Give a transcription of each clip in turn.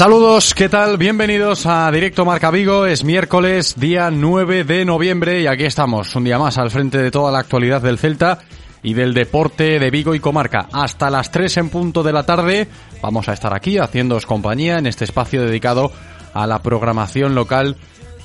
Saludos, ¿qué tal? Bienvenidos a Directo Marca Vigo. Es miércoles, día 9 de noviembre y aquí estamos, un día más al frente de toda la actualidad del Celta y del deporte de Vigo y comarca. Hasta las 3 en punto de la tarde vamos a estar aquí haciéndoos compañía en este espacio dedicado a la programación local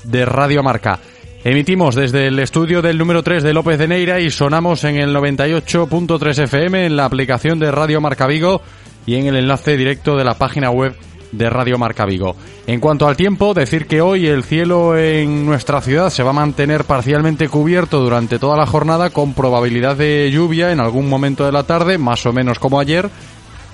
de Radio Marca. Emitimos desde el estudio del número 3 de López de Neira y sonamos en el 98.3 FM en la aplicación de Radio Marca Vigo y en el enlace directo de la página web de Radio Marca Vigo. En cuanto al tiempo, decir que hoy el cielo en nuestra ciudad se va a mantener parcialmente cubierto durante toda la jornada con probabilidad de lluvia en algún momento de la tarde, más o menos como ayer,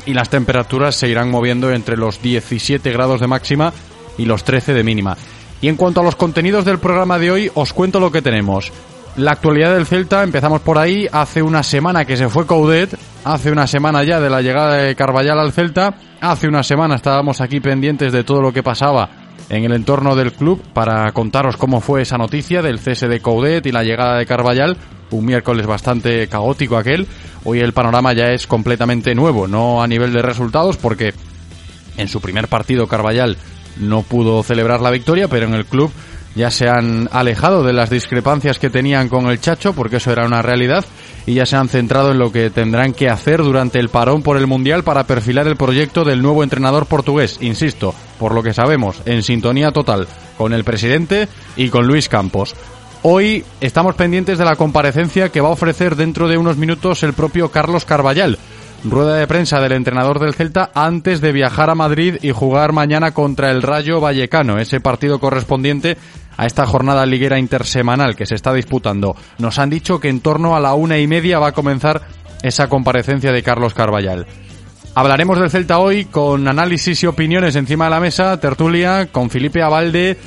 y las temperaturas se irán moviendo entre los 17 grados de máxima y los 13 de mínima. Y en cuanto a los contenidos del programa de hoy, os cuento lo que tenemos. La actualidad del Celta, empezamos por ahí, hace una semana que se fue Coudet, hace una semana ya de la llegada de Carballal al Celta, hace una semana estábamos aquí pendientes de todo lo que pasaba en el entorno del club para contaros cómo fue esa noticia del cese de Coudet y la llegada de Carballal, un miércoles bastante caótico aquel, hoy el panorama ya es completamente nuevo, no a nivel de resultados porque en su primer partido Carballal no pudo celebrar la victoria, pero en el club ya se han alejado de las discrepancias que tenían con el Chacho, porque eso era una realidad, y ya se han centrado en lo que tendrán que hacer durante el parón por el Mundial para perfilar el proyecto del nuevo entrenador portugués, insisto, por lo que sabemos, en sintonía total con el presidente y con Luis Campos. Hoy estamos pendientes de la comparecencia que va a ofrecer dentro de unos minutos el propio Carlos Carballal, rueda de prensa del entrenador del Celta antes de viajar a Madrid y jugar mañana contra el Rayo Vallecano, ese partido correspondiente a esta jornada liguera intersemanal que se está disputando. Nos han dicho que en torno a la una y media va a comenzar esa comparecencia de Carlos Carballal. Hablaremos del Celta hoy con análisis y opiniones encima de la mesa, tertulia, con Felipe Abalde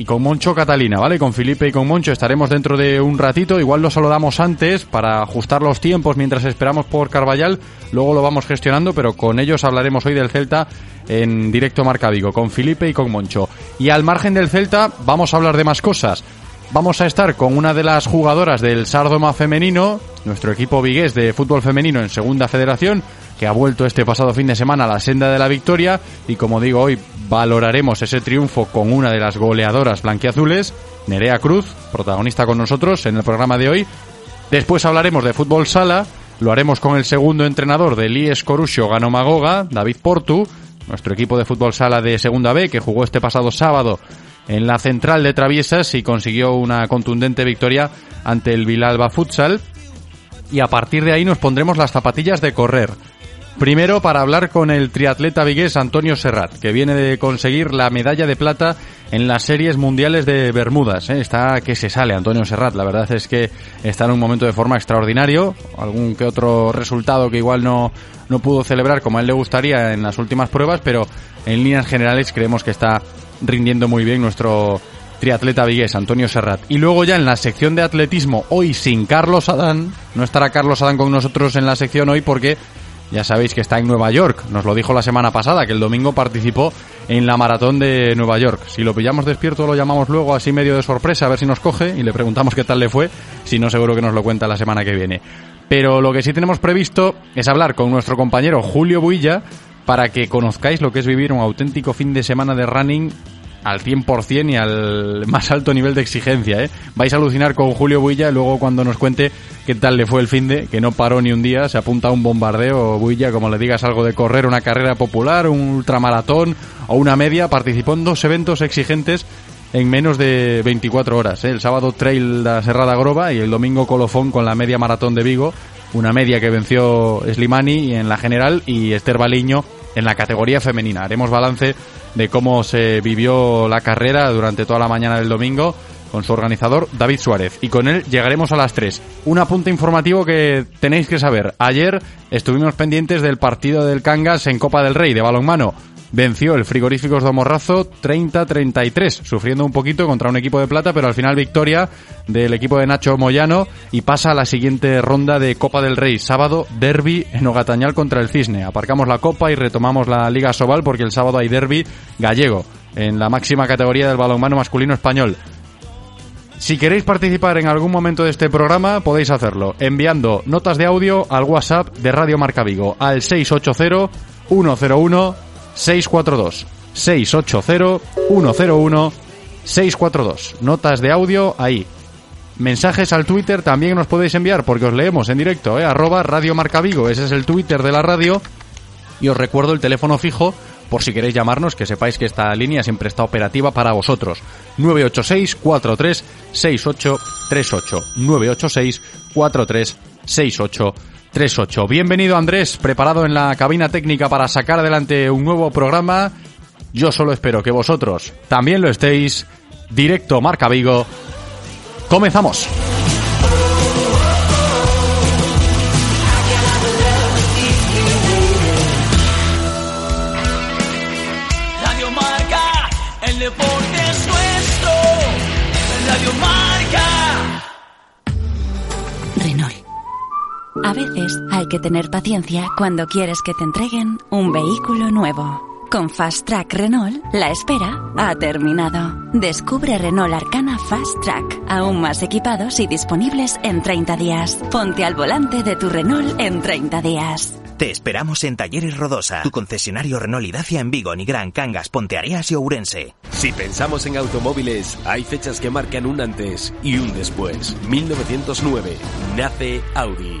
y con Moncho Catalina, ¿vale? Con Felipe y con Moncho estaremos dentro de un ratito. Igual lo saludamos antes para ajustar los tiempos mientras esperamos por Carballal. Luego lo vamos gestionando, pero con ellos hablaremos hoy del Celta en directo Marca Vigo, con Felipe y con Moncho. Y al margen del Celta, vamos a hablar de más cosas. Vamos a estar con una de las jugadoras del Sardoma femenino, nuestro equipo vigués de fútbol femenino en Segunda Federación, que ha vuelto este pasado fin de semana a la senda de la victoria y como digo hoy valoraremos ese triunfo con una de las goleadoras blanquiazules, Nerea Cruz, protagonista con nosotros en el programa de hoy. Después hablaremos de fútbol sala, lo haremos con el segundo entrenador del IES Corusio Ganomagoga, David Portu, nuestro equipo de fútbol sala de Segunda B que jugó este pasado sábado en la central de Traviesas y consiguió una contundente victoria ante el Vilalba Futsal. Y a partir de ahí nos pondremos las zapatillas de correr. Primero para hablar con el triatleta vigués Antonio Serrat, que viene de conseguir la medalla de plata en las series mundiales de Bermudas. ¿eh? Está que se sale Antonio Serrat, la verdad es que está en un momento de forma extraordinario. Algún que otro resultado que igual no, no pudo celebrar como a él le gustaría en las últimas pruebas, pero en líneas generales creemos que está rindiendo muy bien nuestro triatleta vigués, Antonio Serrat. Y luego ya en la sección de atletismo, hoy sin Carlos Adán, no estará Carlos Adán con nosotros en la sección hoy porque ya sabéis que está en Nueva York. Nos lo dijo la semana pasada, que el domingo participó en la maratón de Nueva York. Si lo pillamos despierto, lo llamamos luego así medio de sorpresa, a ver si nos coge y le preguntamos qué tal le fue. Si no, seguro que nos lo cuenta la semana que viene. Pero lo que sí tenemos previsto es hablar con nuestro compañero Julio Builla para que conozcáis lo que es vivir un auténtico fin de semana de running al 100% y al más alto nivel de exigencia. ¿eh? Vais a alucinar con Julio Builla luego cuando nos cuente qué tal le fue el fin de, que no paró ni un día, se apunta a un bombardeo, Builla, como le digas algo de correr una carrera popular, un ultramaratón o una media, participó en dos eventos exigentes en menos de 24 horas. ¿eh? El sábado Trail de Serrada Groba y el domingo Colofón con la media maratón de Vigo, una media que venció Slimani en la general y Esther Baliño en la categoría femenina. Haremos balance de cómo se vivió la carrera durante toda la mañana del domingo con su organizador David Suárez. Y con él llegaremos a las 3. Un apunte informativo que tenéis que saber. Ayer estuvimos pendientes del partido del Cangas en Copa del Rey de balonmano venció el Frigoríficos de Morrazo 30-33, sufriendo un poquito contra un equipo de plata, pero al final victoria del equipo de Nacho Moyano y pasa a la siguiente ronda de Copa del Rey, sábado derby en Ogatañal contra el Cisne. Aparcamos la Copa y retomamos la Liga Sobal porque el sábado hay derby gallego en la máxima categoría del balonmano masculino español. Si queréis participar en algún momento de este programa, podéis hacerlo enviando notas de audio al WhatsApp de Radio Marca Vigo al 680 101 642. 680-101-642. Notas de audio ahí. Mensajes al Twitter también nos podéis enviar porque os leemos en directo, ¿eh? arroba Radio Marca Vigo, ese es el Twitter de la radio. Y os recuerdo el teléfono fijo por si queréis llamarnos, que sepáis que esta línea siempre está operativa para vosotros. 986 43 6838 986 43 6838 Bienvenido Andrés, preparado en la cabina técnica para sacar adelante un nuevo programa. Yo solo espero que vosotros también lo estéis. Directo Marca Vigo. Comenzamos. A veces hay que tener paciencia cuando quieres que te entreguen un vehículo nuevo. Con Fast Track Renault, la espera ha terminado. Descubre Renault Arcana Fast Track, aún más equipados y disponibles en 30 días. Ponte al volante de tu Renault en 30 días. Te esperamos en Talleres Rodosa, tu concesionario Renault y Dacia en Vigo, Nigrán, Cangas, Ponteareas y Ourense. Si pensamos en automóviles, hay fechas que marcan un antes y un después. 1909 nace Audi.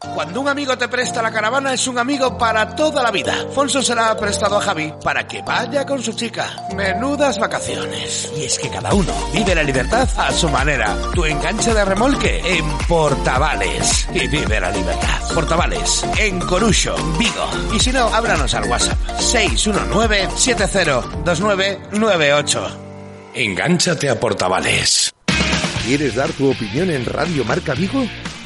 Cuando un amigo te presta la caravana es un amigo para toda la vida. Fonso se la ha prestado a Javi para que vaya con su chica. Menudas vacaciones. Y es que cada uno vive la libertad a su manera. Tu enganche de remolque en Portavales. Y vive la libertad. Portavales, en Corucho, Vigo. Y si no, háblanos al WhatsApp. 619-702998. Engánchate a Portavales. ¿Quieres dar tu opinión en Radio Marca Vigo?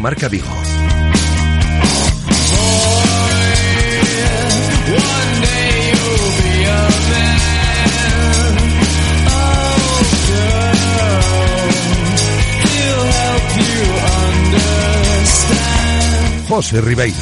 Help you understand. José Ribeiro.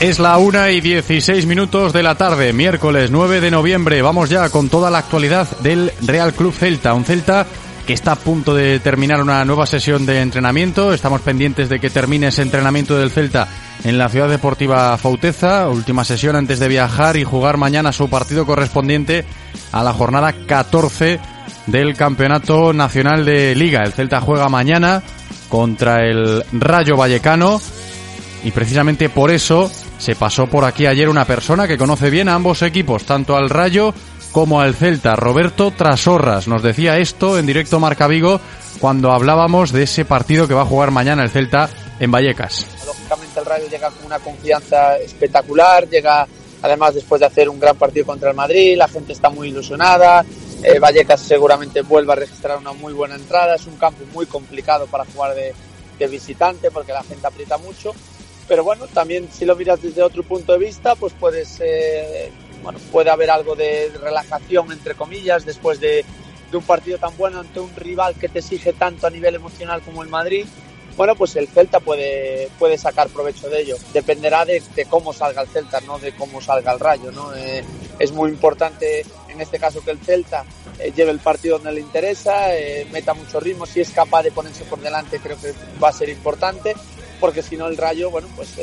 Es la una y 16 minutos de la tarde, miércoles 9 de noviembre. Vamos ya con toda la actualidad del Real Club Celta. Un Celta que está a punto de terminar una nueva sesión de entrenamiento. Estamos pendientes de que termine ese entrenamiento del Celta en la Ciudad Deportiva Fauteza. Última sesión antes de viajar y jugar mañana su partido correspondiente a la jornada 14 del Campeonato Nacional de Liga. El Celta juega mañana contra el Rayo Vallecano y precisamente por eso se pasó por aquí ayer una persona que conoce bien a ambos equipos, tanto al Rayo como al Celta. Roberto Trasorras nos decía esto en directo Marca Vigo cuando hablábamos de ese partido que va a jugar mañana el Celta en Vallecas. Lógicamente el Rayo llega con una confianza espectacular, llega además después de hacer un gran partido contra el Madrid, la gente está muy ilusionada, eh, Vallecas seguramente vuelva a registrar una muy buena entrada, es un campo muy complicado para jugar de, de visitante porque la gente aprieta mucho, pero bueno, también si lo miras desde otro punto de vista, pues puedes, eh, bueno, puede haber algo de relajación entre comillas después de, un partido tan bueno ante un rival que te exige tanto a nivel emocional como el Madrid bueno, pues el Celta puede, puede sacar provecho de ello. Dependerá de, cómo salga el Celta, no de cómo salga el Rayo. ¿no? Eh, es muy importante en este caso que el Celta eh, lleve el partido donde le interesa, eh, meta mucho ritmo. Si es capaz de ponerse por delante, creo que va a ser importante. porque si no el Rayo, bueno, pues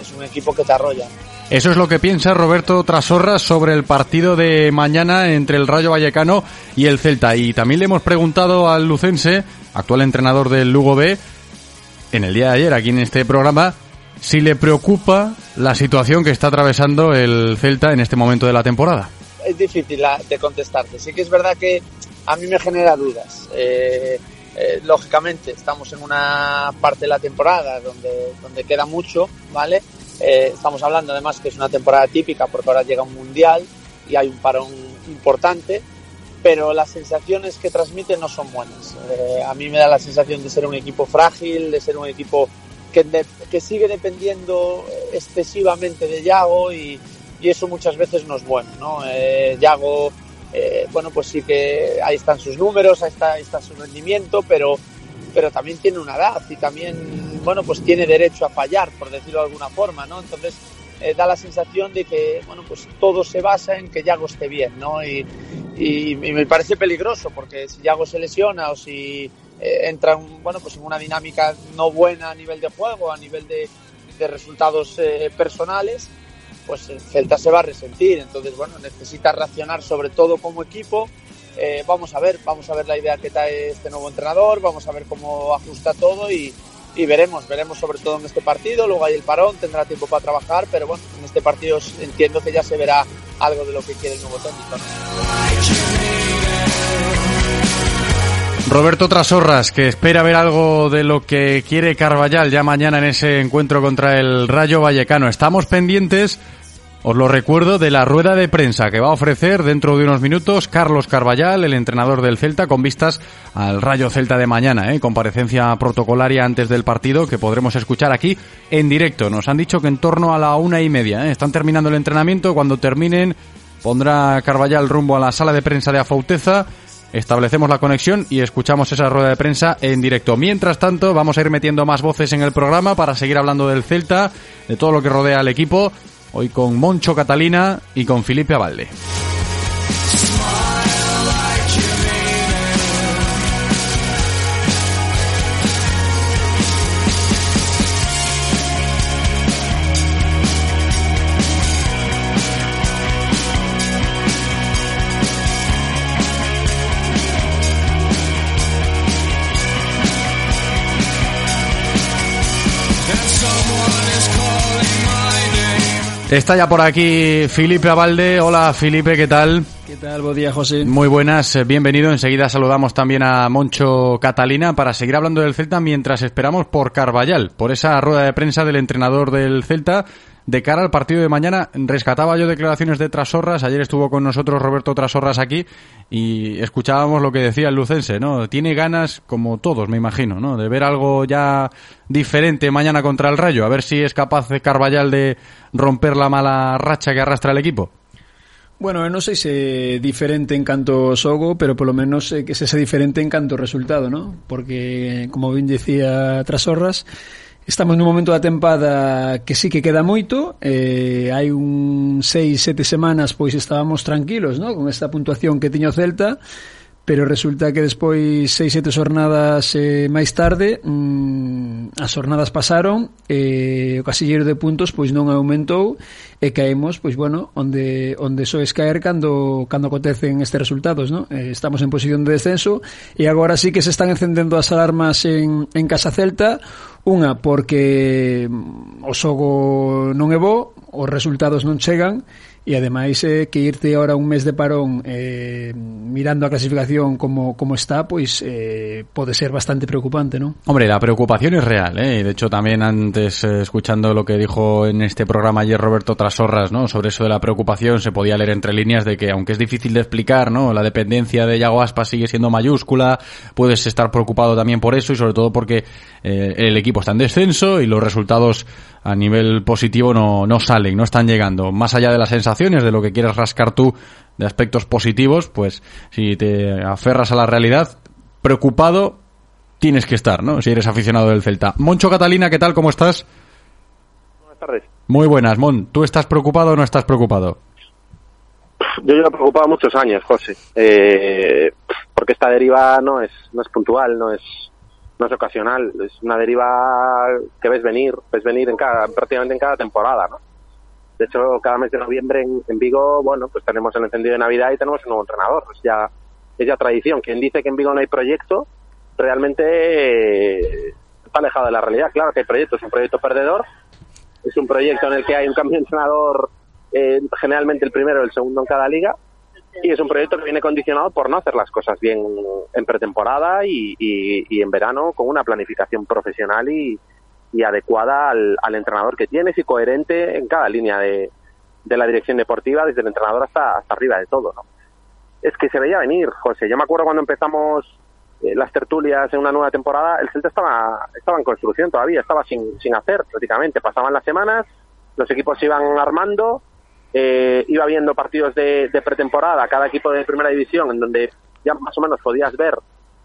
es un equipo que te arrolla. Eso es lo que piensa Roberto Trasorras sobre el partido de mañana entre el Rayo Vallecano y el Celta. Y también le hemos preguntado al lucense, actual entrenador del Lugo B, en el día de ayer aquí en este programa, si le preocupa la situación que está atravesando el Celta en este momento de la temporada. Es difícil de contestarte. Sí que es verdad que a mí me genera dudas. Eh, eh, lógicamente, estamos en una parte de la temporada donde, donde queda mucho, ¿vale? Eh, estamos hablando además que es una temporada típica porque ahora llega un mundial y hay un parón importante, pero las sensaciones que transmite no son buenas. Eh, a mí me da la sensación de ser un equipo frágil, de ser un equipo que, que sigue dependiendo excesivamente de Yago y, y eso muchas veces no es bueno, ¿no? Eh, Yago, eh, bueno, pues sí que ahí están sus números, ahí está, está su rendimiento, pero, pero también tiene una edad y también, bueno, pues tiene derecho a fallar, por decirlo de alguna forma, ¿no? Entonces, eh, da la sensación de que, bueno, pues todo se basa en que Yago esté bien, ¿no? Y, me parece peligroso porque si Yago se lesiona o si eh, entra, en, bueno, pues en una dinámica no buena a nivel de juego, a nivel de, de resultados personales, pues el Celta se va a resentir. Entonces, bueno, necesita reaccionar sobre todo como equipo. Eh, vamos a ver, vamos a ver la idea que trae este nuevo entrenador, vamos a ver cómo ajusta todo y, veremos, veremos sobre todo en este partido. Luego hay el parón, tendrá tiempo para trabajar, pero bueno, en este partido entiendo que ya se verá algo de lo que quiere el nuevo técnico. Roberto Trasorras, que espera ver algo de lo que quiere Carvallal ya mañana en ese encuentro contra el Rayo Vallecano. Estamos pendientes, os lo recuerdo, de la rueda de prensa que va a ofrecer dentro de unos minutos Carlos Carvallal, el entrenador del Celta, con vistas al Rayo Celta de mañana, ¿eh? comparecencia protocolaria antes del partido que podremos escuchar aquí en directo. Nos han dicho que en torno a la una y media ¿eh? están terminando el entrenamiento. Cuando terminen, pondrá Carvallal rumbo a la sala de prensa de Afauteza establecemos la conexión y escuchamos esa rueda de prensa en directo. Mientras tanto, vamos a ir metiendo más voces en el programa para seguir hablando del Celta, de todo lo que rodea al equipo, hoy con Moncho Catalina y con Felipe Abalde. Está ya por aquí Felipe Abalde. Hola Felipe, ¿qué tal? ¿Qué tal? Buen día, José. Muy buenas, eh, bienvenido. Enseguida saludamos también a Moncho Catalina para seguir hablando del Celta mientras esperamos por Carvallal, por esa rueda de prensa del entrenador del Celta de cara al partido de mañana. Rescataba yo declaraciones de Trasorras. Ayer estuvo con nosotros Roberto Trasorras aquí y escuchábamos lo que decía el lucense, ¿no? Tiene ganas, como todos, me imagino, ¿no? De ver algo ya diferente mañana contra el Rayo. A ver si es capaz de Carvallal de romper la mala racha que arrastra el equipo. Bueno, non sei se diferente en canto xogo, pero polo menos eh, que se se diferente en canto resultado, ¿no? Porque, como ben decía Trasorras, Estamos nun momento da tempada que sí que queda moito, eh, hai un 6, 7 semanas pois estábamos tranquilos, no? con esta puntuación que tiña o Celta, pero resulta que despois seis, sete xornadas eh, máis tarde mm, as xornadas pasaron e eh, o casillero de puntos pois non aumentou e caemos pois bueno onde onde so es caer cando cando acontecen estes resultados no? eh, estamos en posición de descenso e agora sí que se están encendendo as alarmas en, en Casa Celta unha porque o xogo non é bo os resultados non chegan e ademais eh, que irte ahora un mes de parón eh, mirando a clasificación como, como está, pois eh, pode ser bastante preocupante, ¿no? Hombre, la preocupación es real, ¿eh? De hecho, también antes, eh, escuchando lo que dijo en este programa ayer Roberto Trasorras, ¿no? Sobre eso de la preocupación, se podía leer entre líneas de que, aunque es difícil de explicar, ¿no? La dependencia de Yago Aspas sigue siendo mayúscula, puedes estar preocupado también por eso y sobre todo porque eh, el equipo está en descenso y los resultados a nivel positivo no, no salen, no están llegando. Más allá de las de lo que quieres rascar tú de aspectos positivos, pues si te aferras a la realidad, preocupado tienes que estar, ¿no? Si eres aficionado del Celta. Moncho Catalina, ¿qué tal? ¿Cómo estás? Buenas tardes. Muy buenas, Mon. ¿Tú estás preocupado o no estás preocupado? Yo llevo preocupado muchos años, José, eh, porque esta deriva no es no es puntual, no es no es ocasional, es una deriva que ves venir, ves venir en cada, prácticamente en cada temporada, ¿no? De hecho, cada mes de noviembre en, Vigo, bueno, pues tenemos el encendido de Navidad y tenemos un nuevo entrenador. Es ya, es ya tradición. Quien dice que en Vigo no hay proyecto, realmente eh, está alejado de la realidad. Claro que hay proyectos, es un proyecto perdedor, es un proyecto en el que hay un cambio de entrenador, eh, generalmente el primero o el segundo en cada liga, y es un proyecto que viene condicionado por no hacer las cosas bien en pretemporada y- y en verano con una planificación profesional y, y adecuada al, al entrenador que tienes y coherente en cada línea de, de la dirección deportiva, desde el entrenador hasta, hasta arriba de todo. ¿no? Es que se veía venir, José. Yo me acuerdo cuando empezamos eh, las tertulias en una nueva temporada, el Celta estaba, estaba en construcción todavía, estaba sin, sin hacer prácticamente. Pasaban las semanas, los equipos se iban armando, eh, iba viendo partidos de, de pretemporada, cada equipo de primera división, en donde ya más o menos podías ver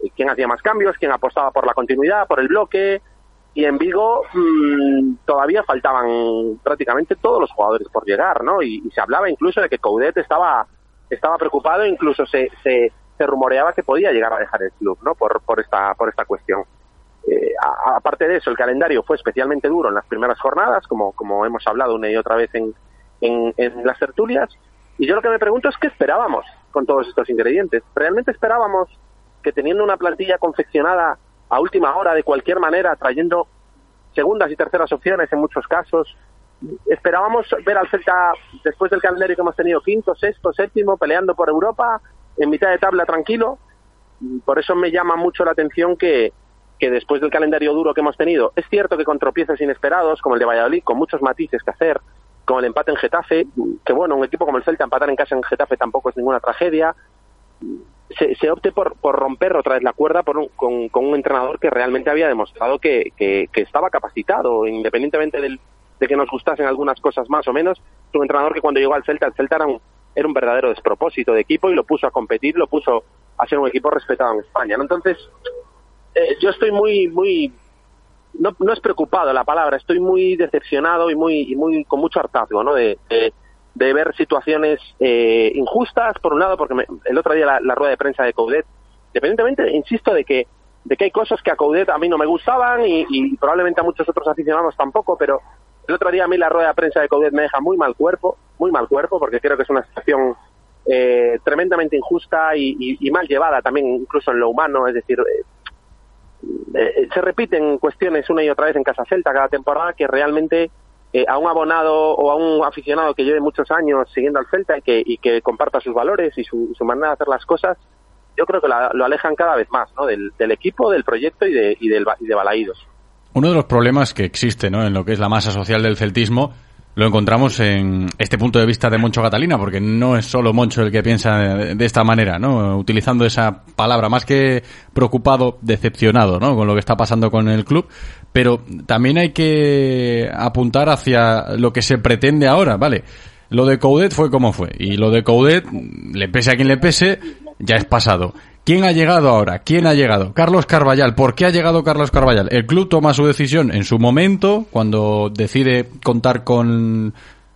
eh, quién hacía más cambios, quién apostaba por la continuidad, por el bloque. Y en Vigo mm, todavía faltaban prácticamente todos los jugadores por llegar, ¿no? Y, y se hablaba incluso de que Coudet estaba, estaba preocupado, incluso se, se, se rumoreaba que podía llegar a dejar el club, ¿no? Por, por, esta, por esta cuestión. Eh, a- aparte de eso, el calendario fue especialmente duro en las primeras jornadas, como, como hemos hablado una y otra vez en, en, en las tertulias. Y yo lo que me pregunto es qué esperábamos con todos estos ingredientes. ¿Realmente esperábamos que teniendo una plantilla confeccionada a última hora, de cualquier manera, trayendo segundas y terceras opciones en muchos casos, esperábamos ver al Celta, después del calendario que hemos tenido, quinto, sexto, séptimo, peleando por Europa, en mitad de tabla tranquilo? Por eso me llama mucho la atención que, que después del calendario duro que hemos tenido, es cierto que con tropiezos inesperados, como el de Valladolid, con muchos matices que hacer, como el empate en Getafe, que bueno, un equipo como el Celta empatar en casa en Getafe tampoco es ninguna tragedia, se, opte por, por romper otra vez la cuerda por un- con, un entrenador que realmente había demostrado que, estaba capacitado, independientemente del- de que nos gustasen algunas cosas más o menos, un entrenador que cuando llegó al Celta, el Celta era un, era un verdadero despropósito de equipo y lo puso a competir, lo puso a ser un equipo respetado en España. ¿no? Entonces, eh, yo estoy muy, muy, no, no es preocupado la palabra, estoy muy decepcionado y muy, y muy con mucho hartazgo, ¿no? De, de, de ver situaciones eh, injustas, por un lado, porque me- el otro día la, rueda de prensa de Coudet, independientemente, insisto, de que de que hay cosas que a Coudet a mí no me gustaban y, probablemente a muchos otros aficionados tampoco, pero el otro día a mí la rueda de prensa de Coudet me deja muy mal cuerpo, muy mal cuerpo, porque creo que es una situación eh, tremendamente injusta y, y- y mal llevada también incluso en lo humano, es decir, eh, eh, se repiten cuestiones una y otra vez en Casa Celta cada temporada que realmente eh, a un abonado o a un aficionado que lleve muchos años siguiendo al Celta y que, y que comparta sus valores y su, manera de hacer las cosas, yo creo que la- lo alejan cada vez más ¿no? del, del equipo, del proyecto y de, y del, y de Balaídos. Uno de los problemas que existe ¿no? en lo que es la masa social del celtismo lo encontramos en este punto de vista de Moncho Catalina, porque no es solo Moncho el que piensa de esta manera, ¿no? utilizando esa palabra, más que preocupado, decepcionado ¿no? con lo que está pasando con el club, pero también hay que apuntar hacia lo que se pretende ahora, ¿vale? Lo de Coudet fue como fue, y lo de Coudet, le pese a quien le pese, ya es pasado. ¿Quién ha llegado ahora? ¿Quién ha llegado? Carlos Carballal. ¿Por qué ha llegado Carlos Carballal? El club toma su decisión en su momento, cuando decide contar con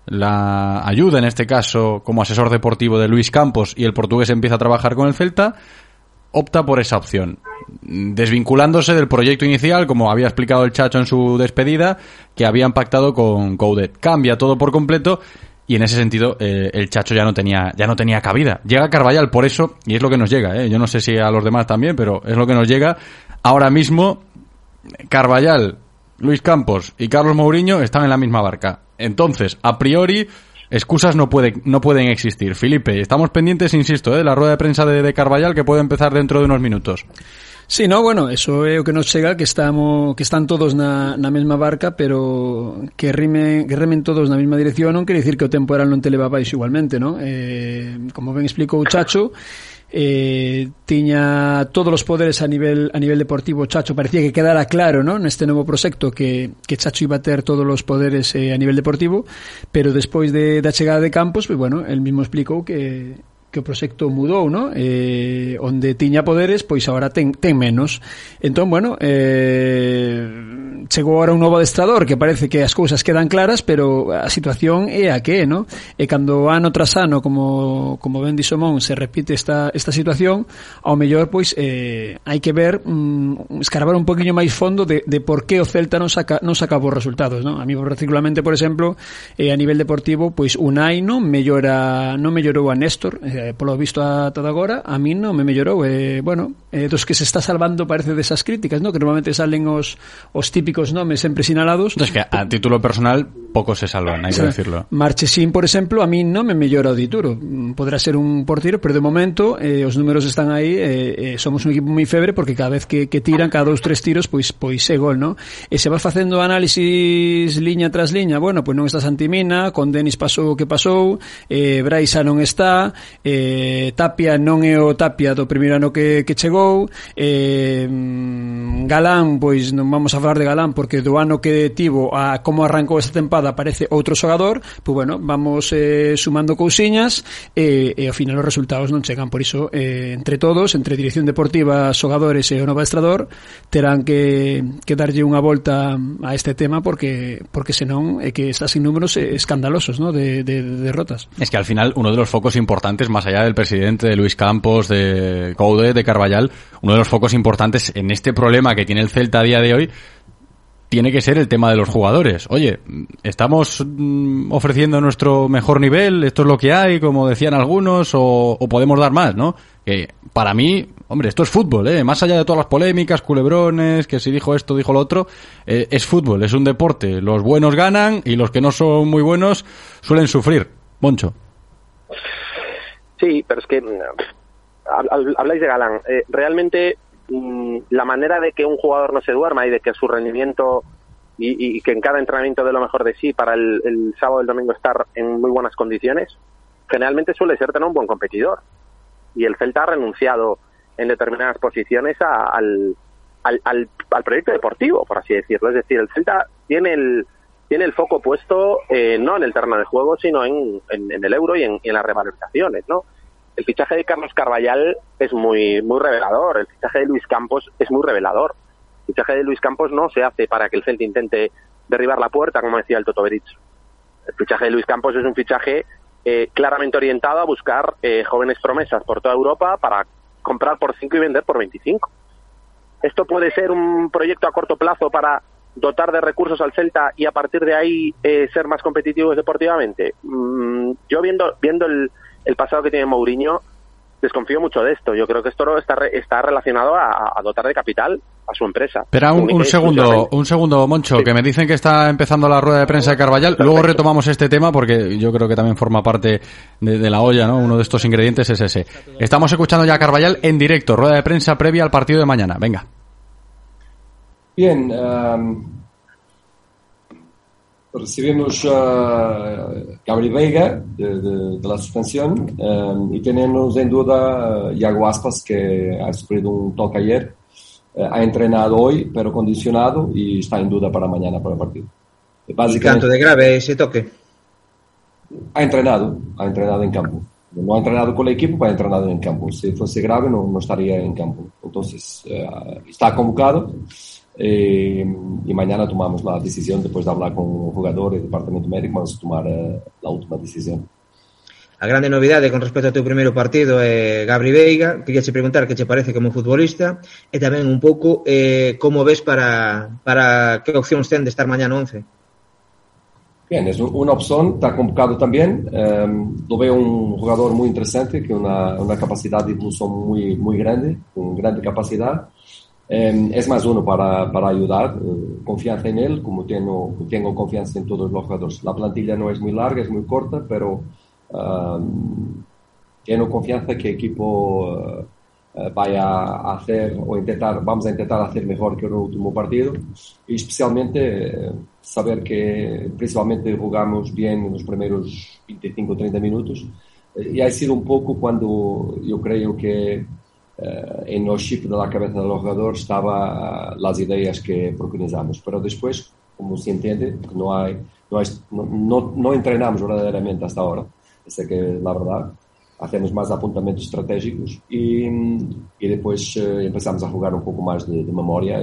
la ayuda, en este caso, como asesor deportivo de Luis Campos y el portugués empieza a trabajar con el Celta, opta por esa opción, desvinculándose del proyecto inicial, como había explicado el Chacho en su despedida, que habían pactado con Coudet. Cambia todo por completo y en ese sentido eh, el Chacho ya no tenía ya no tenía cabida. Llega Carvallal por eso y es lo que nos llega, ¿eh? yo no sé si a los demás también, pero es lo que nos llega. Ahora mismo Carvallal, Luis Campos y Carlos Mourinho están en la misma barca. Entonces, a priori, excusas no, puede, no pueden existir. Felipe, estamos pendientes, insisto, ¿eh? de la rueda de prensa de, de que puede empezar dentro de unos minutos. Sí, no, bueno, eso é o que nos chega que estamos que están todos na, na mesma barca, pero que rime que remen todos na mesma dirección non quere dicir que o temporal non te leva baixo igualmente, non? Eh, como ben explicou Chacho, eh, tiña todos os poderes a nivel a nivel deportivo Chacho parecía que quedara claro ¿no? neste novo proxecto que, que Chacho iba a ter todos os poderes eh, a nivel deportivo pero despois de, da chegada de Campos pues, bueno, el mismo explicou que que o proxecto mudou, no? Eh, onde tiña poderes, pois agora ten, ten menos. Entón, bueno, eh, chegou agora un novo adestrador que parece que as cousas quedan claras, pero a situación é a que, no? E cando ano tras ano, como, como ben disomón, se repite esta, esta situación, ao mellor, pois, eh, hai que ver, mm, escarbar un poquinho máis fondo de, de por que o Celta non saca, non saca bons resultados, ¿no? A mí, particularmente, por exemplo, eh, a nivel deportivo, pois, Unai non mellora, non mellorou a Néstor, eh, eh, polo visto ata agora, a min non me mellorou. E, eh, bueno, eh, dos que se está salvando parece desas críticas, ¿no? que normalmente salen os, os típicos nomes sempre sinalados. Entón, que a título personal pouco se salvan, hai que decirlo. Marchesín, por exemplo, a min non me mellora o dituro. Mm, podrá ser un portiro, pero de momento eh, os números están aí, eh, eh, somos un equipo moi febre porque cada vez que, que tiran, cada dous, tres tiros, pois pois é gol, ¿no? E se vas facendo análisis liña tras liña, bueno, pois non está Santimina, con Denis pasou o que pasou, eh, Braisa non está, eh, Tapia non é o Tapia do primeiro ano que, que chegou eh, Galán, pois non vamos a falar de Galán porque do ano que tivo a como arrancou esta tempada aparece outro xogador pois bueno, vamos eh, sumando cousiñas eh, e ao final os resultados non chegan por iso eh, entre todos, entre dirección deportiva xogadores e o novo estrador terán que, que darlle unha volta a este tema porque porque senón é que está sin números escandalosos ¿no? de, de, de derrotas. Es que al final uno de los focos importantes más allá del presidente, de Luis Campos, de Coude, de Carvallal, uno de los focos importantes en este problema que tiene el Celta a día de hoy tiene que ser el tema de los jugadores. Oye, estamos mm, ofreciendo nuestro mejor nivel, esto es lo que hay, como decían algunos, o, o podemos dar más, ¿no? Que para mí, hombre, esto es fútbol, ¿eh? Más allá de todas las polémicas, culebrones, que si dijo esto, dijo lo otro, eh, es fútbol, es un deporte. Los buenos ganan y los que no son muy buenos suelen sufrir. Moncho. Sí, pero es que mm, hab- hab- habláis de Galán. Eh, realmente mm, la manera de que un jugador no se duerma y de que su rendimiento y, que en cada entrenamiento dé lo mejor de sí para el, el sábado y el domingo estar en muy buenas condiciones, generalmente suele ser tener un buen competidor. Y el Celta ha renunciado en determinadas posiciones al- al proyecto deportivo, por así decirlo. Es decir, el Celta tiene el, tiene el foco puesto eh, no en el terreno de juego, sino en, en- el euro y en, y en las revalorizaciones, ¿no? El fichaje de Carlos Carballal es muy, muy revelador, el fichaje de Luis Campos es muy revelador. El fichaje de Luis Campos no se hace para que el Celta intente derribar la puerta, como decía el Toto Berich. El fichaje de Luis Campos es un fichaje eh, claramente orientado a buscar eh, jóvenes promesas por toda Europa para comprar por 5 y vender por 25. ¿Esto puede ser un proyecto a corto plazo para dotar de recursos al Celta y a partir de ahí eh, ser más competitivos deportivamente? Mm, yo viendo, viendo el, el pasado que tiene Mourinho, desconfío mucho de esto. Yo creo que esto está, está relacionado a, a dotar de capital a su empresa. Espera un, segundo, un segundo, Moncho, que me dicen que está empezando la rueda de prensa de Carvallal. Luego retomamos este tema porque yo creo que también forma parte de, de la olla, ¿no? Uno de estos ingredientes es ese. Estamos escuchando ya a Carvallal en directo, rueda de prensa previa al partido de mañana. Venga. Bien, ehm, recibimos a Gabriel Veiga de, de- de la suspensión ehm, y tenemos en duda a Iago Aspas que ha sufrido un toque ayer. Eh, ha entrenado hoy, pero condicionado y está en duda para mañana para el partido. ¿Y canto de grave ese toque? Ha entrenado, ha entrenado en campo. No ha entrenado con el equipo, pero ha entrenado en campo. Si fuese grave, no, no estaría en campo. Entonces, eh, está convocado Eh, e, mañana tomamos la decisión después de hablar con el jugador y el departamento médico vamos a tomar eh, la última decisión A grande novidade con respecto ao teu primeiro partido é eh, Gabri Veiga, quería che preguntar que che parece como futbolista e tamén un pouco eh, como ves para, para que opcións ten de estar mañá no 11 Bien, es una opción, está convocado también. Eh, lo veo un jugador muy interesante, que una, una capacidad de evolución muy, muy grande, con grande capacidad. Eh, es más uno para, para ayudar, eh, confianza en él, como tengo, tengo confianza en todos los jugadores. La plantilla no es muy larga, es muy corta, pero eh, tengo confianza que el equipo eh, vaya a hacer o intentar, vamos a intentar hacer mejor que el último partido y especialmente saber que principalmente jugamos bien en los primeros 25 o 30 minutos y ha sido un poco cuando yo creo que en los chip de la cabeza del jugador estaban las ideas que preconizamos, pero después, como se entiende, no hay, no, hay- no, no- entrenamos verdaderamente hasta ahora, esa que la verdad. hacemos más apuntamentos estratégicos y, y después eh, empezamos a jugar un poco más de, de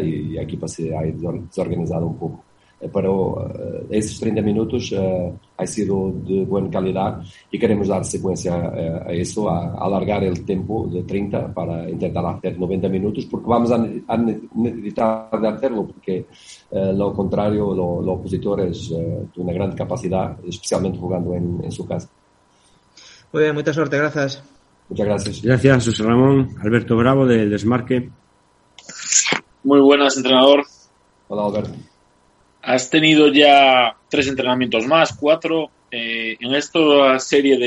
y, a equipa se ha desorganizado un. Eh, pero eh, esses 30 minutos uh, ha sido de buena calidad y queremos dar secuencia uh, a eso, a, a alargar el tiempo de 30 para intentar hacer 90 minutos, porque vamos a, a necesitar de hacerlo, porque uh, lo contrario, lo, lo opositor es de una gran capacidad, especialmente jugando en, en su casa. Muy bien, mucha suerte, gracias. Muchas gracias. Gracias, José Ramón. Alberto Bravo, del Desmarque. Muy buenas, entrenador. Hola, Alberto. Has tenido ya tres entrenamientos más, cuatro. Eh, en esta serie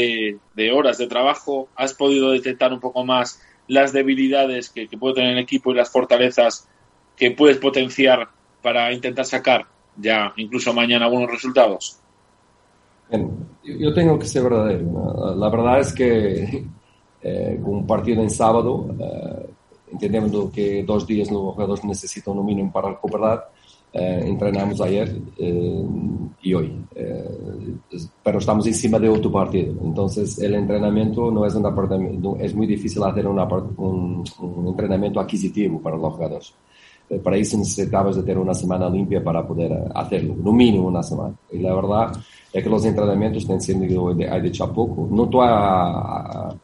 de, horas de trabajo, ¿has podido detectar un poco más las debilidades que, puede tener el equipo y las fortalezas que puedes potenciar para intentar sacar ya incluso mañana algunos resultados? Bien, yo tengo que ser verdadero. La verdad es que eh, con un partido en sábado, eh, entendemos que dos días los jugadores necesitan un mínimo para recuperar. Eh, entrenamos ayer eh, y hoy, eh, pero estamos encima de otro partido. Entonces, el entrenamiento no es un apartamento, es muy difícil hacer un, un, entrenamiento adquisitivo para los jugadores. para eso necesitabas de tener una semana limpia para poder hacerlo, no mínimo una semana. Y la verdad es que los entrenamientos están siendo hecho a poco. No estoy a, a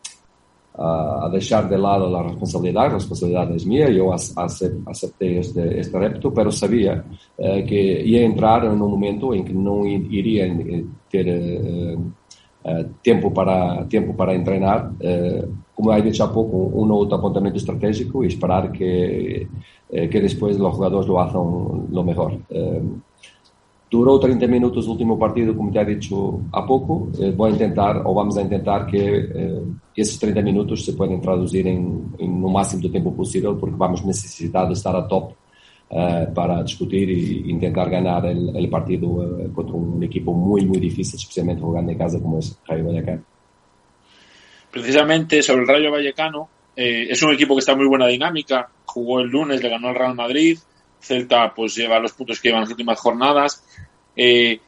a deixar de lado a responsabilidade, a responsabilidade é minha, eu aceitei este, este repto, pero sabia uh, que ia entrar num momento em que não iria ter uh, uh, tempo para tempo para treinar, como eu disse há pouco, um ou outro apontamento estratégico e esperar que que depois os jogadores lo façam lo melhor. Durou 30 minutos o último partido, como te ha dicho há pouco. Eh, vou intentar, ou vamos a intentar, que eh, esses 30 minutos se podem traduzir em, em, no máximo de tempo possível, porque vamos necessitar de estar a top eh, para discutir e, e tentar ganhar o partido contra um equipo muito, muito difícil, especialmente jogando em casa como es Rayo Vallecano. Precisamente sobre el Rayo Vallecano, eh, es un equipo que está en muy buena dinámica. Jugó el lunes, le ganó al Real Madrid. Celta pues lleva los puntos que lleva las últimas jornadas. Eh,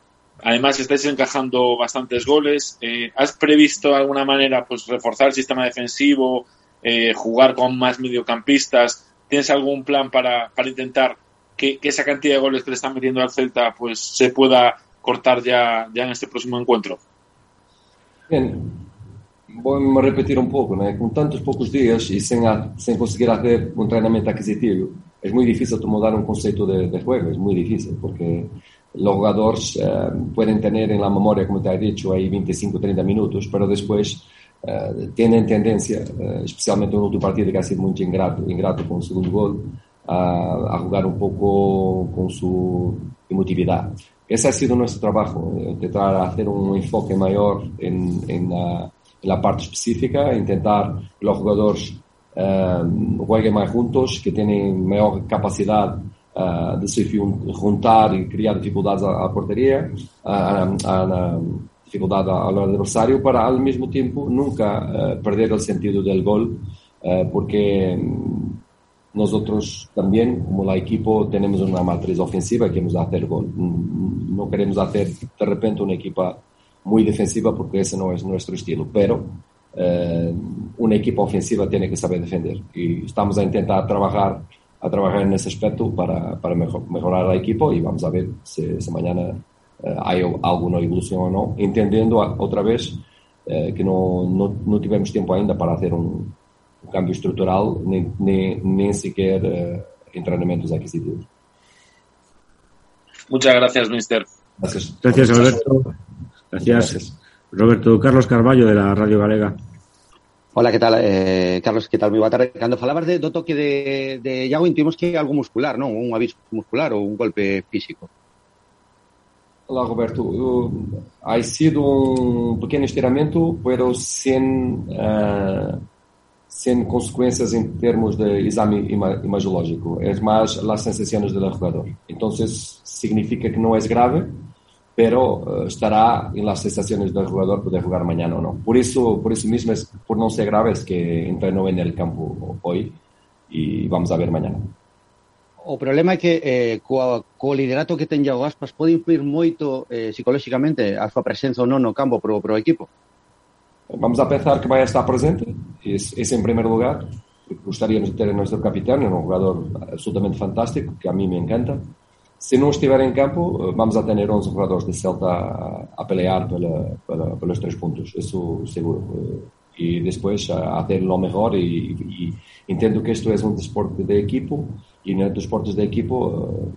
además estáis encajando bastantes goles. Eh, ¿Has previsto de alguna manera pues reforzar el sistema defensivo, eh, jugar con más mediocampistas? ¿Tienes algún plan para, para intentar que, que, esa cantidad de goles que le están metiendo al Celta pues se pueda cortar ya, ya en este próximo encuentro? Bien, a repetir un poco, ¿no? con tantos pocos días y sin, sin conseguir hacer un entrenamiento adquisitivo, es muy difícil tomar un concepto de, de, juego, es muy difícil, porque los jugadores eh, pueden tener en la memoria, como te he dicho, ahí 25, 30 minutos, pero después eh, tienen tendencia, eh, especialmente en un último partido que ha sido muy ingrato, ingrato con el segundo gol, a, a, jugar un poco con su emotividad. Ese ha sido nuestro trabajo, intentar hacer un enfoque mayor en, en, la, en la parte específica, intentar que los jugadores uh, jueguen más juntos, que tienen maior capacidade uh, de se juntar e criar dificuldades à, à portaria, à, dificuldade ao adversário, para ao mesmo tempo nunca uh, perder o sentido do gol, porque nosotros también, como la equipo, tenemos una matriz ofensiva que queremos hacer gol. No queremos hacer de repente una equipa muy defensiva porque ese no es nuestro estilo, pero uh, una equipa ofensiva tiene que saber defender y estamos a intentar trabajar a trabajar en ese aspecto para, para mejor, mejorar al equipo y vamos a ver si, si mañana uh, hay alguna evolución o no, entendiendo otra vez uh, que no, no, no, tivemos tiempo ainda para hacer un, un cambio estructural ni, ni, ni siquiera entrenamientos adquisitivos. Muchas gracias, mister. Gracias. Gracias, Alberto. Gracias. Gracias. Roberto Carlos Carballo, de la Radio Galega. Hola, que tal, eh, Carlos, que tal? Moi boa tarde. Cando falabas de, do toque de, de Iago, intuimos que algo muscular, non? Un aviso muscular ou un golpe físico. Hola, Roberto. Uh, ha sido un pequeño estiramiento, pero sin, uh, sin consecuencias en términos de exame ima imagiológico. Es más las sensaciones del jugador. Entonces, significa que no es grave, pero uh, estará en las sensaciones del jugador poder jugar mañana o no. Por eso, por eso mismo, es, por no ser grave, es que entrenó en el campo hoy y vamos a ver mañana. O problema é que eh, co, co liderato que ten Iago Aspas pode influir moito eh, psicolóxicamente a súa presenza ou non no campo pro, pro equipo? Vamos a pensar que vai estar presente, esse, esse em primeiro lugar, gostaríamos de ter o nosso capitão, é um jogador absolutamente fantástico, que a mim me encanta. Se não estiver em campo, vamos a ter 11 jogadores de Celta a, a pelear pela, pela, pelos três pontos, isso seguro. E depois a, a ter lo melhor e, e entendo que isto é um desporto de equipo e nos desportos de equipo eh,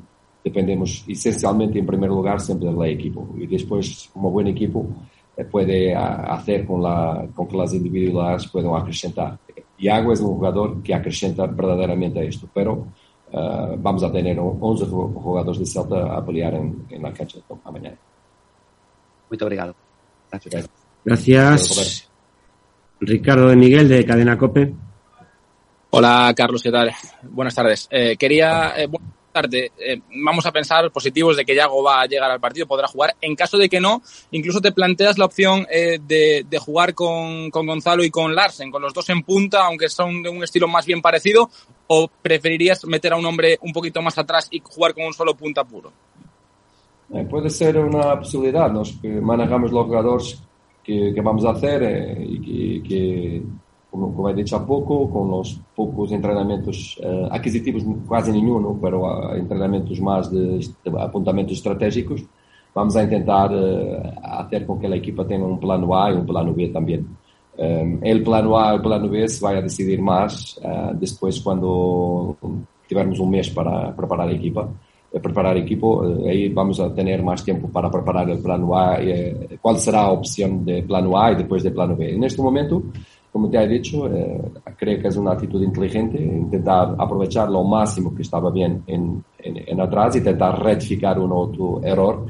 dependemos essencialmente, em primeiro lugar, sempre da equipo. E depois, uma boa equipo eh, pode hacer com, la, com que as individualidades puedan acrescentar. Iago é um jogador que acrescenta verdadeiramente a isto, pero eh, vamos a ter 11 jo- jogadores de Celta a pelear em, em la cancha amanhã. Muito obrigado. Gracias. Gracias. Ricardo de Miguel, de Cadena Cope. Hola Carlos, ¿qué tal? Buenas tardes. Eh, quería eh, buenas Eh, vamos a pensar positivos de que Yago va a llegar al partido, podrá jugar. En caso de que no, incluso te planteas la opción eh, de, jugar con, con Gonzalo y con Larsen, con los dos en punta, aunque son de un estilo más bien parecido, o preferirías meter a un hombre un poquito más atrás y jugar con un solo punta puro. Eh, Pode ser uma possibilidade, nós que manejamos os jogadores que, vamos a hacer que, que como, como dicho há pouco, com os poucos treinamentos eh, aquisitivos, quase nenhum, não? pero ah, treinamentos mais de, apontamentos estratégicos, vamos a tentar eh, hacer com que a equipa tenha um plano A e um plano B também. Um, el plano A e o plano B se vai a decidir mais ah, depois quando tivermos um mês para preparar a equipa eh, preparar el equipo, eh, ahí vamos a tener más tiempo para preparar el plano A, eh, cuál será la opción de plano A y después de plano B. En este momento, como te he dicho, eh, creo que es una actitud inteligente, intentar aprovechar lo máximo que estaba bien en, atrás y intentar rectificar un otro error.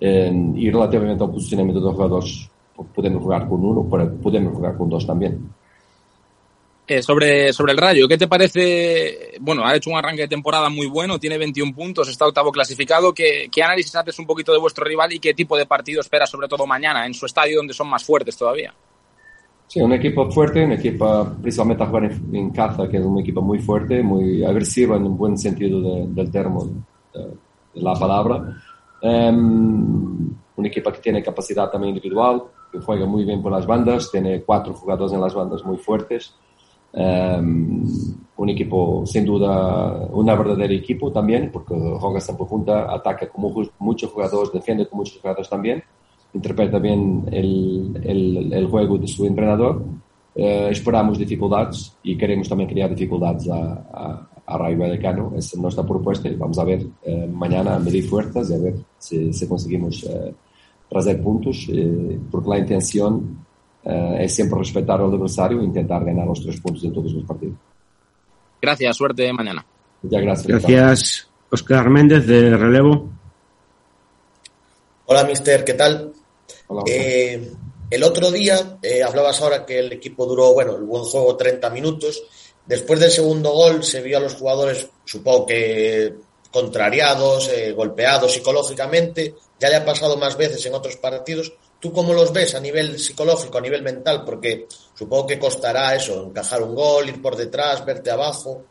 Y relativamente al posicionamiento de los jugadores, podemos jugar con uno, pero podemos jugar con dos también. Eh, sobre, sobre el Rayo, ¿qué te parece? Bueno, ha hecho un arranque de temporada muy bueno, tiene 21 puntos, está octavo clasificado. ¿Qué, análisis haces un poquito de vuestro rival y qué tipo de partido esperas, sobre todo mañana, en su estadio donde son más fuertes todavía? Sí, un equipo fuerte, un equipo principalmente a jugar en, en casa, que es un equipo muy fuerte, muy agresivo en un buen sentido de- del termo de, de la palabra. Em, un equipo que tiene capacidad también individual, que juega muy bien por las bandas, tiene cuatro jugadores en las bandas muy fuertes. Em, un equipo, sin duda, una verdadera equipo también, porque juega siempre junta, ataca con mu- muchos jugadores, defiende con muchos jugadores también, interpreta bien el, el, el juego de su entrenador. Eh, esperamos dificultades y queremos también crear dificultades a, a, a Rayo Vallecano. Esa es nuestra propuesta y vamos a ver eh, mañana a medir fuerzas y a ver si, si conseguimos eh, traer puntos, eh, porque la intención eh, es siempre respetar al adversario e intentar ganar los tres puntos en todos los partidos. Gracias, suerte mañana. Muchas gracias. Gracias. Oscar Méndez, de Relevo. Hola, mister, ¿qué tal? Eh, el otro día eh, hablabas ahora que el equipo duró, bueno, el buen juego 30 minutos. Después del segundo gol se vio a los jugadores, supongo que contrariados, eh, golpeados psicológicamente. Ya le ha pasado más veces en otros partidos. ¿Tú cómo los ves a nivel psicológico, a nivel mental? Porque supongo que costará eso, encajar un gol, ir por detrás, verte abajo.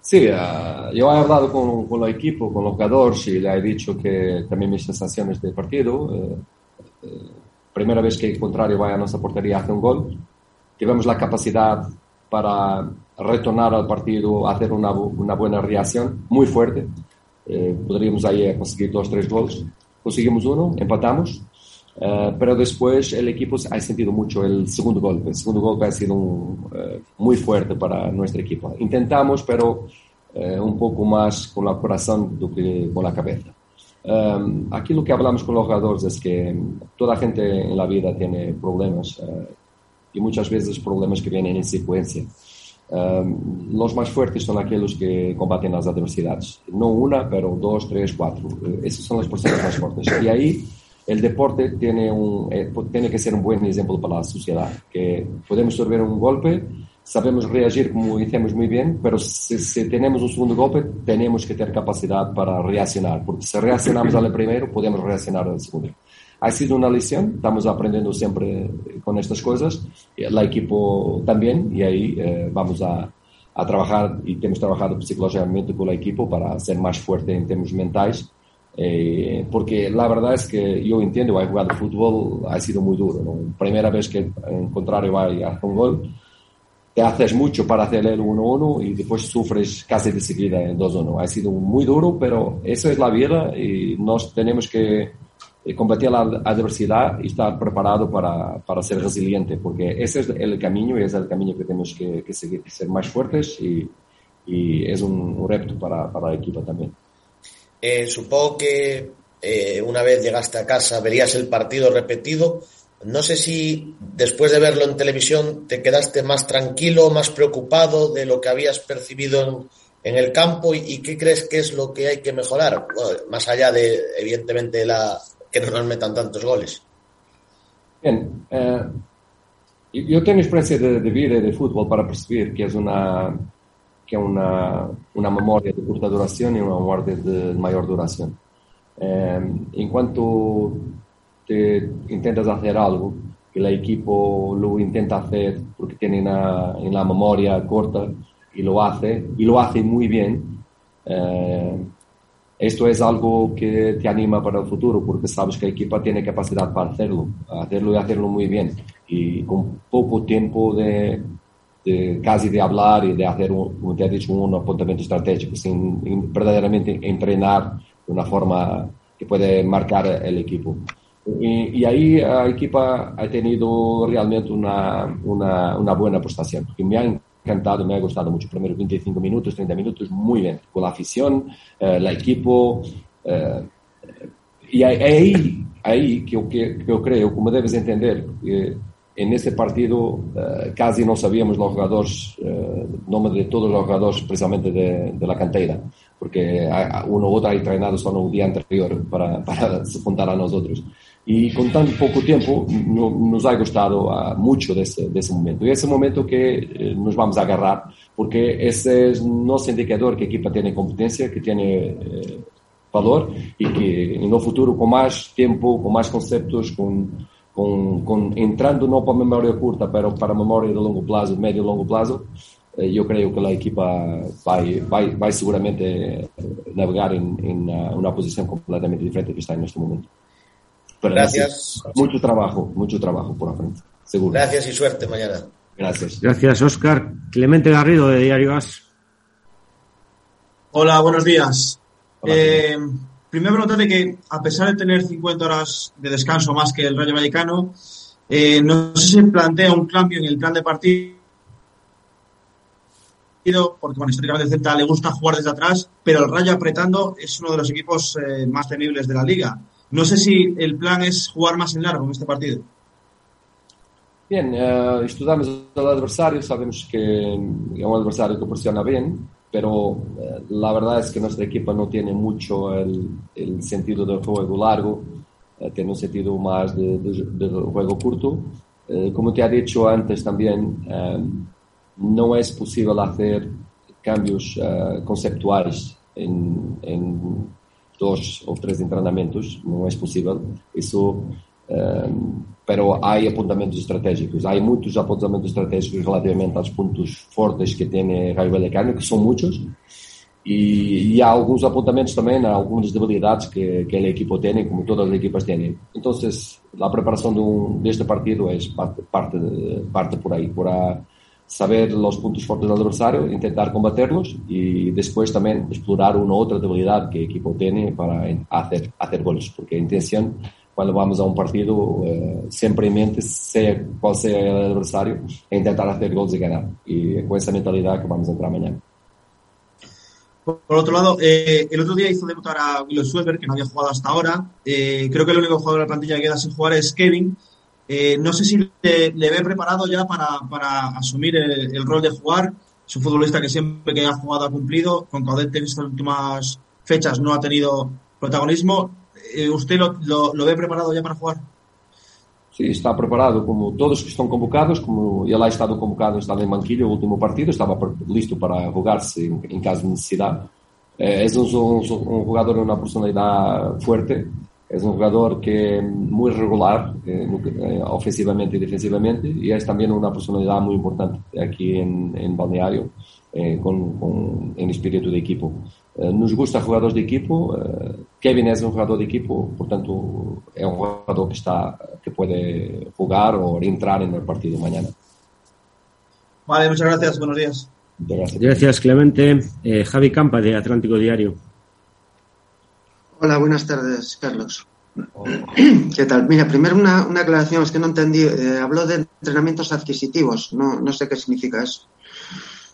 Sí, ah, yo he hablado con, con el equipo, con los jugadores y le he dicho que también mis sensaciones del partido. eh, eh, primera vez que el contrario vaya a nuestra portería hace un gol. Tivemos la capacidad para retornar al partido, hacer una, una buena reacción muy fuerte. Eh, podríamos ahí conseguir dos, tres goles. Conseguimos uno, empatamos. Eh, pero después el equipo ha sentido mucho el segundo golpe. El segundo golpe ha sido un, eh, muy fuerte para nuestro equipo. Intentamos, pero eh, un poco más con el corazón do que con la cabeza. Um, aquí lo que hablamos con los jugadores es que toda gente en la vida tiene problemas y muchas veces problemas que vienen en secuencia. Um, los más fuertes son aquellos que combaten las adversidades. No una, pero dos, tres, cuatro. Esas son las personas más fuertes. Y ahí el deporte tiene, un, eh, tiene que ser un buen ejemplo para la sociedad. Que podemos absorber un golpe, sabemos reagir como hicimos muy bien, pero si, si tenemos un segundo golpe, tenemos que tener capacidad para reaccionar. Porque si reaccionamos al primero, podemos reaccionar al segundo. Ha sido una lección, estamos aprendiendo siempre con estas cosas, el equipo también, y ahí eh, vamos a, a trabajar y hemos trabajado psicológicamente con el equipo para ser más fuerte en términos mentales Eh, porque la verdad es que yo entiendo, hay jugado fútbol, ha sido muy duro. ¿no? Primera vez que en contrario va y hace un gol, te haces mucho para hacer el 1-1 y después sufres casi de seguida el 2-1. Ha sido muy duro, pero eso es la vida y nos tenemos que eh, combatir la adversidad y estar preparado para, para ser resiliente, porque ese es el camino y es el camino que tenemos que, que seguir, ser más fuertes y, y es un, un reto para, para el equipo también. Eh, supongo que eh, una vez llegaste a casa verías el partido repetido. No sé si después de verlo en televisión te quedaste más tranquilo, más preocupado de lo que habías percibido en, el campo y, qué crees que es lo que hay que mejorar, más allá de, evidentemente, la que no nos metan tantos goles. Bien, eh, yo tengo experiencia de, de vida y de fútbol para percibir que es una que é uma, uma memória de curta duração e uma memória de maior duração. Eh, enquanto te intentas fazer algo que a equipo lo intenta fazer porque tem na, en la memoria corta y lo hace, y lo hace muy bien, eh, esto es algo que te anima para el futuro porque sabes que la equipa tiene capacidad para hacerlo, hacerlo y hacerlo muy bien. Y con poco tiempo de, de casi de hablar y de hacer, un, te he dicho, un apuntamiento estratégico, sin in, verdaderamente entrenar de una forma que puede marcar el equipo. Y, y ahí la equipa ha tenido realmente una, una, una buena prestación, porque me ha encantado, me ha gustado mucho. Primero 25 minutos, 30 minutos, muy bien, con la afición, eh, el equipo. Eh, y ahí, ahí que, yo, que, que yo creo, como debes entender, en ese partido uh, casi no sabíamos los jugadores, uh, nombre de todos los jugadores precisamente de, de la cantera, porque uno u otro ha entrenado solo un día anterior para, para se juntar a nosotros. Y con tan poco tiempo no, nos ha gustado uh, mucho de ese, de ese, momento. Y ese momento que eh, nos vamos a agarrar, porque ese es nuestro indicador que equipa tiene competencia, que tiene valor y que en el futuro con más tiempo, con más conceptos, con com, com, entrando não para a memória curta, pero para a memória de longo prazo, médio e longo prazo, eu creio que a equipa vai, vai, vai seguramente navegar em, em uma posição completamente diferente que está neste momento. Pero Gracias. Mucho trabajo, mucho trabajo por la frente, seguro. Gracias y suerte mañana. Gracias. Gracias, Oscar. Clemente Garrido, de Diario As. Hola, buenos días. Hola, eh, primero preguntarte que, a pesar de tener 50 horas de descanso más que el Rayo Vallecano, eh, no se plantea un cambio en el plan de partido, porque bueno, históricamente el le gusta jugar desde atrás, pero el Rayo apretando es uno de los equipos eh, más temibles de la liga. No sé si el plan es jugar más en largo en este partido. Bien, estudiamos al adversario, sabemos que es un adversario que presiona bien, pero eh, la verdad es que nuestra equipa no tiene mucho el, el sentido del juego largo, eh, tiene un sentido más de, de, de juego corto. Eh, como te ha dicho antes también, no es posible hacer cambios conceptuales en, en, dos o tres entrenamientos, no es posible. Eso Ehm, pero hai apuntamentos estratégicos. Hai muitos apuntamentos estratégicos relativamente aos pontos fortes que tem Raio Vallecano, que são muitos, e, e, há alguns apontamentos também, a algumas debilidades que, que a equipa tem, como todas as equipas têm. Então, a preparação de um, deste partido é parte, parte, parte por aí, por a saber os pontos fortes do adversário, tentar combatê-los e depois também explorar uma outra debilidade que a equipa tem para fazer, fazer gols, porque a intenção cuando vamos a un partido, eh, siempre en mente, sea cual sea el adversario, e intentar hacer gols y ganar. Y con esa mentalidad que vamos a entrar mañana. Por otro lado, eh, el otro día hizo debutar a Willow Schweber, que no había jugado hasta ahora. Eh, creo que el único jugador de la plantilla que queda sin jugar es Kevin. Eh, no sé si le, le, ve preparado ya para, para asumir el, el, rol de jugar. Es un futbolista que siempre que ha jugado ha cumplido. Con Caudete en estas últimas fechas no ha tenido protagonismo. ¿Usted lo, lo, lo, ve preparado ya para jugar? Sí, está preparado, como todos que están convocados, como él ha estado convocado, estaba en banquillo el último partido, estaba listo para jugarse en, en caso de necesidad. Eh, es un, un, un, jugador de una personalidad fuerte, es un jugador que muy regular, eh, eh, ofensivamente y defensivamente, y es también una personalidad muy importante aquí en, en Balneario, con, con, en espíritu de equipo. Nos gusta jugadores de equipo Kevin es un jugador de equipo, por tanto, es un jugador que está que puede jugar o entrar en el partido mañana. Vale, muchas gracias. Buenos días. Gracias. Gracias, Clemente. Eh, Javi Campa, de Atlántico Diario. Hola, buenas tardes, Carlos. ¿Qué tal? Mira, primero una, una aclaración, es que no entendí. Eh, habló de entrenamientos adquisitivos, no, no sé qué significa eso.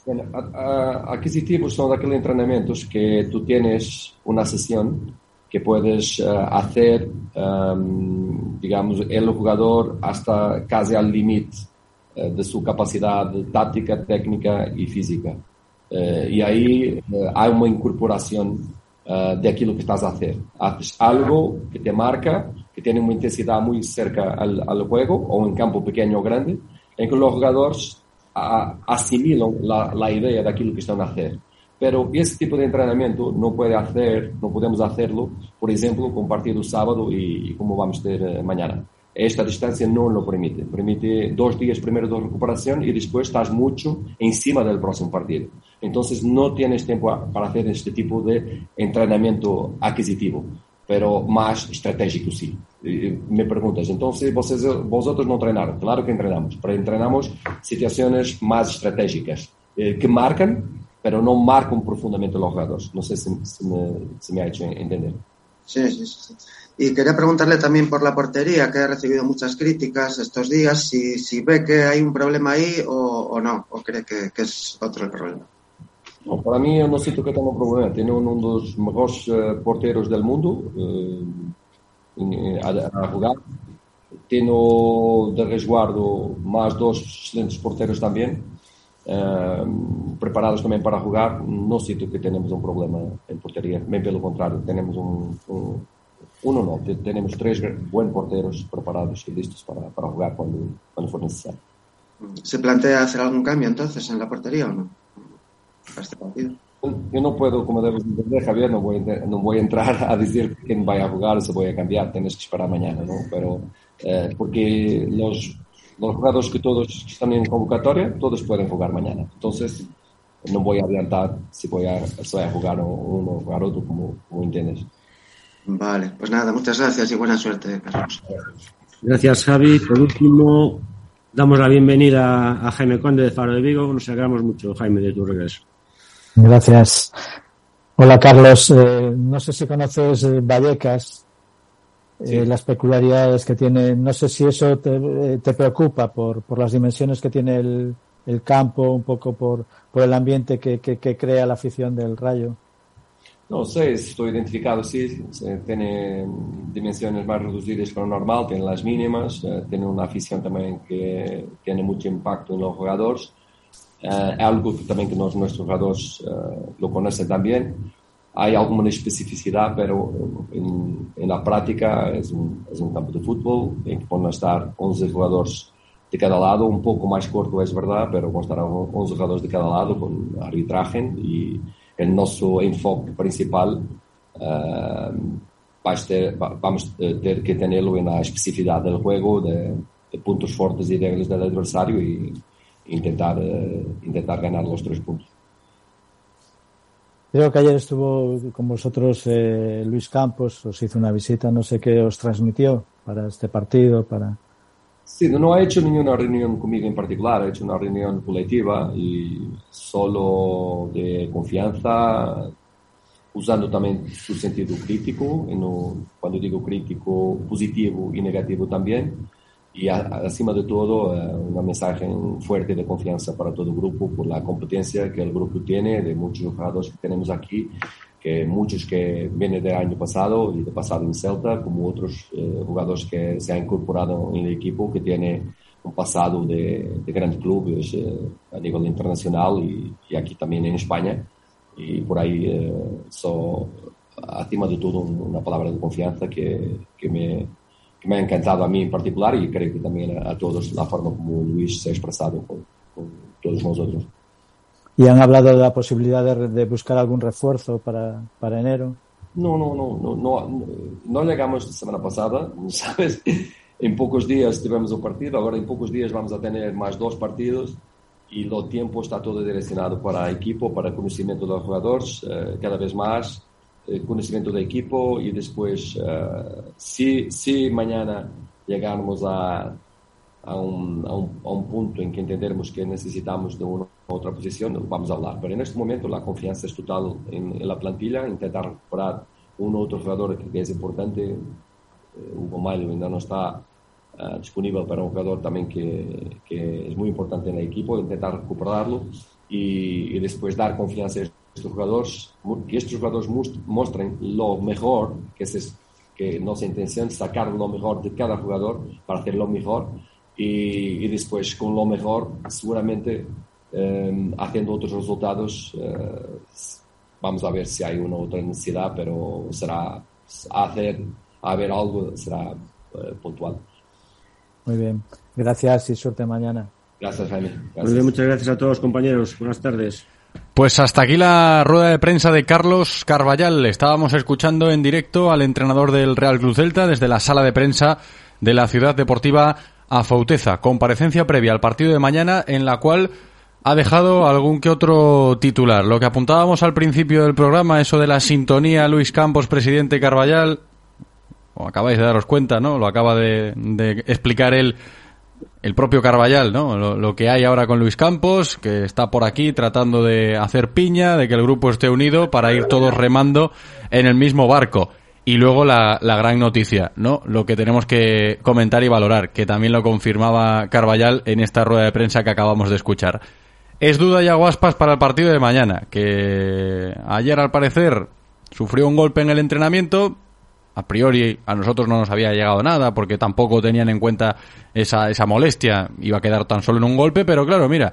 Bueno, a- a- son aquellos entrenamientos que tú tienes una sesión que puedes eh, hacer, em, digamos, el jugador hasta casi al límite eh, de su capacidad táctica, técnica y física. Eh, y ahí hay una incorporación de aquello que estás a hacer. Haces algo que te marca, que tiene una intensidad muy cerca al, juego, o un campo pequeño o grande, en que los jugadores asimilan la, idea de aquello que están a hacer. Pero ese tipo de entrenamiento no puede hacer, no podemos hacerlo, por ejemplo, con partido sábado y, y como vamos a ter eh, mañana. Esta distancia no lo permite. Permite dos días primero de recuperación y después estás mucho encima del próximo partido. Entonces no tienes tiempo para hacer este tipo de entrenamiento adquisitivo, pero más estratégico sí. Y Me preguntas, entonces vocês, vosotros no treinaron? Claro que entrenamos, pero entrenamos situaciones más estratégicas eh, que marcan, pero no marcan profundamente los jugadores. No sé si, si me, si me ha hecho entender. Sí, sí. sí. Y quería preguntarle también por la portería, que ha recibido muchas críticas estos días, si, si ve que hay un problema ahí o, o no, o cree que, que es otro el problema. No, para mí eu non sinto que tenga un problema. Un, un dos mejores eh, porteros del mundo eh, en- a, a jugar. Tiene de resguardo más dos excelentes porteros también, eh, preparados también para jugar. No siento que tenemos un problema en portería. Bien pelo contrario, tenemos un, un- uno no, te- tenemos tres buenos porteros preparados y listos para, para jugar cuando, cuando for necesario. ¿Se plantea hacer algún cambio entonces en la portería o no? Para este partido. Yo no puedo, como debes entender, Javier, no voy, a, no voy a entrar a decir quién va a jugar o se voy a cambiar, tienes que esperar mañana, ¿no? Pero, eh, porque los, los jugadores que todos están en convocatoria, todos pueden jugar mañana. Entonces, no voy a adelantar si voy a, si voy a jugar uno o jugar otro, como, como entiendes. Vale, pues nada, muchas gracias y buena suerte, Carlos. Gracias, Javi. Por último, damos la bienvenida a Jaime Conde de Faro de Vigo. Nos alegramos mucho, Jaime, de tu regreso. Gracias. Hola Carlos, Eh, no sé si conoces eh, Vallecas, eh, las peculiaridades que tiene. No sé si eso te, te preocupa por, por las dimensiones que tiene el, el campo, un poco por, por el ambiente que, que, que crea la afición del Rayo. No sé, estoy identificado, sí, se- tiene dimensiones más reducidas que lo normal, tiene las mínimas, tiene una afición también que tiene mucho impacto en los jugadores. Eh, algo que también que nos- nuestros jugadores eh, lo conocen también. Hay alguna especificidad, pero en, en la práctica es un, es un campo de fútbol en que van a estar 11 jugadores de cada lado, un poco más corto es verdad, pero van a estar 11 jugadores de cada lado con arbitraje y el nuestro enfoque principal eh, va a ter- va- vamos a ter que tenerlo en la especificidad del juego, de, de puntos fuertes y débiles del adversario y intentar, eh, intentar ganar los tres puntos. Creo que ayer estuvo con vosotros eh, Luis Campos, os hizo una visita, no sé qué os transmitió para este partido, para... Sí, no ha hecho ninguna reunión conmigo en particular, ha hecho una reunión colectiva y solo de confianza, usando también su sentido crítico, cuando digo crítico, positivo y negativo también, y a- acima de todo eh, una mensaje fuerte de confianza para todo el grupo por la competencia que el grupo tiene, de muchos jugadores que tenemos aquí, que muchos que vienen del año pasado y de pasado en Celta, como otros eh, jugadores que se han incorporado en el equipo, que tiene un pasado de, de grandes clubes eh, a nivel internacional y, y aquí también en España. Y por ahí, eh, so, acima de todo, un- una palabra de confianza que, que me, que me ha encantado a mí en particular y creo que también a, a todos la forma como Luis se ha expresado con, con todos nosotros. Y han hablado de la posibilidad de, de buscar algún refuerzo para, para enero. No, no, no, no, no, no, llegamos la semana pasada, ¿sabes? En pocos días tuvimos un partido, ahora en pocos días vamos a tener más dos partidos y lo tiempo está todo direccionado para equipo, para el conocimiento de los jugadores, eh, cada vez más conocimiento de equipo y después, eh, si, si mañana llegamos a, a, un, a, un, a un punto en que entendemos que necesitamos de una otra posición, vamos a hablar. Pero en este momento la confianza es total en, en la plantilla, intentar recuperar un otro jugador que es importante. Eh, Hugo Mayo ainda no está eh, disponible para un jugador también que, que, es muy importante en el equipo, intentar recuperarlo y, y, después dar confianza a estos jugadores, que estos jugadores muestren lo mejor, que, es, que nuestra intención es sacar lo mejor de cada jugador para hacerlo mejor y, y después con lo mejor seguramente eh, haciendo otros resultados eh, vamos a ver si hay una otra necesidad pero será hacer a ver algo será eh, puntual. Muy bien. Gracias y suerte mañana. Gracias Jaime. Gracias. Muy bien, muchas gracias a todos compañeros. Buenas tardes pues hasta aquí la rueda de prensa de Carlos Carballal. Estábamos escuchando en directo al entrenador del Real Cruz Celta desde la sala de prensa de la Ciudad Deportiva a Fauteza, comparecencia previa al partido de mañana en la cual ha dejado algún que otro titular. Lo que apuntábamos al principio del programa, eso de la sintonía Luis Campos, presidente Carballal, acabáis de daros cuenta, ¿no? Lo acaba de, de explicar él, el propio Carballal, ¿no? Lo, que hay ahora con Luis Campos, que está por aquí tratando de hacer piña, de que el grupo esté unido para ir todos remando en el mismo barco. Y luego la, la, gran noticia, ¿no? Lo que tenemos que comentar y valorar, que también lo confirmaba Carballal en esta rueda de prensa que acabamos de escuchar. Es duda y aguaspas para el partido de mañana, que ayer al parecer sufrió un golpe en el entrenamiento. A priori a nosotros no nos había llegado nada porque tampoco tenían en cuenta esa, esa molestia. Iba a quedar tan solo en un golpe, pero claro, mira,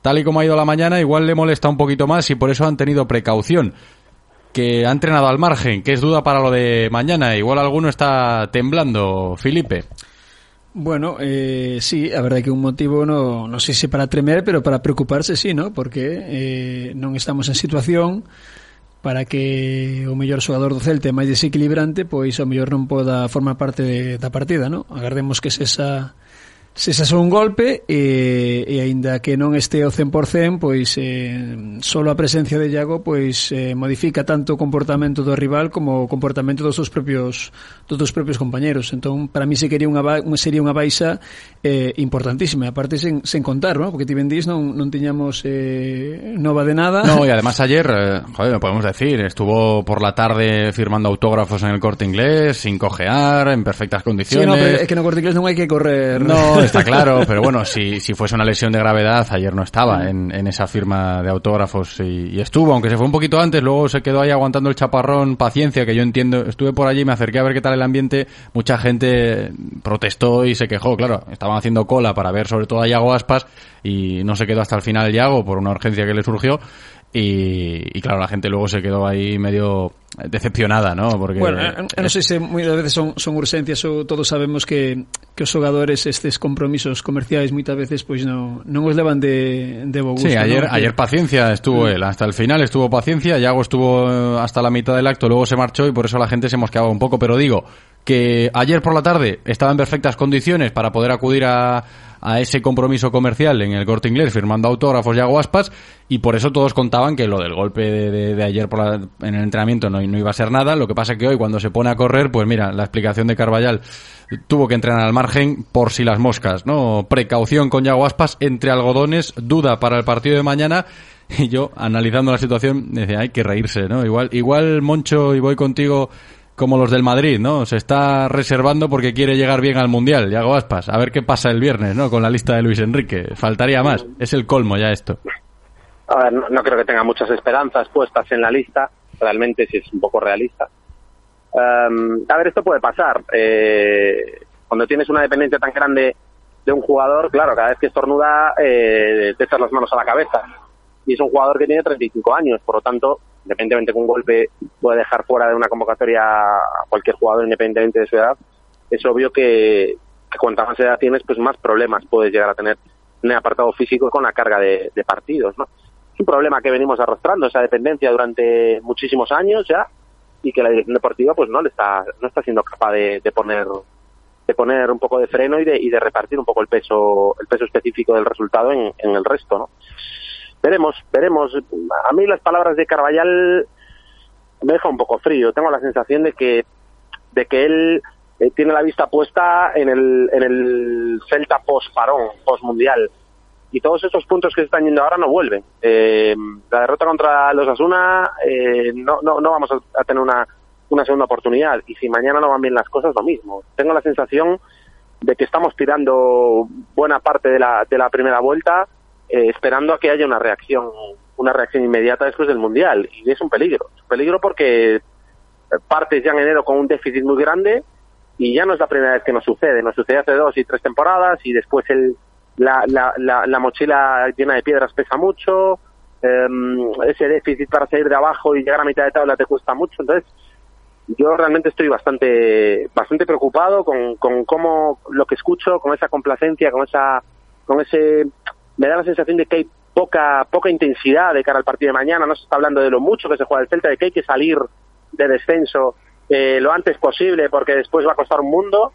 tal y como ha ido la mañana, igual le molesta un poquito más y por eso han tenido precaución que ha entrenado al margen, que es duda para lo de mañana. Igual alguno está temblando, Felipe. Bueno, eh, sí, a verdade que un motivo no, no sei se para tremer, pero para preocuparse sí, ¿no? Porque eh, estamos en situación para que o mellor xogador do Celta é máis desequilibrante, pois o mellor non poda formar parte de, da partida, non? Agardemos que se esa se xa un golpe e, e aínda que non este ao 100%, pois eh, só a presencia de Iago pois eh, modifica tanto o comportamento do rival como o comportamento dos seus propios dos seus propios compañeros. Entón, para mí se quería unha sería unha baixa eh, importantísima, aparte sen, sen contar, ¿no? porque ti vendís non, non tiñamos eh, nova de nada. No, e además ayer, eh, joder, podemos decir, estuvo por la tarde firmando autógrafos en el Corte Inglés, sin cojear, en perfectas condiciones. Sí, no, pero es que no Corte Inglés non hai que correr. No, está claro, pero bueno, si, si fuese una lesión de gravedad, ayer no estaba en, en esa firma de autógrafos y, y, estuvo, aunque se fue un poquito antes, luego se quedó ahí aguantando el chaparrón, paciencia, que yo entiendo, estuve por allí, me acerqué a ver qué tal el ambiente, mucha gente protestó y se quejó, claro, estaban haciendo cola para ver sobre todo a Yago Aspas y no se quedó hasta el final Yago por una urgencia que le surgió y, y, claro, la gente luego se quedó ahí medio decepcionada, ¿no? Porque bueno, non sei se moitas veces son, son urxencias ou todos sabemos que, que os xogadores estes compromisos comerciais moitas veces pois non, non os levan de, de bo gusto. Sí, ayer, ¿no? ayer paciencia estuvo mm. él, hasta el final estuvo paciencia, Yago estuvo hasta la mitad del acto, luego se marchó y por eso la gente se mosqueaba un poco, pero digo que ayer por la tarde estaba en perfectas condiciones para poder acudir a a ese compromiso comercial en el corte inglés firmando autógrafos y aguaspas y por eso todos contaban que lo del golpe de, de, ayer por la, en el entrenamiento no, no, iba a ser nada. Lo que pasa que hoy cuando se pone a correr, pues mira, la explicación de Carballal tuvo que entrenar al margen por si las moscas, ¿no? Precaución con Yaguaspas entre algodones, duda para el partido de mañana. Y yo, analizando la situación, decía, hay que reírse, ¿no? Igual, igual Moncho, y voy contigo, como los del Madrid, ¿no? Se está reservando porque quiere llegar bien al Mundial, Yago Aspas. A ver qué pasa el viernes, ¿no? Con la lista de Luis Enrique. Faltaría más. Es el colmo ya esto. A ver, no, no creo que tenga muchas esperanzas puestas en la lista. Realmente, si es un poco realista. Um, a ver, esto puede pasar. Eh, cuando tienes una dependencia tan grande de un jugador, claro, cada vez que estornuda eh, te echas las manos a la cabeza. Y es un jugador que tiene 35 años, por lo tanto, independientemente que un golpe puede dejar fuera de una convocatoria a cualquier jugador independientemente de su edad, es obvio que, que cuanta más edad tienes, pues más problemas puedes llegar a tener en el apartado físico con la carga de, de partidos, ¿no? Es un problema que venimos arrastrando, esa dependencia durante muchísimos años ya, y que la dirección deportiva pues no le está, no está siendo capaz de, de poner de poner un poco de freno y de, y de repartir un poco el peso, el peso específico del resultado en, en el resto, ¿no? Veremos, veremos. A mí las palabras de Carvallal me deja un poco frío. Tengo la sensación de que, de que él eh, tiene la vista puesta en el, en el Celta post-parón, post-mundial. Y todos esos puntos que se están yendo ahora no vuelven. Eh, la derrota contra los Asuna, eh, no, no, no vamos a, a tener una, una segunda oportunidad. Y si mañana no van bien las cosas, lo mismo. Tengo la sensación de que estamos tirando buena parte de la, de la primera vuelta eh, esperando a que haya una reacción una reacción inmediata después del mundial. Y es un peligro. Es un peligro porque eh, partes ya en enero con un déficit muy grande y ya no es la primera vez que nos sucede. Nos sucede hace dos y tres temporadas y después el la, la, la, la mochila llena de piedras pesa mucho em, ese déficit para salir de abajo y llegar a mitad de tabla te cuesta mucho. Entonces yo realmente estoy bastante bastante preocupado con, con cómo lo que escucho, con esa complacencia, con esa con ese me da la sensación de que hay poca poca intensidad de cara al partido de mañana, no se está hablando de lo mucho que se juega el Celta, de que hay que salir de descenso eh, lo antes posible porque después va a costar un mundo.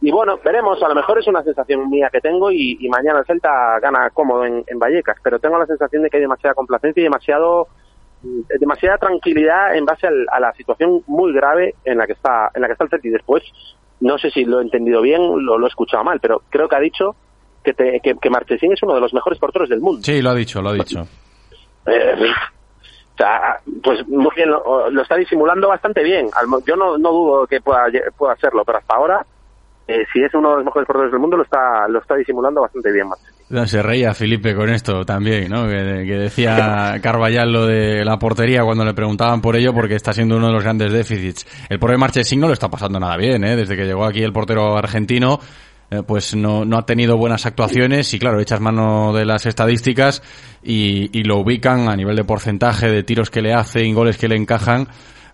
Y bueno, veremos, a lo mejor es una sensación mía que tengo y, mañana el Celta gana cómodo en, Vallecas, pero tengo la sensación de que hay demasiada complacencia y demasiado eh, demasiada tranquilidad en base al- a la situación muy grave en la que está en la que está el Celta. Y después no sé si lo he entendido bien lo, lo he escuchado mal pero creo que ha dicho que, te- que, que Marchesín es uno de los mejores porteros del mundo Sí, lo ha dicho, lo ha dicho. Eh, o sea, pues muy bien lo, lo está disimulando bastante bien yo no, no dudo que pueda pueda hacerlo pero hasta ahora eh, si es uno de los mejores porteros del mundo lo está lo está disimulando bastante bien Marchesín. Se reía Felipe con esto también, ¿no? Que, que decía Carvallal lo de la portería cuando le preguntaban por ello porque está siendo uno de los grandes déficits. El pobre Marchesín no lo está pasando nada bien, ¿eh? Desde que llegó aquí el portero argentino, pues no, no ha tenido buenas actuaciones y claro, echas mano de las estadísticas y, y lo ubican a nivel de porcentaje de tiros que le hace y goles que le encajan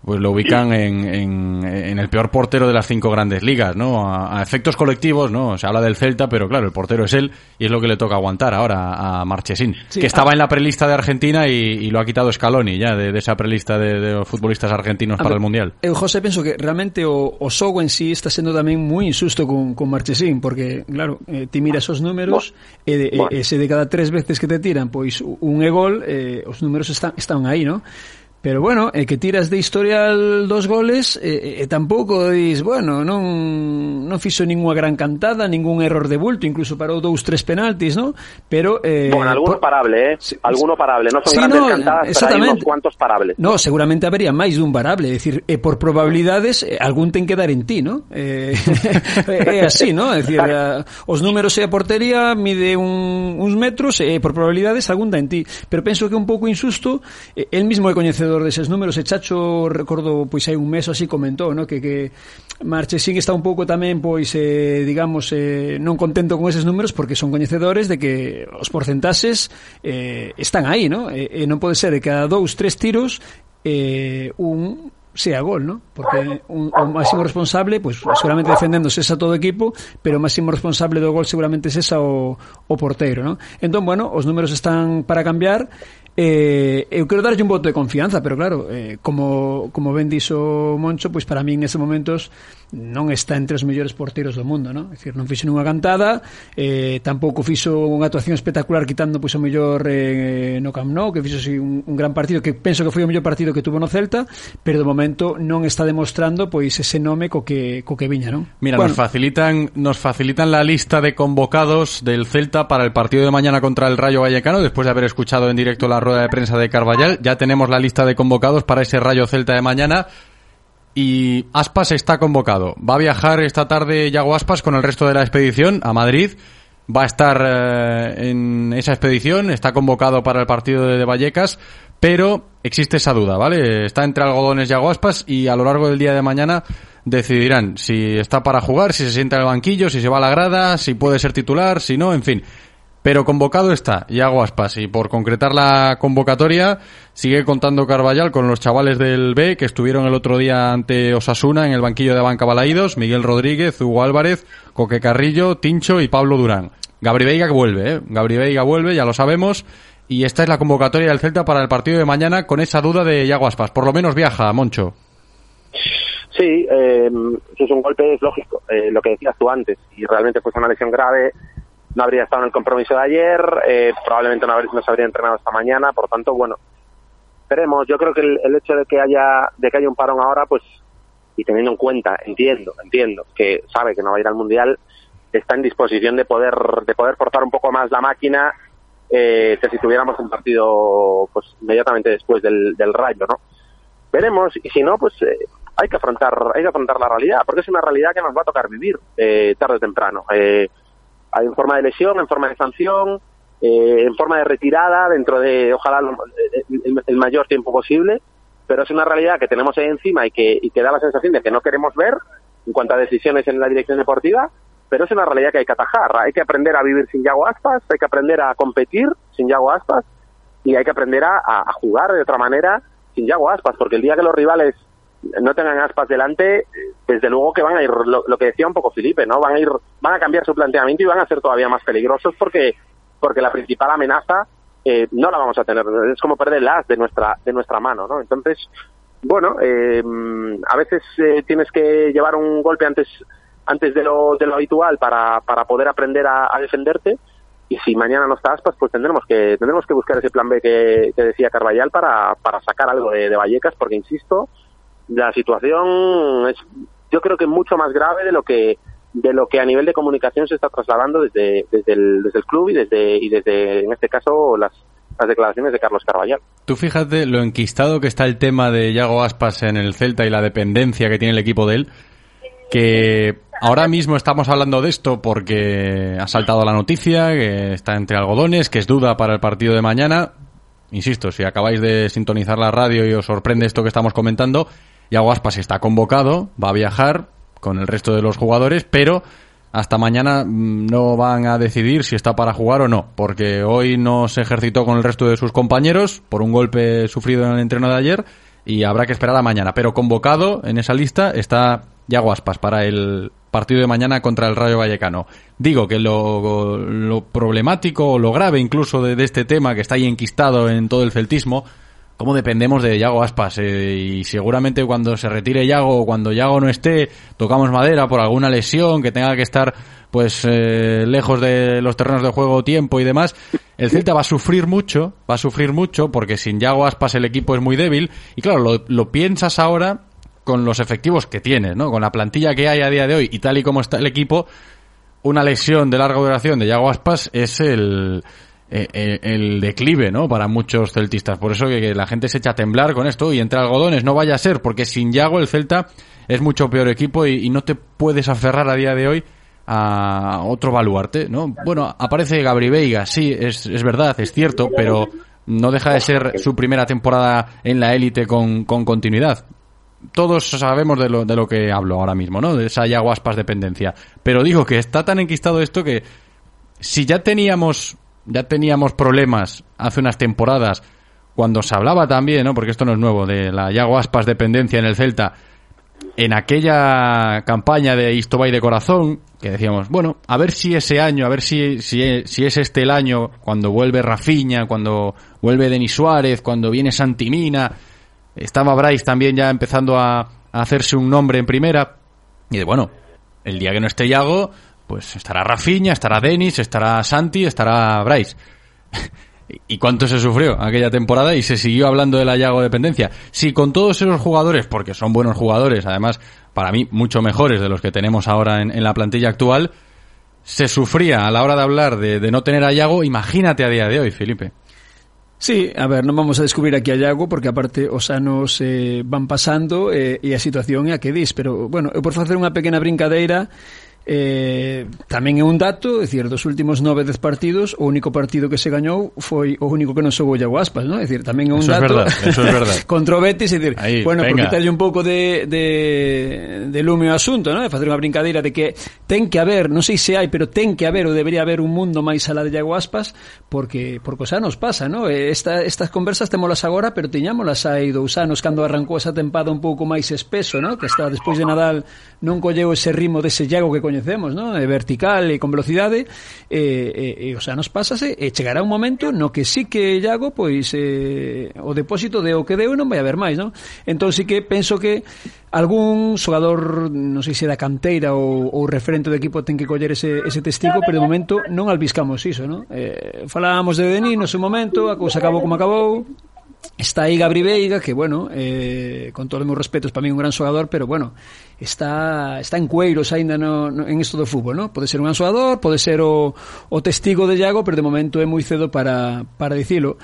pues lo ubican en, en, en, el peor portero de las cinco grandes ligas, ¿no? A, a, efectos colectivos, ¿no? Se habla del Celta, pero claro, el portero es él y es lo que le toca aguantar ahora a Marchesín, sí, que estaba ah, en la prelista de Argentina y, y, lo ha quitado Scaloni ya de, de esa prelista de, de, los futbolistas argentinos para ver, el Mundial. Eh, José, pienso que realmente o, Osogo en sí está siendo también muy insusto con, con Marchesín, porque, claro, eh, te mira esos números, eh, eh ese de cada tres veces que te tiran, pois un e gol, eh, os números están, están aí, ¿no? Pero bueno, e que tiras de historial dos goles e, e tampouco dis, bueno, non, non fixo ninguna gran cantada, ningún error de bulto, incluso parou dous, tres penaltis, ¿no? Pero... Eh, bueno, alguno por... parable, eh? Sí, alguno parable, non son sí, grandes no, cantadas, pero hai cuantos parables. No, seguramente habería máis dun parable, é dicir, e por probabilidades, algún ten que dar en ti, ¿no? Eh, é así, ¿no? É dicir, a, os números e a portería mide un, uns metros e por probabilidades algún dá en ti. Pero penso que un pouco insusto, el mismo é coñecedor alrededor deses números e Chacho, recordo, pois hai un mes así comentou, no? que, que Marchesín está un pouco tamén, pois, eh, digamos, eh, non contento con eses números porque son coñecedores de que os porcentaxes eh, están aí, no? E, e non pode ser de cada dous, tres tiros eh, un sea gol, ¿no? Porque un, o máximo responsable, pois pues, seguramente defendéndose esa todo equipo, pero o máximo responsable do gol seguramente es esa o, o porteiro, ¿no? Entón, bueno, os números están para cambiar Eh, eu quero darlle un voto de confianza, pero claro, eh, como, como ben dixo Moncho, pois para mí en nese momentos non está entre os mellores porteiros do mundo, non? É dicir, non fixo nunha cantada, eh, tampouco fixo unha actuación espectacular quitando pois o mellor eh, no Camp Nou, que fixo así, un, un gran partido, que penso que foi o mellor partido que tuvo no Celta, pero de momento non está demostrando pois ese nome co que, co que viña, non? Mira, bueno, nos facilitan nos facilitan la lista de convocados del Celta para el partido de mañana contra el Rayo Vallecano, después de haber escuchado en directo la rueda de prensa de Carvallal. Ya tenemos la lista de convocados para ese Rayo Celta de mañana. Y Aspas está convocado. Va a viajar esta tarde Yago Aspas con el resto de la expedición a Madrid. Va a estar eh, en esa expedición, está convocado para el partido de, de Vallecas, pero existe esa duda, ¿vale? Está entre algodones Yago Aspas y a lo largo del día de mañana decidirán si está para jugar, si se sienta en el banquillo, si se va a la grada, si puede ser titular, si no, en fin. Pero convocado está Iago Aspas y por concretar la convocatoria sigue contando Carballal con los chavales del B que estuvieron el otro día ante Osasuna en el banquillo de Banca Balaídos, Miguel Rodríguez, Hugo Álvarez, Coque Carrillo, Tincho y Pablo Durán. Gabri Veiga vuelve, ¿eh? Gabri vuelve, ya lo sabemos. Y esta es la convocatoria del Celta para el partido de mañana con esa duda de Iago. Por lo menos viaja, Moncho. Sí, eh, es un golpe, es lógico, eh, lo que decías tú antes. Y realmente fue una lesión grave, no habría estado en el compromiso de ayer, eh, probablemente no, habría, no se habría entrenado esta mañana, por tanto, bueno, esperemos. Yo creo que el, el hecho de que haya de que haya un parón ahora, pues y teniendo en cuenta, entiendo, entiendo que sabe que no va a ir al mundial, está en disposición de poder de poder forzar un poco más la máquina eh, que si tuviéramos un partido pues inmediatamente después del, del rayo, ¿no? Veremos y si no, pues eh, hay que afrontar hay que afrontar la realidad porque es una realidad que nos va a tocar vivir eh, tarde o temprano. Eh, en forma de lesión, en forma de sanción, eh, en forma de retirada dentro de ojalá el, el mayor tiempo posible, pero es una realidad que tenemos ahí encima y que, y que da la sensación de que no queremos ver en cuanto a decisiones en la dirección deportiva, pero es una realidad que hay que atajar. Hay que aprender a vivir sin Yago Aspas, hay que aprender a competir sin Yago Aspas y hay que aprender a- a jugar de otra manera sin Yago Aspas, porque el día que los rivales no tengan Aspas delante, desde luego que van a ir, lo, lo que decía un poco Felipe, ¿no? Van a ir, van a cambiar su planteamiento y van a ser todavía más peligrosos porque, porque la principal amenaza eh, no la vamos a tener. Es como perder el as de nuestra, de nuestra mano, ¿no? Entonces, bueno, eh, a veces eh, tienes que llevar un golpe antes antes de lo, de lo habitual para, para poder aprender a, a defenderte y si mañana no está Aspas pues tendremos que tendremos que buscar ese plan B que, decía Carballal para, para sacar algo de Vallecas porque insisto la situación es yo creo que mucho más grave de lo que de lo que a nivel de comunicación se está trasladando desde, desde, el, club y desde, y desde en este caso las, las declaraciones de Carlos Carballal Tú fíjate lo enquistado que está el tema de Yago Aspas en el Celta y la dependencia que tiene el equipo de él, que ahora mismo estamos hablando de esto porque ha saltado la noticia, que está entre algodones, que es duda para el partido de mañana. Insisto, si acabáis de sintonizar la radio y os sorprende esto que estamos comentando, Yago Aspas está convocado, va a viajar con el resto de los jugadores, pero hasta mañana mm, no van a decidir si está para jugar o no, porque hoy no se ejercitó con el resto de sus compañeros por un golpe sufrido en el entreno de ayer y habrá que esperar a mañana. Pero convocado en esa lista está Yago Aspas para el partido de mañana contra el Rayo Vallecano. Digo que lo, lo problemático o lo grave incluso de, de este tema que está ahí enquistado en todo el celtismo cómo dependemos de Yago Aspas eh, y seguramente cuando se retire Yago o cuando Yago no esté tocamos madera por alguna lesión que tenga que estar pues eh, lejos de los terrenos de juego tiempo y demás el Celta va a sufrir mucho va a sufrir mucho porque sin Yago Aspas el equipo es muy débil. Y claro lo, piensas ahora con los efectivos que tienes no con la plantilla que hay a día de hoy y tal y como está el equipo una lesión de larga duración de Yago Aspas es el eh, el declive, ¿no? Para muchos celtistas. Por eso que, la gente se echa a temblar con esto y entre algodones no vaya a ser, porque sin Yago el Celta es mucho peor equipo y, no te puedes aferrar a día de hoy a otro baluarte, ¿no? Bueno, aparece Gabri Veiga, sí, es, verdad, es cierto, pero no deja de ser su primera temporada en la élite con, con continuidad. Todos sabemos de lo, de lo que hablo ahora mismo, ¿no? De esa Yago Aspas dependencia. Pero digo que está tan enquistado esto que si ya teníamos ya teníamos problemas hace unas temporadas cuando se hablaba también, ¿no? Porque esto no es nuevo, de la Yago Aspas dependencia en el Celta, en aquella campaña de Istobay de corazón, que decíamos, bueno, a ver si ese año, a ver si, si, si es este el año, cuando vuelve Rafiña, cuando vuelve Denis Suárez, cuando viene Santimina, estaba Bryce también ya empezando a, a hacerse un nombre en primera, y de bueno, el día que no esté Yago, pues estará Rafiña, estará Denis, estará Santi, estará Bryce. ¿Y cuánto se sufrió aquella temporada? Y se siguió hablando de la Yago dependencia. Si con todos esos jugadores, porque son buenos jugadores, además, para mí, mucho mejores de los que tenemos ahora en, en la plantilla actual, se sufría a la hora de hablar de, no tener a Yago, imagínate a día de hoy, Felipe. Sí, a ver, non vamos a descubrir aquí a Iago porque aparte os anos eh, van pasando eh, e a situación é a que dis, pero bueno, eu por facer unha pequena brincadeira Eh, tamén é un dato, é dicir, dos últimos nove dez partidos, o único partido que se gañou foi o único que non sobou o Aspas, non? É dicir, tamén é un eso dato. Es verdad, eso es verdad. contra o Betis, é dicir, Ahí, bueno, venga. por quitarlle un pouco de, de, de lume ao asunto, non? De facer unha brincadeira de que ten que haber, non sei se hai, pero ten que haber ou debería haber un mundo máis alá de Iago Aspas, porque por xa nos pasa, non? Esta, estas conversas temolas agora, pero tiñámolas hai dous anos cando arrancou esa tempada un pouco máis espeso, non? Que está despois de Nadal non colleu ese ritmo dese Iago que coñecemos coñecemos, non? E vertical e con velocidade eh, eh, eh, e, e, e os anos pásase e chegará un momento no que sí que Iago pois eh, o depósito de o que deu non vai haber máis, non? Entón sí que penso que algún xogador, non sei se da canteira ou, ou referente do equipo ten que coller ese, ese testigo, pero de momento non albiscamos iso, non? Eh, falábamos de Denis no seu momento, a cousa acabou como acabou, Está aí Gabri Veiga, que, bueno, eh, con todos os meus respetos, para mí un gran xogador, pero, bueno, está está en cueiros aínda no, no, en isto do fútbol, ¿no? Pode ser un gran xogador, pode ser o, o testigo de Iago, pero de momento é moi cedo para, para dicilo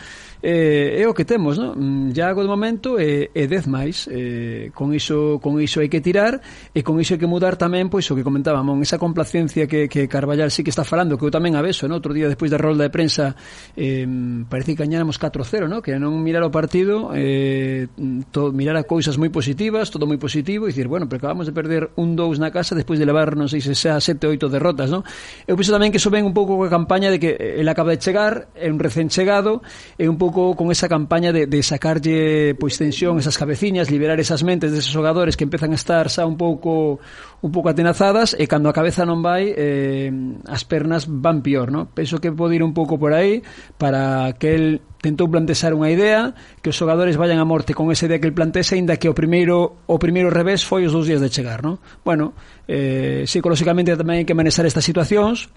eh, é o que temos, non? Iago mm, de momento é, é 10 máis, eh, con iso con iso hai que tirar e con iso hai que mudar tamén pois o que comentábamos, esa complacencia que, que Carballar sí que está falando, que eu tamén aveso, no? Outro día despois da rolda de prensa eh, parece que gañáramos 4-0, no? Que non mirar o partido, eh, to, mirar a cousas moi positivas, todo moi positivo e dicir, bueno, pero acabamos de perder un 2 na casa despois de levar, non sei se xa 7 8 derrotas, non? Eu penso tamén que iso ven un pouco coa campaña de que eh, el acaba de chegar, é un recén chegado, é un pouco pouco con esa campaña de, de sacarlle pois tensión esas cabeciñas, liberar esas mentes deses xogadores que empezan a estar xa un pouco un pouco atenazadas e cando a cabeza non vai eh, as pernas van pior, no? Penso que pode ir un pouco por aí para que el tentou plantexar unha idea que os xogadores vayan a morte con esa idea que el plantexe aínda que o primeiro o primeiro revés foi os dous días de chegar, no? Bueno, eh, psicolóxicamente tamén hai que manexar estas situacións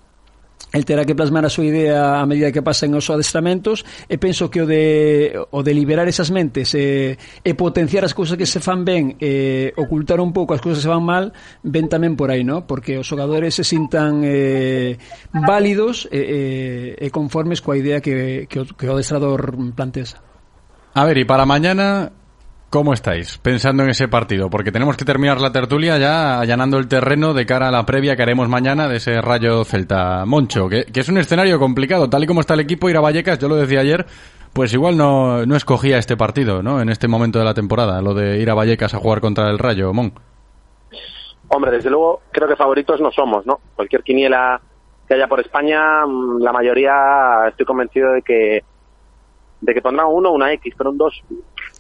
el terá que plasmar a súa idea a medida que pasen os adestramentos e penso que o de, o de liberar esas mentes e, e potenciar as cousas que se fan ben e ocultar un pouco as cousas que se van mal ven tamén por aí, ¿no? porque os xogadores se sintan eh, válidos e, e, e conformes coa idea que, que, o, que o adestrador plantea A ver, e para mañana ¿cómo estáis pensando en ese partido? Porque tenemos que terminar la tertulia ya allanando el terreno de cara a la previa que haremos mañana de ese Rayo Celta Moncho, que, que es un escenario complicado, tal y como está el equipo, ir a Vallecas, yo lo decía ayer, pues igual no, no escogía este partido, ¿no? En este momento de la temporada, lo de ir a Vallecas a jugar contra el Rayo, Mon. Hombre, desde luego creo que favoritos no somos, ¿no? Cualquier quiniela que haya por España, mm, la mayoría estoy convencido de que de que pondrán uno, una X, pero un 2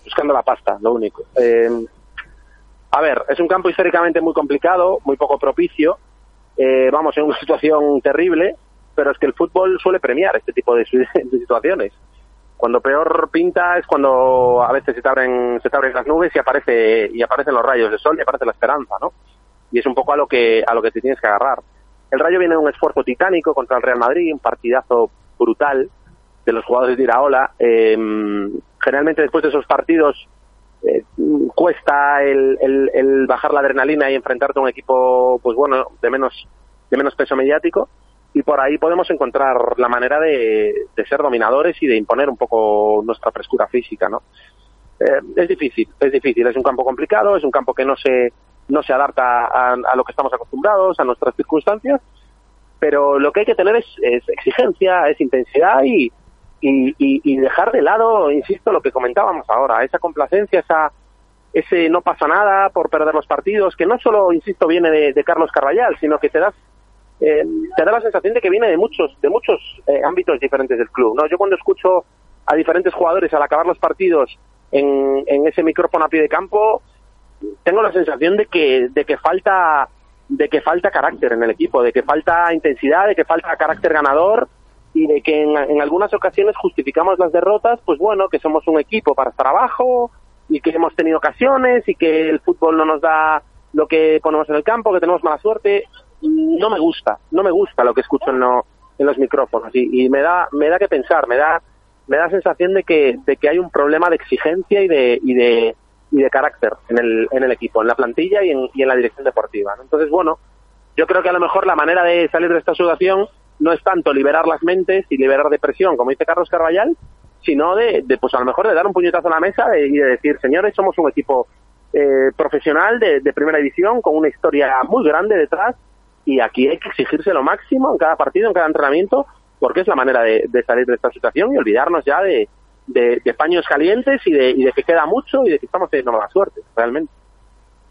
buscando la pasta, lo único. Eh, a ver, es un campo históricamente muy complicado, muy poco propicio. Eh, vamos, en una situación terrible, pero es que el fútbol suele premiar este tipo de, de situaciones. Cuando peor pinta es cuando a veces se te abren, se te abren las nubes y aparece y aparecen los rayos de sol y aparece la esperanza, ¿no? Y es un poco a lo que a lo que te tienes que agarrar. El Rayo viene de un esfuerzo titánico contra el Real Madrid, un partidazo brutal de los jugadores de Iraola. Eh, generalmente después de esos partidos eh, cuesta el, el, bajar la adrenalina y enfrentarte a un equipo, pues bueno, de menos, de menos peso mediático. Y por ahí podemos encontrar la manera de, de ser dominadores y de imponer un poco nuestra frescura física, ¿no? Eh, es difícil, es difícil, es un campo complicado, es un campo que no se, no se adapta a, a, lo que estamos acostumbrados, a nuestras circunstancias, pero lo que hay que tener es, es exigencia, es intensidad y, y, y, dejar de lado, insisto, lo que comentábamos ahora, esa complacencia, esa ese no pasa nada por perder los partidos, que no solo, insisto, viene de, de Carlos Carvallal, sino que te das eh, te da la sensación de que viene de muchos de muchos eh, ámbitos diferentes del club. no Yo cuando escucho a diferentes jugadores al acabar los partidos en, en ese micrófono a pie de campo, tengo la sensación de que de que falta de que falta carácter en el equipo, de que falta intensidad, de que falta carácter ganador y de que en, en, algunas ocasiones justificamos las derrotas, pues bueno, que somos un equipo para estar abajo y que hemos tenido ocasiones y que el fútbol no nos da lo que ponemos en el campo, que tenemos mala suerte. No me gusta, no me gusta lo que escucho en, lo, en los micrófonos y, y, me da me da que pensar, me da me da sensación de que de que hay un problema de exigencia y de y de y de carácter en el en el equipo, en la plantilla y en, y en la dirección deportiva. Entonces, bueno, yo creo que a lo mejor la manera de salir de esta situación no es tanto liberar las mentes y liberar depresión, como dice Carlos Carvallal, sino de, de pues a lo mejor de dar un puñetazo a la mesa y de, de decir, señores, somos un equipo eh, profesional de, primera división con una historia muy grande detrás y aquí hay que exigirse lo máximo en cada partido, en cada entrenamiento, porque es la manera de, salir de esta situación y olvidarnos ya de, paños calientes y de, y de que queda mucho y de que estamos teniendo mala suerte, realmente.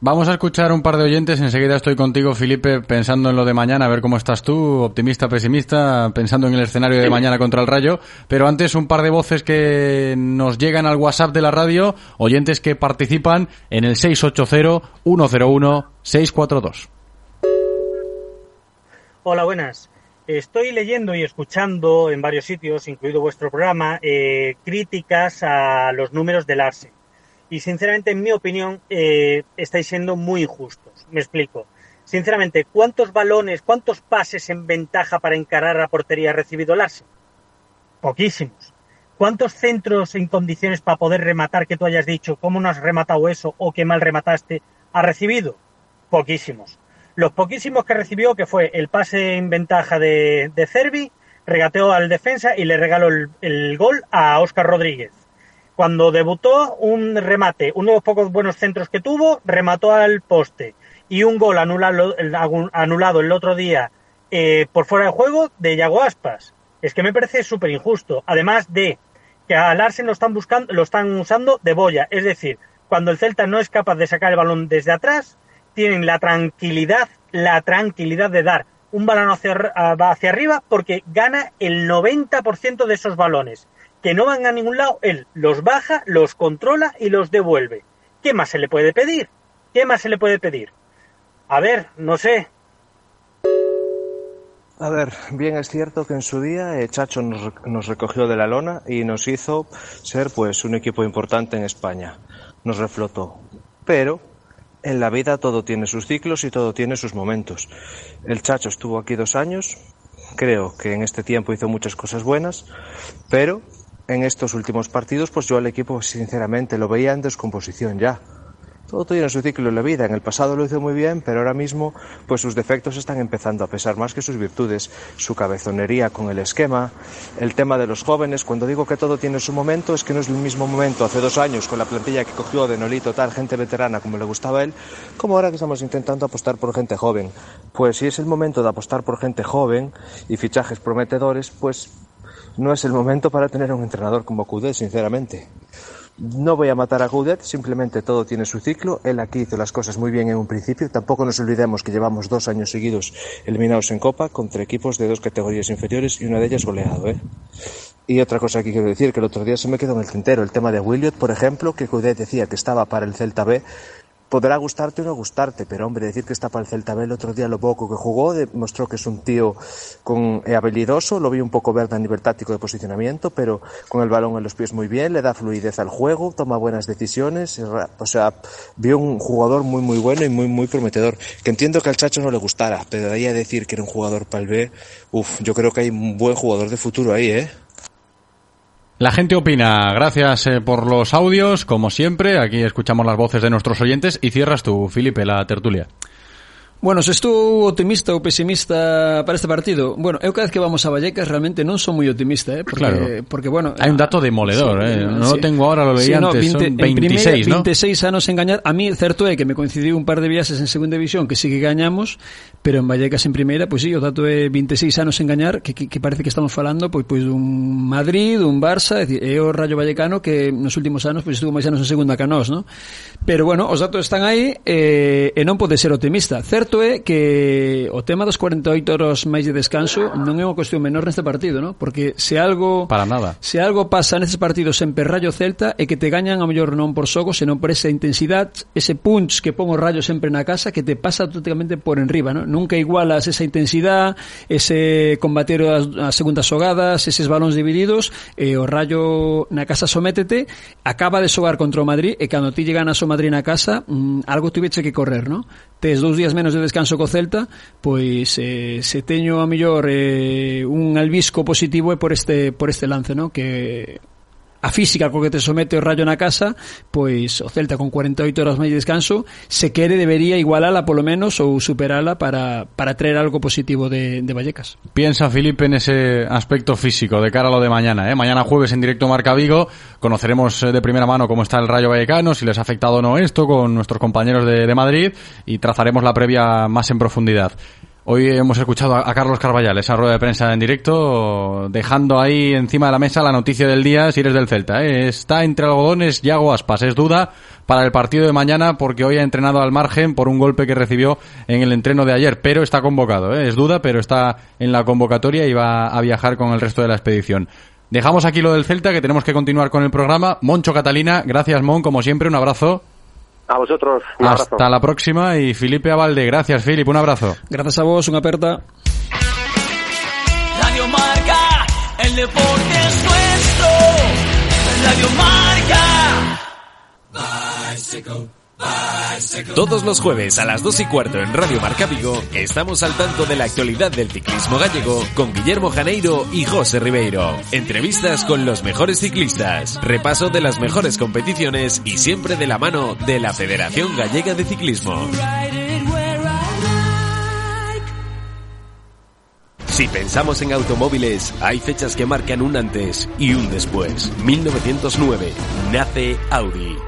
Vamos a escuchar un par de oyentes. Enseguida estoy contigo, Felipe, pensando en lo de mañana, a ver cómo estás tú, optimista, pesimista, pensando en el escenario de mañana contra el Rayo. Pero antes, un par de voces que nos llegan al WhatsApp de la radio, oyentes que participan en el 680-101-642. Hola, buenas. Estoy leyendo y escuchando en varios sitios, incluido vuestro programa, eh, críticas a los números del ARSE y sinceramente, en mi opinión, eh, estáis siendo muy injustos. Me explico. Sinceramente, ¿cuántos balones, cuántos pases en ventaja para encarar a portería ha recibido Larsen? Poquísimos. ¿Cuántos centros en condiciones para poder rematar que tú hayas dicho, cómo no has rematado eso o qué mal remataste, ha recibido? Poquísimos. Los poquísimos que recibió, que fue el pase en ventaja de, de Cervi, regateó al defensa y le regaló el, el gol a Óscar Rodríguez. Cuando debutó, un remate, uno de los pocos buenos centros que tuvo, remató al poste. Y un gol anulado, el- anulado el otro día eh, por fuera de juego de Yago Aspas. Es que me parece súper injusto. Además de que a Larsen lo están buscando, lo están usando de boya. Es decir, cuando el Celta no es capaz de sacar el balón desde atrás, tienen la tranquilidad, la tranquilidad de dar un balón hacia, ar- a- hacia arriba porque gana el 90% de esos balones. Que no van a ningún lado, él los baja, los controla y los devuelve. ¿Qué más se le puede pedir? ¿Qué más se le puede pedir? A ver, no sé, A ver, bien es cierto que en su día eh, Chacho nos, nos recogió de la lona y nos hizo ser pues un equipo importante en España. Nos reflotó. Pero en la vida todo tiene sus ciclos y todo tiene sus momentos. El Chacho estuvo aquí dos años. Creo que en este tiempo hizo muchas cosas buenas, pero en estos últimos partidos pues yo al equipo sinceramente lo veía en descomposición ya. Todo tiene su ciclo en la vida. En el pasado lo hizo muy bien, pero ahora mismo, pues sus defectos están empezando a pesar más que sus virtudes. Su cabezonería con el esquema, el tema de los jóvenes. Cuando digo que todo tiene su momento, es que no es el mismo momento hace dos años con la plantilla que cogió de Nolito tal, gente veterana como le gustaba a él, como ahora que estamos intentando apostar por gente joven. Pues si es el momento de apostar por gente joven y fichajes prometedores, pues no es el momento para tener un entrenador como Coudet, sinceramente. No voy a matar a Goudet, simplemente todo tiene su ciclo. Él aquí hizo las cosas muy bien en un principio. Tampoco nos olvidemos que llevamos dos años seguidos eliminados en Copa contra equipos de dos categorías inferiores y una de ellas goleado. ¿eh? Y otra cosa que quiero decir, que el otro día se me quedó en el tintero, el tema de Williot, por ejemplo, que Coudet decía que estaba para el Celta B. Podrá gustarte o no gustarte, pero hombre, decir que está para el Celta el otro día lo poco que jugó demostró que es un tío con, eh, habilidoso, lo vi un poco verde a nivel táctico de posicionamiento, pero con el balón en los pies muy bien, le da fluidez al juego, toma buenas decisiones, o sea, vio un jugador muy muy bueno y muy muy prometedor, que entiendo que al Chacho no le gustara, pero de ahí a decir que era un jugador para el B, uff, yo creo que hay un buen jugador de futuro ahí, ¿eh? La gente opina. Gracias eh, por los audios, como siempre. Aquí escuchamos las voces de nuestros oyentes y cierras tú, Felipe, la tertulia. Bueno, se estou optimista ou pesimista para este partido. Bueno, eu cada vez que vamos a Vallecas realmente non son moi optimista, eh, porque claro. porque bueno, hai un dato demoledor, sí, eh. Non sí. lo tengo ahora, lo leí sí, antes, no, 20, son 26, en primeira, ¿no? 26 anos en gañar. A mí certo é que me coincidiu un par de viaxes en segunda división que sí que gañamos, pero en Vallecas en primeira, pois pues, sí, o dato é 26 anos en gañar, que, que, que parece que estamos falando pois pois dun Madrid, dun Barça, é, dicir, é o Rayo Vallecano que nos últimos anos pois estuvo máis anos en segunda que nós, ¿no? Pero bueno, os datos están aí eh, e non pode ser optimista. Certo certo é que o tema dos 48 horas máis de descanso non é unha cuestión menor neste partido, non? Porque se algo Para nada. Se algo pasa nestes partidos en Perrallo Celta é que te gañan a mellor non por xogo, senón por esa intensidade, ese punch que pon o Rayo sempre na casa que te pasa totalmente por enriba, non? Nunca igualas esa intensidade, ese combater as, as segundas xogadas, eses balóns divididos, e o Rayo na casa sométete, acaba de xogar contra o Madrid e cando ti llegan a o Madrid na casa, mm, algo tuveche que correr, non? tes dous días menos de descanso co Celta, pois eh, se teño a mellor eh, un albisco positivo é por este por este lance, no? que a física co que te somete o Rayo na casa, pois o Celta con 48 horas máis de descanso, se quere debería igualala polo menos ou superala para, para traer algo positivo de, de Vallecas. Piensa Felipe en ese aspecto físico de cara a lo de mañana. ¿eh? Mañana jueves en directo Marca Vigo conoceremos eh, de primera mano cómo está el Rayo Vallecano, si les ha afectado o no esto con nuestros compañeros de, de Madrid y trazaremos la previa más en profundidad. Hoy hemos escuchado a, Carlos Carballal, esa rueda de prensa en directo, dejando ahí encima de la mesa la noticia del día si eres del Celta. ¿eh? Está entre algodones Yago Aspas, es duda para el partido de mañana porque hoy ha entrenado al margen por un golpe que recibió en el entreno de ayer, pero está convocado. ¿eh? Es duda, pero está en la convocatoria y va a viajar con el resto de la expedición. Dejamos aquí lo del Celta, que tenemos que continuar con el programa. Moncho Catalina, gracias Mon, como siempre, un abrazo. A vosotros, un abrazo. Hasta la próxima y Felipe Avalde, gracias Filip, un abrazo. Gracias a vos, unha aperta. Radio Marca, el deporte es nuestro. Radio Marca. Bicycle, Todos los jueves a las 2 y cuarto en Radio Marca Vigo estamos al tanto de la actualidad del ciclismo gallego con Guillermo Janeiro y José Ribeiro. Entrevistas con los mejores ciclistas, repaso de las mejores competiciones y siempre de la mano de la Federación Gallega de Ciclismo. Si pensamos en automóviles, hay fechas que marcan un antes y un después. 1909 nace Audi.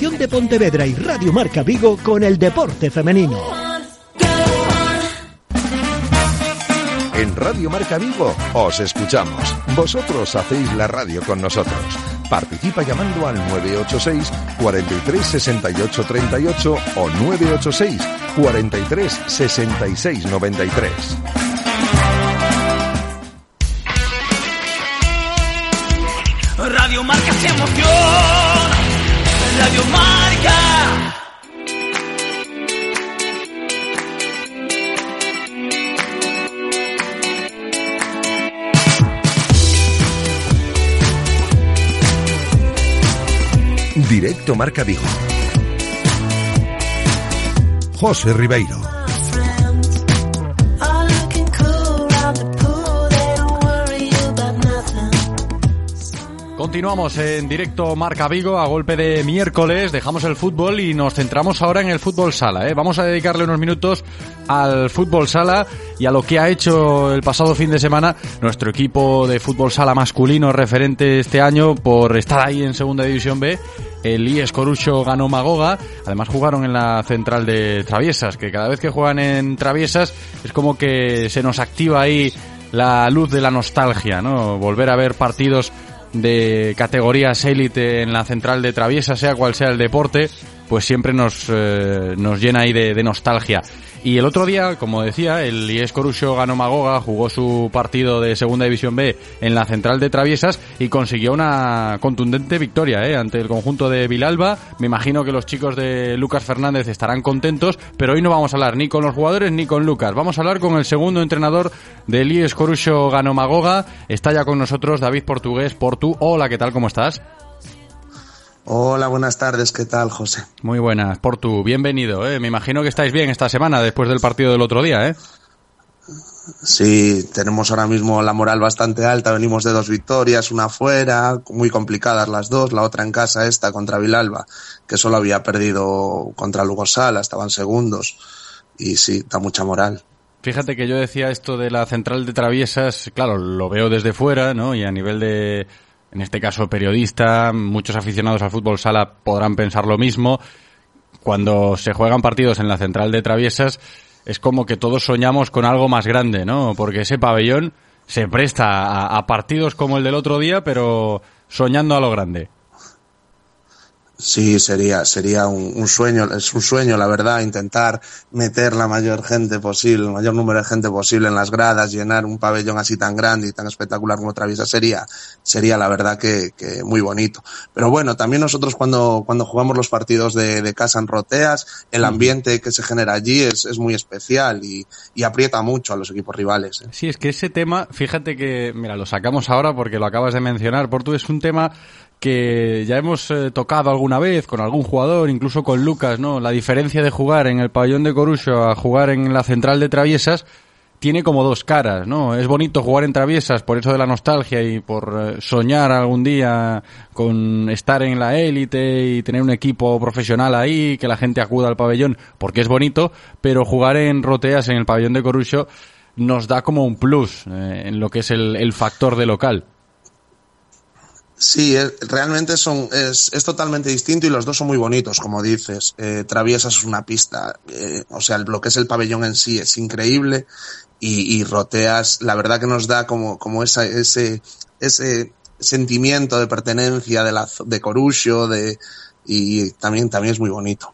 de Pontevedra y Radio Marca Vigo con el deporte femenino. En Radio Marca Vigo os escuchamos. Vosotros hacéis la radio con nosotros. Participa llamando al 986 43 68 38 o 986 43 66 93. Marca. Directo Marca Vigo. José Ribeiro. Continuamos en directo Marca Vigo a golpe de miércoles, dejamos el fútbol y nos centramos ahora en el fútbol sala. ¿eh? Vamos a dedicarle unos minutos al fútbol sala y a lo que ha hecho el pasado fin de semana nuestro equipo de fútbol sala masculino referente este año por estar ahí en Segunda División B. El IES Corucho ganó Magoga, además jugaron en la central de Traviesas, que cada vez que juegan en Traviesas es como que se nos activa ahí la luz de la nostalgia, ¿no? Volver a ver partidos de categorías élite en la central de Traviesa, sea cual sea el deporte, pues siempre nos, eh, nos llena ahí de, de nostalgia. Y el otro día, como decía, el IES Corucho ganó Magoga, jugó su partido de Segunda División B en la central de Traviesas y consiguió una contundente victoria ¿eh? ante el conjunto de Vilalba. Me imagino que los chicos de Lucas Fernández estarán contentos, pero hoy no vamos a hablar ni con los jugadores ni con Lucas. Vamos a hablar con el segundo entrenador del IES Corucho ganó Magoga. Está ya con nosotros David Portugués Portu. Hola, ¿qué tal? ¿Cómo estás? Hola, buenas tardes, ¿qué tal, José? Muy buenas, Portu, bienvenido. ¿eh? Me imagino que estáis bien esta semana después del partido del otro día, ¿eh? Sí, tenemos ahora mismo la moral bastante alta, venimos de dos victorias, una fuera, muy complicadas las dos, la otra en casa esta contra Vilalba, que solo había perdido contra Lugo Sala, estaban segundos, y sí, da mucha moral. Fíjate que yo decía esto de la central de traviesas, claro, lo veo desde fuera, ¿no? Y a nivel de, en este caso, periodista, muchos aficionados al fútbol sala podrán pensar lo mismo. Cuando se juegan partidos en la central de traviesas, es como que todos soñamos con algo más grande, ¿no? Porque ese pabellón se presta a, a partidos como el del otro día, pero soñando a lo grande. Sí, sería, sería un, un sueño, es un sueño, la verdad, intentar meter la mayor gente posible, el mayor número de gente posible en las gradas, llenar un pabellón así tan grande y tan espectacular como Traviesa sería, sería la verdad que, que muy bonito. Pero bueno, también nosotros cuando, cuando jugamos los partidos de, de casa en Roteas, el ambiente que se genera allí es, es muy especial y, y aprieta mucho a los equipos rivales. ¿eh? Sí, es que ese tema, fíjate que, mira, lo sacamos ahora porque lo acabas de mencionar, Portu, es un tema que ya hemos eh, tocado alguna vez con algún jugador, incluso con Lucas, ¿no? La diferencia de jugar en el pabellón de Corucho a jugar en la central de Traviesas, tiene como dos caras, ¿no? Es bonito jugar en traviesas por eso de la nostalgia y por eh, soñar algún día con estar en la élite y tener un equipo profesional ahí, que la gente acuda al pabellón, porque es bonito, pero jugar en roteas en el pabellón de Corucho nos da como un plus eh, en lo que es el, el factor de local. Sí, realmente son, es, es totalmente distinto y los dos son muy bonitos, como dices. Eh, Traviesas es una pista, eh, o sea, lo que es el pabellón en sí es increíble y, Roteas, la verdad que nos da como, como esa, ese, ese sentimiento de pertenencia de, la, de Corucho, de, y también, también es muy bonito.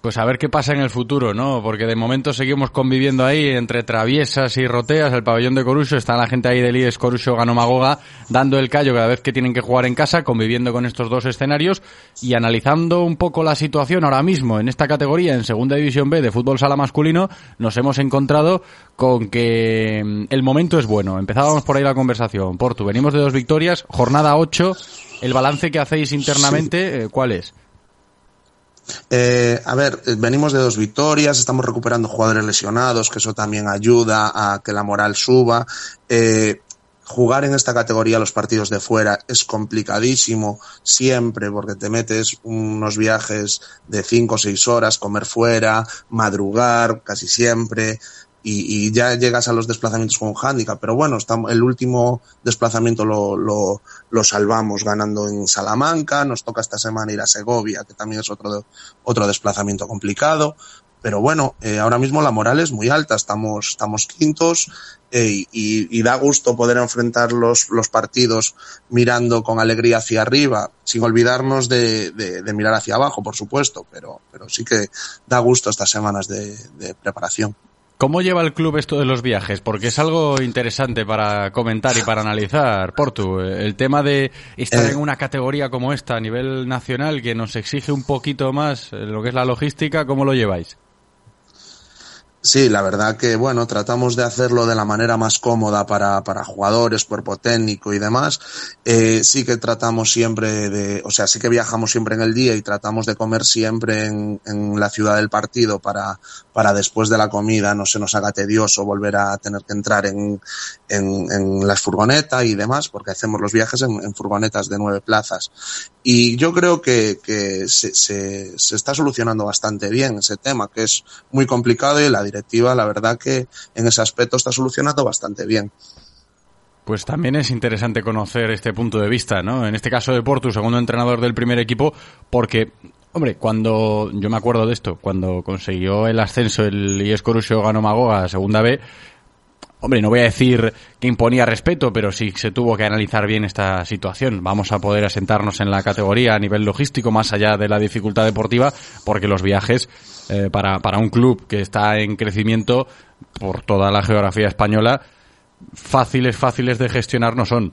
Pues a ver qué pasa en el futuro, ¿no? Porque de momento seguimos conviviendo ahí entre traviesas y roteas, el pabellón de Corucho, está la gente ahí del IES Corucho Ganomagoga dando el callo cada vez que tienen que jugar en casa, conviviendo con estos dos escenarios y analizando un poco la situación ahora mismo en esta categoría, en Segunda División B de fútbol sala masculino, nos hemos encontrado con que mm, el momento es bueno. Empezábamos por ahí la conversación. Portu, venimos de dos victorias, jornada 8, el balance que hacéis internamente, eh, ¿cuál es? Eh, a ver, eh, venimos de dos victorias, estamos recuperando jugadores lesionados, que eso también ayuda a que la moral suba. Eh, jugar en esta categoría los partidos de fuera es complicadísimo siempre porque te metes unos viajes de cinco o seis horas, comer fuera, madrugar casi siempre y, y ya llegas a los desplazamientos con un hándicap. Pero bueno, el último desplazamiento lo, lo, lo salvamos ganando en Salamanca, nos toca esta semana ir a Segovia, que también es otro, otro desplazamiento complicado. Pero bueno, eh, ahora mismo la moral es muy alta, estamos, estamos quintos eh, y, y da gusto poder enfrentar los, los partidos mirando con alegría hacia arriba, sin olvidarnos de, de, de mirar hacia abajo, por supuesto, pero, pero sí que da gusto estas semanas de, de preparación. ¿Cómo lleva el club esto de los viajes? Porque es algo interesante para comentar y para analizar. Portu, el tema de estar Eh. en una categoría como esta a nivel nacional que nos exige un poquito más lo que es la logística, ¿cómo lo lleváis? Sí, la verdad que, bueno, tratamos de hacerlo de la manera más cómoda para, para jugadores, cuerpo técnico y demás. Eh, sí que tratamos siempre de, o sea, sí que viajamos siempre en el día y tratamos de comer siempre en, la ciudad del partido para, para después de la comida no se nos haga tedioso volver a tener que entrar en, en, en las furgonetas y demás, porque hacemos los viajes en, en furgonetas de nueve plazas. Y yo creo que, que se, se, se está solucionando bastante bien ese tema, que es muy complicado y la directiva, la verdad que en ese aspecto está solucionando bastante bien. Pues también es interesante conocer este punto de vista, ¿no? En este caso de Portu, segundo entrenador del primer equipo, porque, hombre, cuando, yo me acuerdo de esto, cuando consiguió el ascenso el IES Corucho Ganomagoga a segunda B, Hombre, no voy a decir que imponía respeto, pero sí se tuvo que analizar bien esta situación. Vamos a poder asentarnos en la categoría a nivel logístico, más allá de la dificultad deportiva, porque los viajes eh, para, para un club que está en crecimiento por toda la geografía española, fáciles, fáciles de gestionar no son.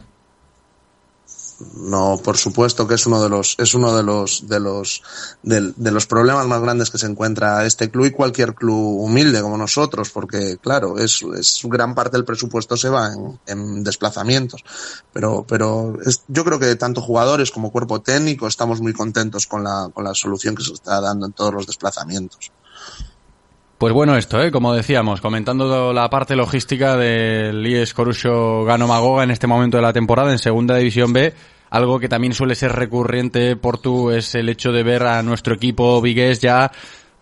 No, por supuesto que es uno de los, es uno de los, de los, de, los problemas más grandes que se encuentra este club y cualquier club humilde como nosotros, porque claro, es, es gran parte del presupuesto se va en, en desplazamientos. Pero, pero es, yo creo que tanto jugadores como cuerpo técnico estamos muy contentos con la, con la solución que se está dando en todos los desplazamientos. Pues bueno esto, ¿eh? como decíamos, comentando la parte logística del IES Corucho Gano Magoga en este momento de la temporada en Segunda División B, algo que también suele ser recurrente por tú es el hecho de ver a nuestro equipo vigués ya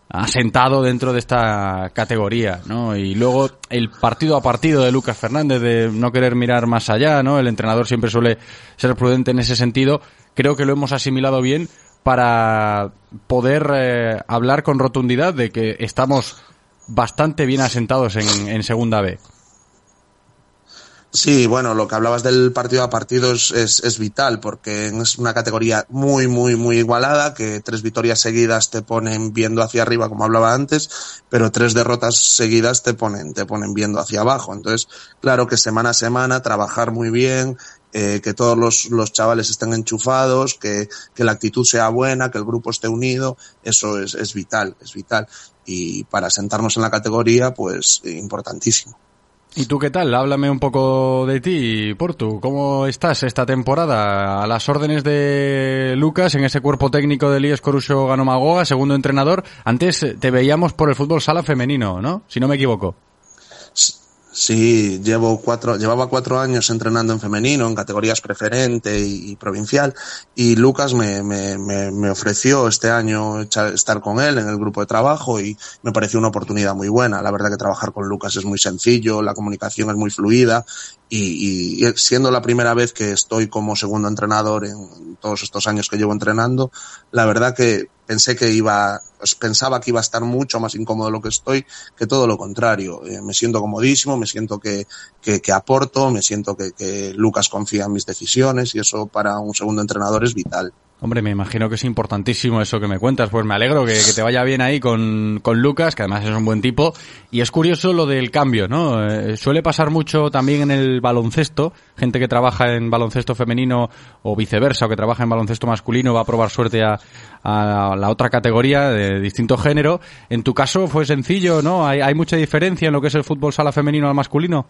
asentado dentro de esta categoría, ¿no? Y luego el partido a partido de Lucas Fernández de no querer mirar más allá, ¿no? El entrenador siempre suele ser prudente en ese sentido. Creo que lo hemos asimilado bien para poder eh, hablar con rotundidad de que estamos bastante bien asentados en, en Segunda B. Sí, bueno, lo que hablabas del partido a partido es, es, es, vital porque es una categoría muy, muy, muy igualada, que tres victorias seguidas te ponen viendo hacia arriba, como hablaba antes, pero tres derrotas seguidas te ponen, te ponen viendo hacia abajo. Entonces, claro que semana a semana trabajar muy bien, eh, que todos los, los, chavales estén enchufados, que, que, la actitud sea buena, que el grupo esté unido, eso es, es vital, es vital. Y para sentarnos en la categoría, pues importantísimo. ¿Y tú qué tal? Háblame un poco de ti, Portu. ¿Cómo estás esta temporada? A las órdenes de Lucas en ese cuerpo técnico del IES Corucho Ganomagoga, segundo entrenador. Antes te veíamos por el fútbol sala femenino, ¿no? Si no me equivoco. Sí, llevo cuatro, llevaba cuatro años entrenando en femenino, en categorías preferente y, provincial, y Lucas me, me, me, me ofreció este año estar con él en el grupo de trabajo y me pareció una oportunidad muy buena. La verdad que trabajar con Lucas es muy sencillo, la comunicación es muy fluida y, y- y siendo la primera vez que estoy como segundo entrenador en todos estos años que llevo entrenando, la verdad que pensé que iba, pensaba que iba a estar mucho más incómodo de lo que estoy, que todo lo contrario. Eh, me siento comodísimo, me siento que, que, que aporto, me siento que, que Lucas confía en mis decisiones y eso para un segundo entrenador es vital. Hombre, me imagino que es importantísimo eso que me cuentas. Pues me alegro que, te vaya bien ahí con, con Lucas, que además es un buen tipo. Y es curioso lo del cambio, ¿no? Eh, suele pasar mucho también en el baloncesto. Gente que trabaja en baloncesto femenino o viceversa, o que trabaja en baloncesto masculino, va a probar suerte a, a la otra categoría de distinto género. En tu caso fue sencillo, ¿no? ¿Hay, hay mucha diferencia en lo que es el fútbol sala femenino al masculino?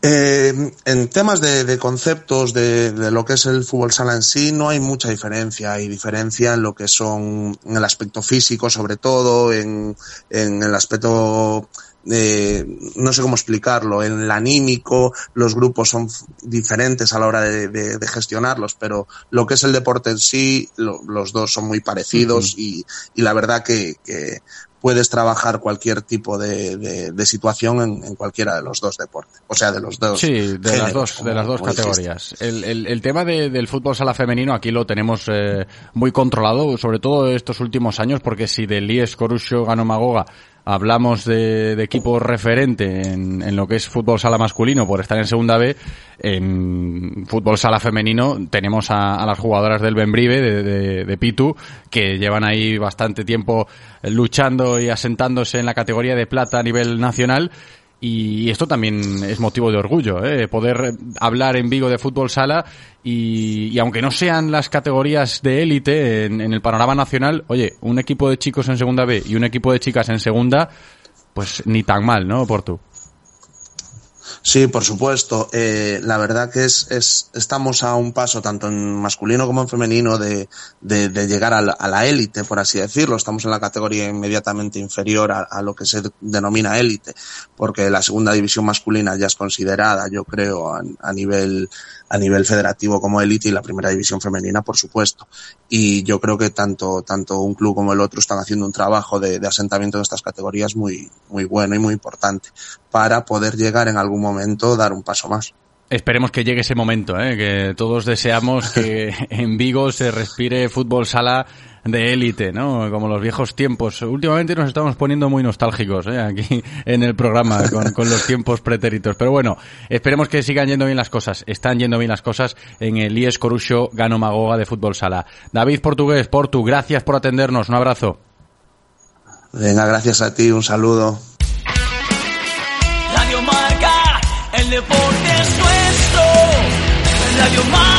Eh, en temas de, de conceptos de, de lo que es el fútbol sala en sí, no hay mucha diferencia. Hay diferencia en lo que son, en el aspecto físico, sobre todo, en, en el aspecto eh, no sé cómo explicarlo, en el anímico, los grupos son diferentes a la hora de, de- de gestionarlos, pero lo que es el deporte en sí, lo- los dos son muy parecidos y, y la verdad que, que puedes trabajar cualquier tipo de, de- de situación en, en cualquiera de los dos deportes, o sea, de los dos. Sí, de las géneros, dos, de las como- dos como categorías. El, el, el tema de- del fútbol sala femenino aquí lo tenemos eh, muy controlado, sobre todo estos últimos años, porque si del IES Corusio ganó Magoga hablamos de, de equipo referente en, en lo que es fútbol sala masculino por estar en segunda B, en fútbol sala femenino tenemos a, a las jugadoras del Benbrive, de, de, de Pitu, que llevan ahí bastante tiempo luchando y asentándose en la categoría de plata a nivel nacional. Y esto también es motivo de orgullo, ¿eh? poder hablar en Vigo de fútbol sala y, y aunque no sean las categorías de élite en, en el panorama nacional, oye, un equipo de chicos en segunda B y un equipo de chicas en segunda, pues ni tan mal, ¿no, Portu? Sí, por supuesto. Eh, la verdad que es, es, estamos a un paso, tanto en masculino como en femenino, de, de, de llegar a la, élite, por así decirlo. Estamos en la categoría inmediatamente inferior a, a lo que se denomina élite, porque la segunda división masculina ya es considerada, yo creo, a, a nivel a nivel federativo como élite y la primera división femenina, por supuesto. Y yo creo que tanto, tanto un club como el otro están haciendo un trabajo de, de asentamiento en estas categorías muy, muy bueno y muy importante para poder llegar en algún momento dar un paso más. Esperemos que llegue ese momento, ¿eh? que todos deseamos que en Vigo se respire fútbol sala de élite, ¿no? Como los viejos tiempos. Últimamente nos estamos poniendo muy nostálgicos, ¿eh? Aquí en el programa con, con los tiempos pretéritos. Pero bueno, esperemos que sigan yendo bien las cosas. Están yendo bien las cosas en el IES Corusio Gano Magoga de fútbol sala. David Portugués, Portu, gracias por atendernos. Un abrazo. Venga, gracias a ti, un saludo. Radio Marca, el deporte es nuestro. Radio Marca.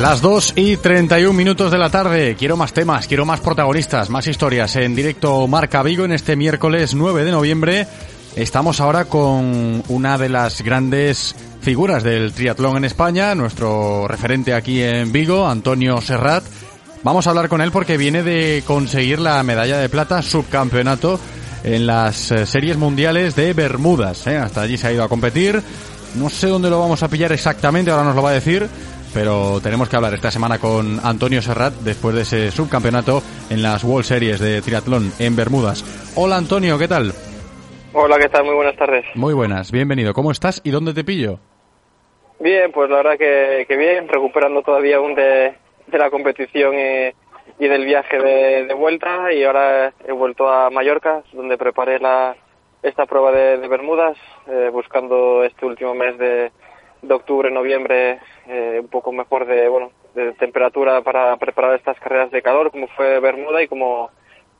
Las 2 y 31 minutos de la tarde. Quiero más temas, quiero más protagonistas, más historias en directo Marca Vigo en este miércoles 9 de noviembre. Estamos ahora con una de las grandes figuras del triatlón en España, nuestro referente aquí en Vigo, Antonio Serrat. Vamos a hablar con él porque viene de conseguir la medalla de plata subcampeonato en las eh, series mundiales de Bermudas. ¿eh? Hasta allí se ha ido a competir. No sé dónde lo vamos a pillar exactamente, ahora nos lo va a decir pero tenemos que hablar esta semana con Antonio Serrat después de ese subcampeonato en las World Series de triatlón en Bermudas. Hola Antonio, ¿qué tal? Hola, ¿qué tal? Muy buenas tardes. Muy buenas, bienvenido. ¿Cómo estás y dónde te pillo? Bien, pues la verdad que, que bien, recuperando todavía aún de, de la competición y, y del viaje de, de vuelta y ahora he vuelto a Mallorca, donde preparé la, esta prueba de, de Bermudas, eh, buscando este último mes de, de octubre, noviembre, eh, un poco mejor de, bueno, de temperatura para preparar estas carreras de calor, como fue Bermuda y como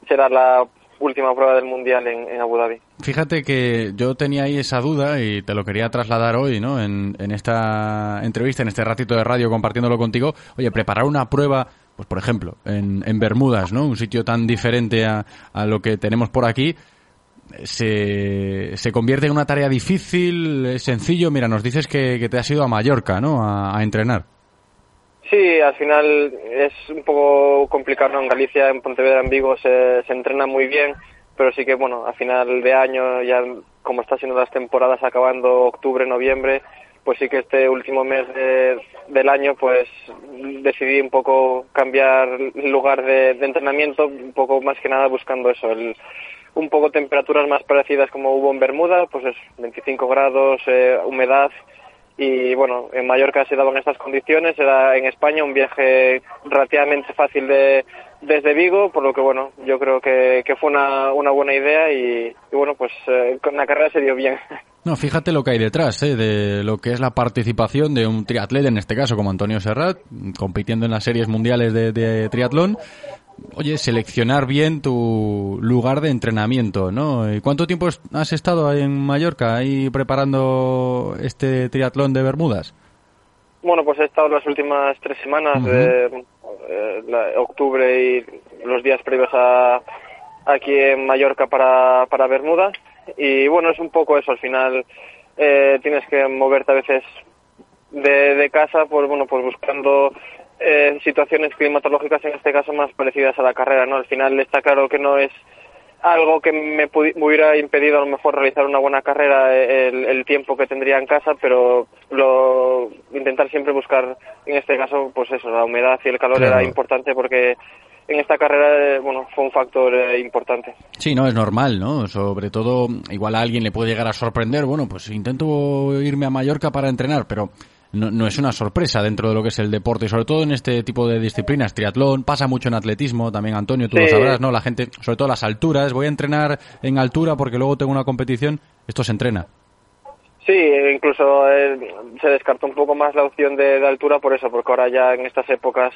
será la última prueba del Mundial en, Abu Dhabi. Fíjate que yo tenía ahí esa duda y te lo quería trasladar hoy, ¿no? En, en esta entrevista, en este ratito de radio compartiéndolo contigo. Oye, preparar una prueba, pues por ejemplo, en, en Bermudas, ¿no? Un sitio tan diferente a, a lo que tenemos por aquí. Se, se convierte en una tarea difícil, sencillo. Mira, nos dices que, te has ido a Mallorca, ¿no? A, entrenar. Sí, al final es un poco complicado. En Galicia, en Pontevedra, en Vigo se, se entrena muy bien, pero sí que, bueno, a final de año, ya como está siendo las temporadas acabando octubre, noviembre, pues sí que este último mes de- del año, pues decidí un poco cambiar el lugar de, de entrenamiento, un poco más que nada buscando eso, el, un poco temperaturas más parecidas como hubo en Bermuda, pues es 25 grados, eh, humedad, y bueno, en Mallorca se daban estas condiciones, era en España un viaje relativamente fácil de desde Vigo, por lo que bueno, yo creo que, que fue una, una buena idea y, bueno, pues eh, con la carrera se dio bien. No, fíjate lo que hay detrás, ¿eh? de lo que es la participación de un triatleta, en este caso como Antonio Serrat, compitiendo en las series mundiales de, de triatlón. Oye, seleccionar bien tu lugar de entrenamiento, ¿no? ¿Y ¿Cuánto tiempo has estado ahí en Mallorca, ahí preparando este triatlón de Bermudas? Bueno, pues he estado las últimas tres semanas, de eh, la- octubre y los días previos a aquí en Mallorca para, para Bermuda. Y bueno, es un poco eso, al final eh, tienes que moverte a veces de, de casa, pues bueno, pues buscando eh, situaciones climatológicas, en este caso más parecidas a la carrera, ¿no? Al final está claro que no es algo que me, me hubiera impedido a lo mejor realizar una buena carrera eh, el, el tiempo que tendría en casa, pero lo intentar siempre buscar, en este caso, pues eso, la humedad y el calor Claro. era importante porque en esta carrera, eh, bueno, fue un factor eh, importante. Sí, no, es normal, ¿no? Sobre todo, igual a alguien le puede llegar a sorprender, bueno, pues intento irme a Mallorca para entrenar, pero no, no es una sorpresa dentro de lo que es el deporte, sobre todo en este tipo de disciplinas, triatlón, pasa mucho en atletismo, también Antonio, tú lo sabrás, ¿no? La gente, sobre todo las alturas, voy a entrenar en altura porque luego tengo una competición, esto se entrena. Sí, incluso eh, se descartó un poco más la opción de, de altura por eso, porque ahora ya en estas épocas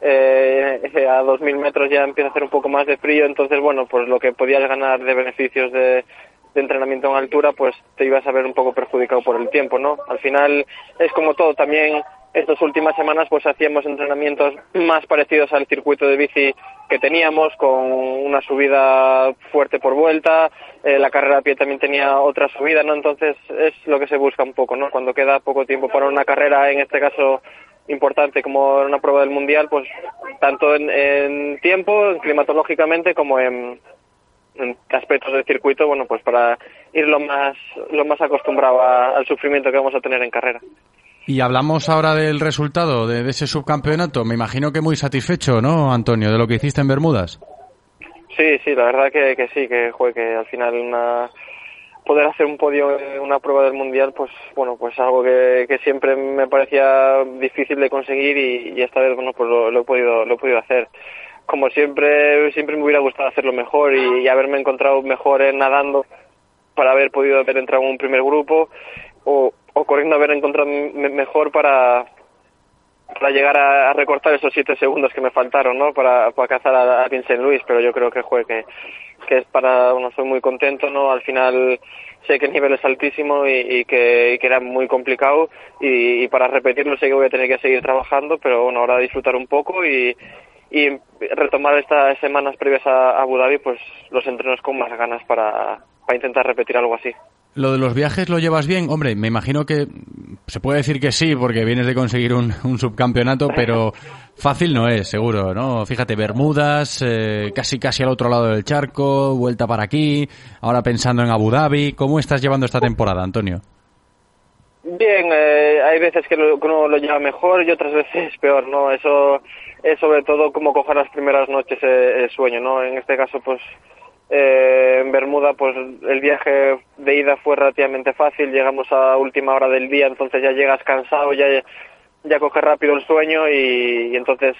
eh, a 2.000 metros ya empieza a hacer un poco más de frío, entonces bueno, pues lo que podías ganar de beneficios de, de entrenamiento en altura, pues te ibas a ver un poco perjudicado por el tiempo, ¿no? Al final es como todo, también estas últimas semanas pues hacíamos entrenamientos más parecidos al circuito de bici que teníamos, con una subida fuerte por vuelta, eh, la carrera a pie también tenía otra subida, ¿no? Entonces es lo que se busca un poco, ¿no? Cuando queda poco tiempo para una carrera, en este caso importante como una prueba del mundial, pues tanto en, en tiempo, en climatológicamente, como en aspectos del circuito, bueno, pues para ir lo más, lo más acostumbrado a- al sufrimiento que vamos a tener en carrera. Y hablamos ahora del resultado de, de ese subcampeonato, me imagino que muy satisfecho, ¿no, Antonio, de lo que hiciste en Bermudas? Sí, sí, la verdad que, que sí, que, joder, que al final una, poder hacer un podio en una prueba del mundial, pues bueno, pues algo que, que siempre me parecía difícil de conseguir y, y esta vez, bueno, pues lo, lo he podido, lo he podido hacer. Como siempre, siempre me hubiera gustado hacerlo mejor y, haberme encontrado mejor en nadando para haber podido haber entrado en un primer grupo o, o corriendo haber encontrado me- mejor para, para llegar a, recortar esos siete segundos que me faltaron, ¿no? Para, para cazar a, Vincent Luis, pero yo creo que jue que, que es para, bueno, soy muy contento, ¿no? Al final sé que el nivel es altísimo y, y que, y que era muy complicado y, y para repetirlo sé que voy a tener que seguir trabajando, pero bueno, ahora disfrutar un poco y, y retomar estas semanas previas a Abu Dhabi, pues los entrenos con más ganas para, para intentar repetir algo así. Lo de los viajes lo llevas bien, hombre, me imagino que se puede decir que sí, porque vienes de conseguir un, un subcampeonato, pero fácil no es, seguro, ¿no? Fíjate, Bermudas, eh, casi casi al otro lado del charco, vuelta para aquí, ahora pensando en Abu Dhabi, ¿cómo estás llevando esta temporada, Antonio? Bien, eh, hay veces que, lo- que uno lo lleva mejor y otras veces peor, ¿no? Eso es sobre todo como coger las primeras noches eh, el sueño, ¿no? En este caso, pues Eh, en Bermuda, pues el viaje de ida fue relativamente fácil, llegamos a última hora del día, entonces ya llegas cansado, ya, ya coges rápido el sueño y, y entonces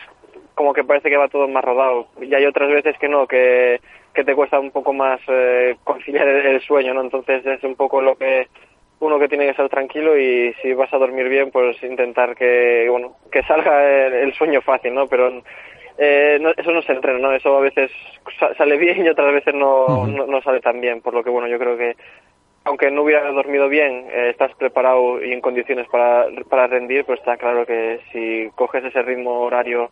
como que parece que va todo más rodado. Y hay otras veces que no, que, que te cuesta un poco más eh, conciliar el, el sueño, ¿no? Entonces es un poco lo que uno que tiene que estar tranquilo y si vas a dormir bien, pues intentar que, bueno, que salga el, el sueño fácil, ¿no? Pero eh, no- eso no se entrena, ¿no? Eso a veces sa- sale bien y otras veces no, no, no sale tan bien. Por lo que, bueno, yo creo que aunque no hubiera dormido bien, eh, estás preparado y en condiciones para, para rendir, pues está claro que si coges ese ritmo horario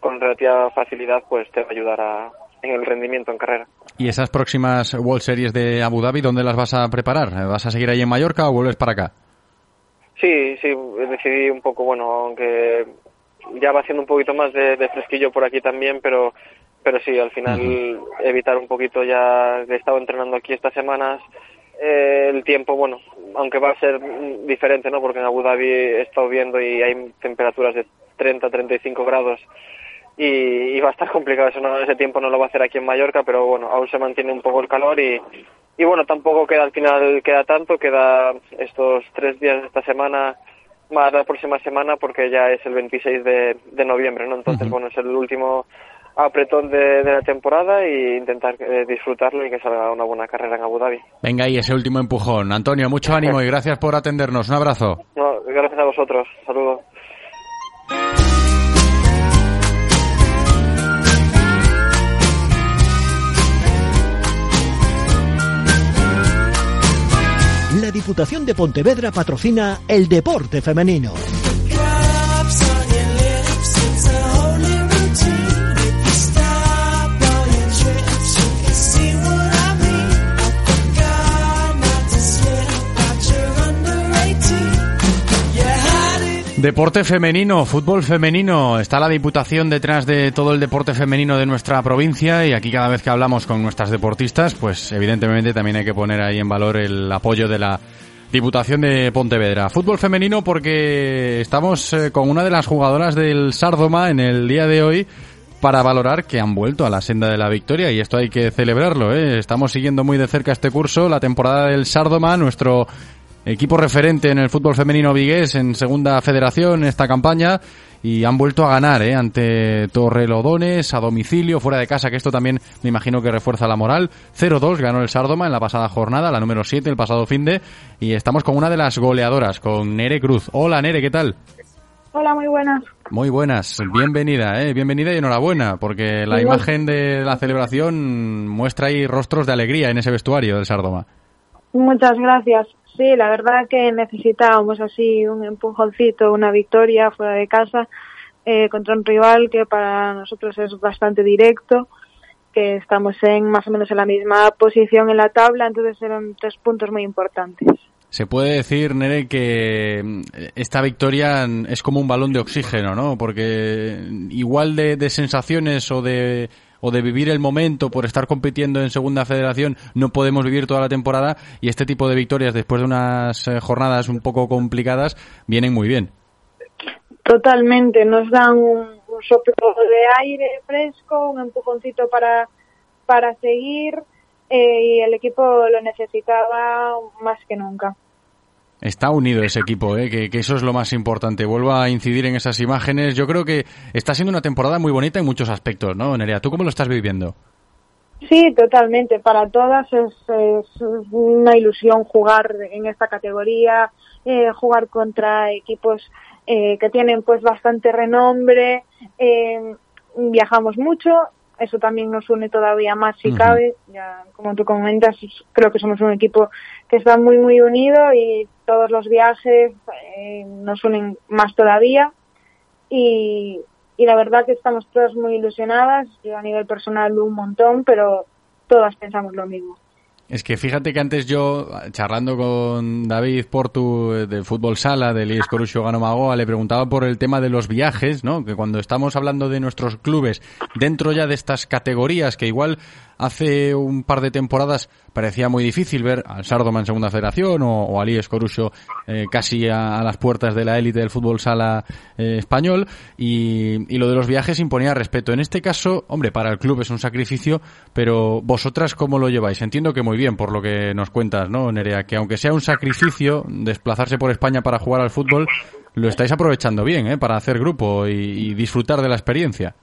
con relativa facilidad, pues te va a ayudar a, en el rendimiento en carrera. ¿Y esas próximas World Series de Abu Dhabi, dónde las vas a preparar? ¿Vas a seguir ahí en Mallorca o vuelves para acá? Sí, sí, decidí un poco, bueno, aunque ya va haciendo un poquito más de, de fresquillo por aquí también, pero pero sí, al final evitar un poquito ya, he estado entrenando aquí estas semanas, eh, el tiempo, bueno, aunque va a ser diferente, ¿no? Porque en Abu Dhabi he estado viendo y hay temperaturas de 30, 35 grados y, y va a estar complicado, eso no, ese tiempo no lo va a hacer aquí en Mallorca, pero bueno, aún se mantiene un poco el calor y, y bueno, tampoco queda al final, queda tanto, queda estos tres días de esta semana, más la próxima semana porque ya es el 26 de, de noviembre, ¿no? Entonces, bueno, es el último apretón de, de la temporada y intentar eh, disfrutarlo y que salga una buena carrera en Abu Dhabi. Venga ahí, ese último empujón. Antonio, mucho ánimo y gracias por atendernos. Un abrazo. No, gracias a vosotros. Saludos. La Diputación de Pontevedra patrocina el deporte femenino. Deporte femenino, fútbol femenino. Está la Diputación detrás de todo el deporte femenino de nuestra provincia y aquí cada vez que hablamos con nuestras deportistas, pues evidentemente también hay que poner ahí en valor el apoyo de la Diputación de Pontevedra. Fútbol femenino porque estamos eh, con una de las jugadoras del Sardoma en el día de hoy para valorar que han vuelto a la senda de la victoria y esto hay que celebrarlo. ¿eh? Estamos siguiendo muy de cerca este curso, la temporada del Sardoma, nuestro equipo referente en el fútbol femenino vigués en segunda federación en esta campaña y han vuelto a ganar ¿eh? ante Torrelodones a domicilio, fuera de casa, que esto también me imagino que refuerza la moral. 0-2 ganó el Sardoma en la pasada jornada, la número 7 el pasado fin de y estamos con una de las goleadoras, con Nere Cruz. Hola Nere, ¿qué tal? Hola, muy buenas. Muy buenas, bienvenida, ¿eh? bienvenida y enhorabuena, porque la imagen de la celebración muestra ahí rostros de alegría en ese vestuario del Sardoma. Muchas gracias. Sí, la verdad que necesitábamos así un empujoncito, una victoria fuera de casa eh, contra un rival que para nosotros es bastante directo, que estamos en más o menos en la misma posición en la tabla, entonces eran tres puntos muy importantes. Se puede decir, Nere, que mm, esta victoria es como un balón de oxígeno, ¿no? Porque igual de, de sensaciones o de, o de vivir el momento por estar compitiendo en Segunda Federación no podemos vivir toda la temporada y este tipo de victorias después de unas eh, jornadas un poco complicadas vienen muy bien. Totalmente, nos dan un, un soplo de aire fresco, un empujoncito para, para seguir eh, y el equipo lo necesitaba más que nunca. Está unido ese equipo, ¿eh? que, que eso es lo más importante. Vuelvo a incidir en esas imágenes. Yo creo que está siendo una temporada muy bonita en muchos aspectos, ¿no, Nerea? ¿Tú cómo lo estás viviendo? Sí, totalmente. Para todas es, es una ilusión jugar en esta categoría, eh, jugar contra equipos eh, que tienen pues bastante renombre. eh, viajamos mucho, eso también nos une todavía más si cabe. Ya, como tú comentas, creo que somos un equipo que está muy muy unido y todos los viajes eh, nos unen más todavía. Y, y la verdad que estamos todas muy ilusionadas, yo a nivel personal un montón, pero todas pensamos lo mismo. Es que fíjate que antes yo, charlando con David Portu eh, de Fútbol Sala, del IES Corusio Ganomagoa, le preguntaba por el tema de los viajes, ¿no? Que cuando estamos hablando de nuestros clubes dentro ya de estas categorías, que igual Hace un par de temporadas parecía muy difícil ver al Sardoma en segunda federación o, o a Líes Corucho eh, casi a, las puertas de la élite del fútbol sala eh, español y, lo de los viajes imponía respeto. En este caso, hombre, para el club es un sacrificio, pero vosotras cómo lo lleváis? Entiendo que muy bien por lo que nos cuentas, ¿no, Nerea? Que aunque sea un sacrificio desplazarse por España para jugar al fútbol, lo estáis aprovechando bien, ¿eh? Para hacer grupo y disfrutar de la experiencia.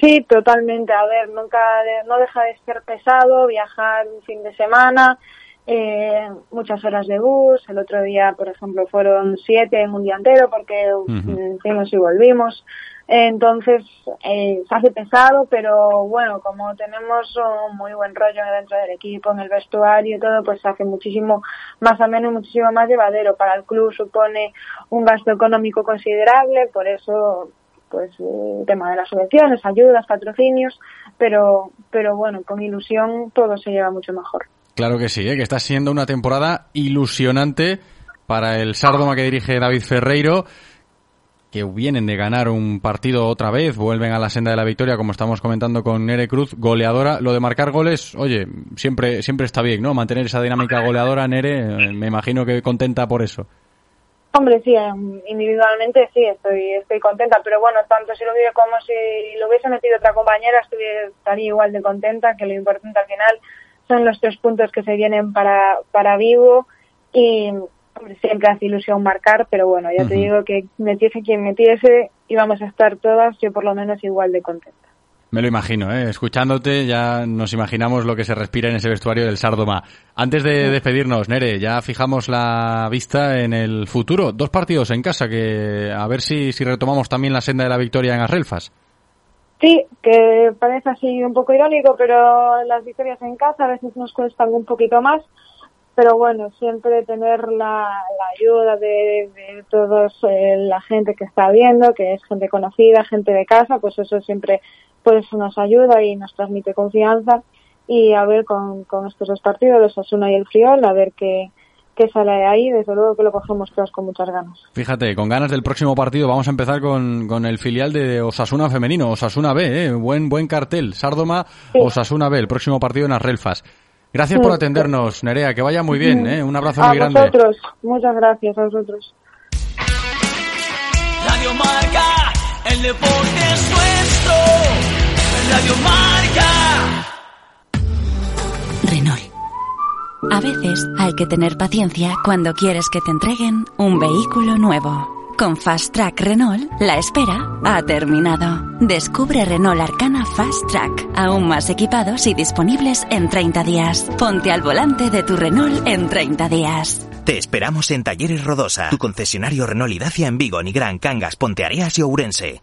Sí, totalmente. A ver, nunca de- no deja de ser pesado viajar un fin de semana, eh, muchas horas de bus. El otro día, por ejemplo, fueron siete en un día entero porque mm, fuimos y volvimos. Entonces, eh, se hace pesado, pero bueno, como tenemos un muy buen rollo dentro del equipo, en el vestuario y todo, pues se hace muchísimo más ameno y muchísimo más llevadero. Para el club supone un gasto económico considerable, por eso pues eh, el tema de las subvenciones, ayudas, patrocinios, pero pero bueno, con ilusión todo se lleva mucho mejor. Claro que sí, ¿eh? que está siendo una temporada ilusionante para el Sardoma que dirige David Ferreiro, que vienen de ganar un partido otra vez, vuelven a la senda de la victoria, como estamos comentando con Nere Cruz, goleadora. Lo de marcar goles, oye, siempre, siempre está bien, ¿no? Mantener esa dinámica goleadora, Nere, eh, me imagino que contenta por eso. Hombre, sí, em, individualmente sí, estoy estoy contenta, pero bueno, tanto si lo hubiera como si lo hubiese metido otra compañera, estaría igual de contenta, que lo importante al final son los tres puntos que se vienen para, para Vivo y hombre, siempre hace ilusión marcar, pero bueno, ya te digo que metiese quien metiese, íbamos a estar todas, yo por lo menos igual de contenta. Me lo imagino, ¿eh? escuchándote ya nos imaginamos lo que se respira en ese vestuario del Sardoma. Antes de despedirnos, Nere, ya fijamos la vista en el futuro. Dos partidos en casa, que a ver si, si retomamos también la senda de la victoria en Arrelfas. Sí, que parece así un poco irónico, pero las victorias en casa a veces nos cuestan un poquito más. Pero bueno, siempre tener la, la ayuda de, de toda la gente que está viendo, que es gente conocida, gente de casa, pues eso siempre pues nos ayuda y nos transmite confianza. Y a ver con, con estos dos partidos, los Asuna y el Friol, a ver qué, qué sale de ahí. Desde luego que lo cogemos todos con muchas ganas. Fíjate, con ganas del próximo partido vamos a empezar con, con el filial de Osasuna femenino, Osasuna B, ¿eh? buen buen cartel, Sardoma, Osasuna B, el próximo partido en Arrelfas. Gracias por atendernos, Nerea, que vaya muy bien, ¿eh? un abrazo a muy grande. vosotros, muchas gracias a vosotros. Radio Marca, el deporte es nuestro. Radio Marca. Renault. A veces hay que tener paciencia cuando quieres que te entreguen un vehículo nuevo. Con Fast Track Renault, la espera ha terminado. Descubre Renault Arcana Fast Track, aún más equipados y disponibles en 30 días. Ponte al volante de tu Renault en 30 días. Te esperamos en Talleres Rodosa, tu concesionario Renault y Dacia en Vigo, Nigrán, Cangas, Ponteareas y Ourense.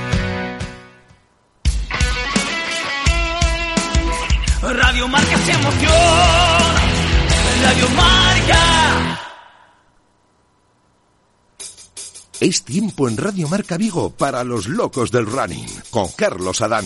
Radio Marca es emoción. Radio Marca. Es tiempo en Radio Marca Vigo para los locos del running con Carlos Adán.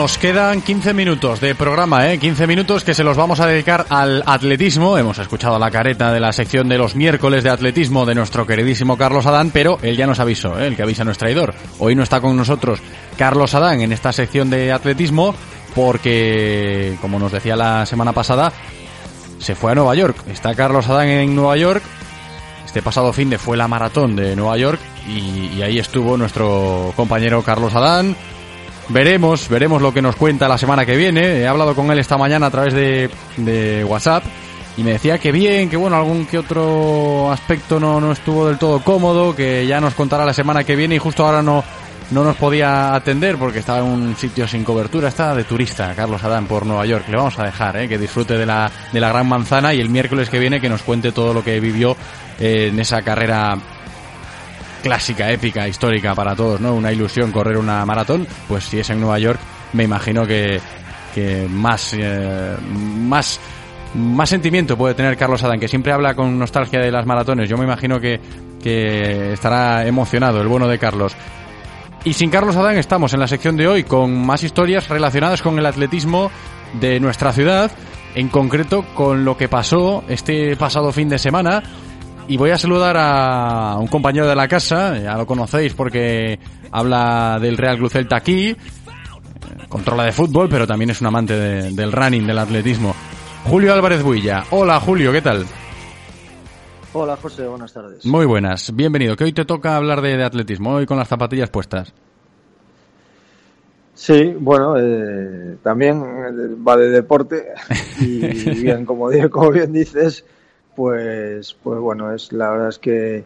Nos quedan 15 minutos de programa, ¿eh? 15 minutos que se los vamos a dedicar al atletismo. Hemos escuchado la careta de la sección de los miércoles de atletismo de nuestro queridísimo Carlos Adán, pero él ya nos avisó, ¿eh? el que avisa no es traidor. Hoy no está con nosotros Carlos Adán en esta sección de atletismo porque, como nos decía la semana pasada, se fue a Nueva York. Está Carlos Adán en Nueva York. Este pasado fin de fue la maratón de Nueva York y, y ahí estuvo nuestro compañero Carlos Adán. Veremos, veremos lo que nos cuenta la semana que viene. He hablado con él esta mañana a través de, de WhatsApp y me decía que bien, que bueno, algún que otro aspecto no, no estuvo del todo cómodo, que ya nos contará la semana que viene y justo ahora no, no nos podía atender porque estaba en un sitio sin cobertura, está de turista, Carlos Adán, por Nueva York. Le vamos a dejar, ¿eh? que disfrute de la, de la gran manzana y el miércoles que viene que nos cuente todo lo que vivió eh, en esa carrera clásica, épica, histórica para todos, ¿no? Una ilusión correr una maratón, pues si es en Nueva York, me imagino que, que más, eh, más, más sentimiento puede tener Carlos Adán, que siempre habla con nostalgia de las maratones. Yo me imagino que, que estará emocionado, el bueno de Carlos. Y sin Carlos Adán estamos en la sección de hoy con más historias relacionadas con el atletismo de nuestra ciudad, en concreto con lo que pasó este pasado fin de semana. Y voy a saludar a un compañero de la casa, ya lo conocéis porque habla del Real Club Celta aquí, controla de fútbol, pero también es un amante de- del running, del atletismo. Julio Álvarez Builla. Hola Julio, ¿qué tal? Hola José, buenas tardes. Muy buenas, bienvenido. Que hoy te toca hablar de, de atletismo, hoy con las zapatillas puestas. Sí, bueno, eh, también eh, va de deporte y bien, como bien dices, pues, pues bueno, es la verdad es que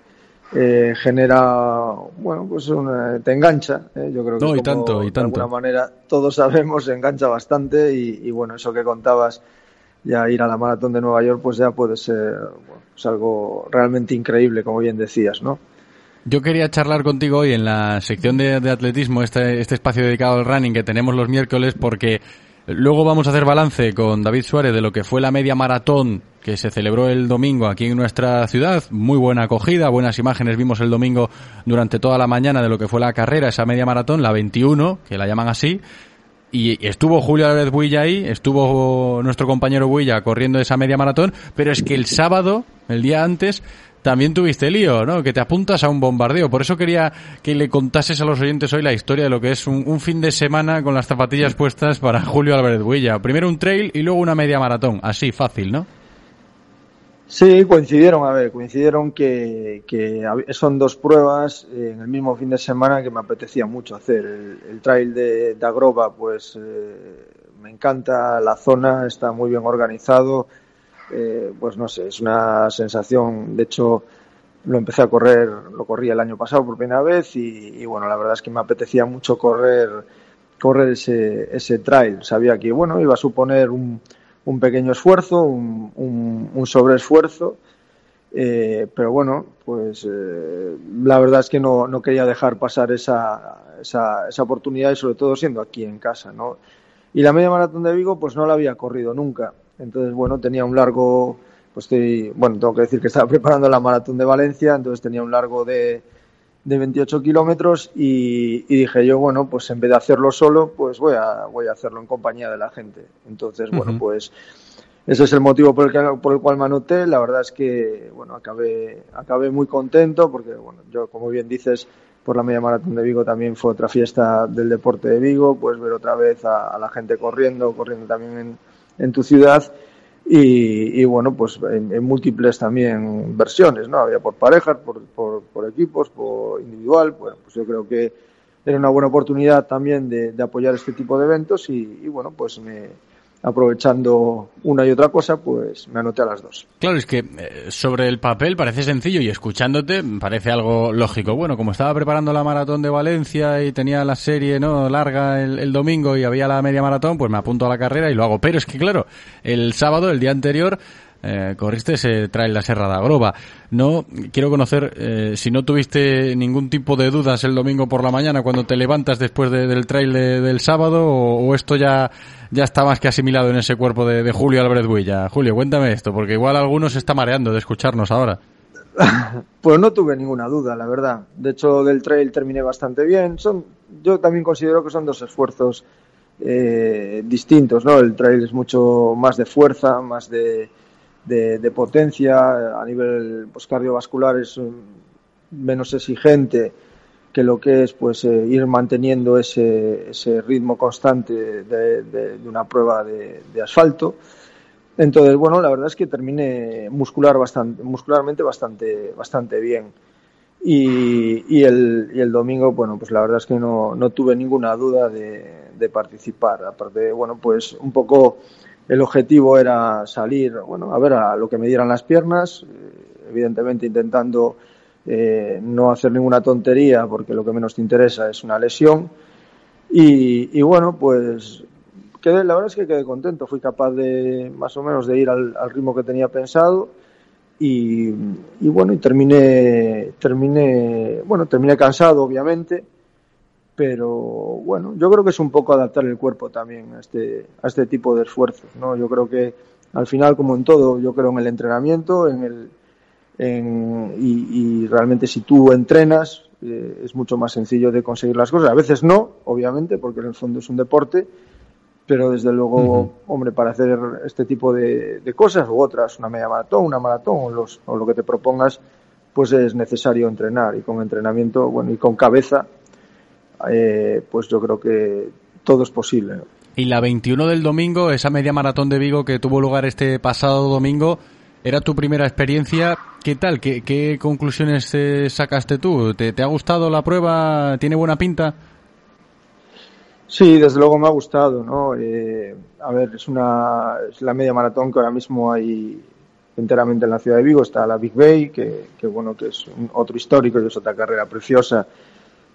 eh, genera, bueno, pues una- te engancha. eh, Yo creo que No, y tanto, y de tanto. alguna manera todos sabemos, engancha bastante y, y bueno, eso que contabas, ya ir a la maratón de Nueva York, pues ya puede ser bueno, pues algo realmente increíble, como bien decías, ¿no? Yo quería charlar contigo hoy en la sección de, de atletismo, este, este espacio dedicado al running que tenemos los miércoles, porque luego vamos a hacer balance con David Suárez de lo que fue la media maratón que se celebró el domingo aquí en nuestra ciudad. Muy buena acogida, buenas imágenes vimos el domingo durante toda la mañana de lo que fue la carrera, esa media maratón, la 21, que la llaman así. Y estuvo Julio Álvarez Builla ahí, estuvo nuestro compañero Builla corriendo esa media maratón, pero es que el sábado, el día antes, también tuviste lío, ¿no? Que te apuntas a un bombardeo. Por eso quería que le contases a los oyentes hoy la historia de lo que es un, un fin de semana con las zapatillas puestas para Julio Álvarez Builla. Primero un trail y luego una media maratón. Así, fácil, ¿no? Sí, coincidieron, a ver, coincidieron que, son dos pruebas eh, en el mismo fin de semana que me apetecía mucho hacer. El, el trail de, de pues eh, me encanta la zona, está muy bien organizado, eh, pues no sé, es una sensación, de hecho lo empecé a correr, lo corrí el año pasado por primera vez y, bueno, la verdad es que me apetecía mucho correr, correr ese, ese trail. Sabía que, bueno, iba a suponer un, un pequeño esfuerzo, un, un, un sobreesfuerzo, eh, pero bueno, pues eh, la verdad es que no, no quería dejar pasar esa, esa, esa oportunidad y sobre todo siendo aquí en casa, ¿no? Y la media maratón de Vigo pues no la había corrido nunca, entonces bueno, tenía un largo, pues estoy, bueno, tengo que decir que estaba preparando la maratón de Valencia, entonces tenía un largo de, de 28 kilómetros y, y dije yo, bueno, pues en vez de hacerlo solo, pues voy a, voy a hacerlo en compañía de la gente. Entonces, bueno, pues ese es el motivo por el, que- por el cual me anoté. La verdad es que, bueno, acabé, acabé muy contento porque, bueno, yo, como bien dices, por la media maratón de Vigo también fue otra fiesta del deporte de Vigo, pues ver otra vez a, a la gente corriendo, corriendo también en, en tu ciudad. Y, y, bueno, pues en, múltiples también versiones, ¿no? Había por parejas, por, por, por equipos, por individual. Bueno, pues yo creo que era una buena oportunidad también de, de apoyar este tipo de eventos y, y bueno, pues me, aprovechando una y otra cosa, pues me anoté a las dos. Claro, es que eh, sobre el papel parece sencillo y escuchándote parece algo lógico. Bueno, como estaba preparando la maratón de Valencia y tenía la serie no larga el, el domingo y había la media maratón, pues me apunto a la carrera y lo hago. Pero es que claro, el sábado, el día anterior, eh, corriste ese trail la Serra de. No quiero conocer eh, si no tuviste ningún tipo de dudas el domingo por la mañana cuando te levantas después de- del trail de- del sábado o, esto ya ya está más que asimilado en ese cuerpo de, Julio Álvarez Builla. Julio, cuéntame esto, porque igual alguno se está mareando de escucharnos ahora. Pues no tuve ninguna duda, la verdad. De hecho, del trail terminé bastante bien. Son, yo también considero que son dos esfuerzos eh, distintos, ¿no? El trail es mucho más de fuerza, más de, de, potencia, a nivel pues, cardiovascular es mm, menos exigente que lo que es pues eh, ir manteniendo ese, ese ritmo constante de, de- una prueba de, asfalto. Entonces, bueno, la verdad es que terminé muscular bastante, muscularmente bastante, bastante bien. Y, y el, y el domingo, bueno, pues la verdad es que no, no tuve ninguna duda de, de participar. Aparte, bueno, pues un poco el objetivo era salir, bueno, a ver a lo que me dieran las piernas, eh, evidentemente intentando eh, no hacer ninguna tontería porque lo que menos te interesa es una lesión. Y, y bueno, pues quedé, la verdad es que quedé contento, fui capaz de más o menos de ir al, al ritmo que tenía pensado. Y, y bueno, y terminé, terminé, bueno, terminé cansado obviamente, pero bueno, yo creo que es un poco adaptar el cuerpo también a este, a este tipo de esfuerzos, ¿no? Yo creo que al final, como en todo, yo creo en el entrenamiento, en el, en- y, y realmente si tú entrenas eh, es mucho más sencillo de conseguir las cosas. A veces no, obviamente, porque en el fondo es un deporte, pero desde luego, hombre, para hacer este tipo de, de cosas u otras, una media maratón, una maratón o, los- o lo que te propongas, pues es necesario entrenar y con entrenamiento, bueno, y con cabeza, eh, pues yo creo que todo es posible. Y la 21 del domingo, esa media maratón de Vigo que tuvo lugar este pasado domingo, era tu primera experiencia. ¿Qué tal? ¿Qué, qué conclusiones eh, sacaste tú? ¿Te, ¿Te ha gustado la prueba? ¿Tiene buena pinta? Sí, desde luego me ha gustado, ¿no? Eh, a ver, es una es la media maratón que ahora mismo hay enteramente en la ciudad de Vigo, está la Big Bay, que, que bueno, que es un- otro histórico y es otra carrera preciosa,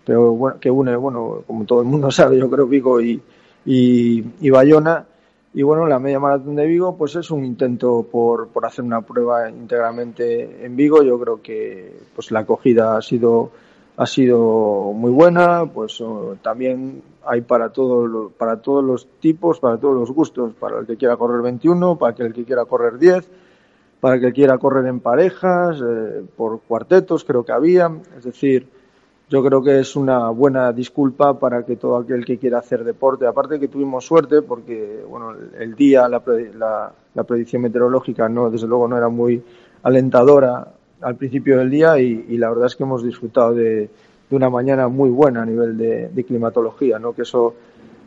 pero bueno, que une, bueno, como todo el mundo sabe, yo creo Vigo y, y, y Bayona. Y bueno, la media maratón de Vigo, pues es un intento por, por hacer una prueba íntegramente en Vigo. Yo creo que pues la acogida ha sido ha sido muy buena, pues también hay para todos para todos los tipos, para todos los gustos, para el que quiera correr 21, para el que quiera correr 10, para el que quiera correr en parejas, eh, por cuartetos creo que había, es decir, yo creo que es una buena disculpa para que todo aquel que quiera hacer deporte, aparte que tuvimos suerte porque bueno, el, día, la, la, la predicción meteorológica no, desde luego no era muy alentadora al principio del día y, la verdad es que hemos disfrutado de, una mañana muy buena a nivel de, de climatología, ¿no? que eso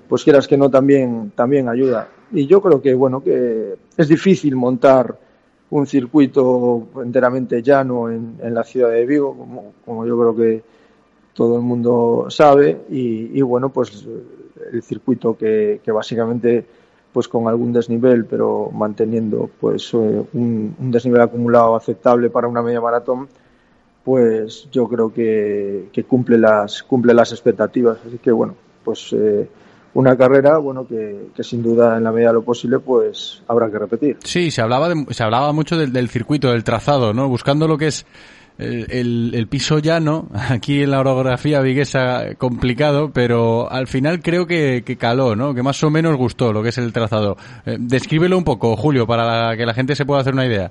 pues quieras que no también también ayuda y yo creo que bueno que es difícil montar un circuito enteramente llano en, en la ciudad de Vigo como, como yo creo que todo el mundo sabe y, y bueno pues el circuito que, básicamente pues con algún desnivel pero manteniendo pues eh, un, un desnivel acumulado aceptable para una media maratón pues yo creo que, que cumple las cumple las expectativas así que bueno pues eh, una carrera bueno que, que sin duda en la medida de lo posible pues habrá que repetir Sí, se hablaba, de- se hablaba mucho del, del circuito, del trazado, ¿no? Buscando lo que es el, piso llano, aquí en la orografía viguesa complicado, pero al final creo que, que caló, ¿no? Que más o menos gustó lo que es el trazado. Eh, descríbelo un poco, Julio, para la- que la gente se pueda hacer una idea.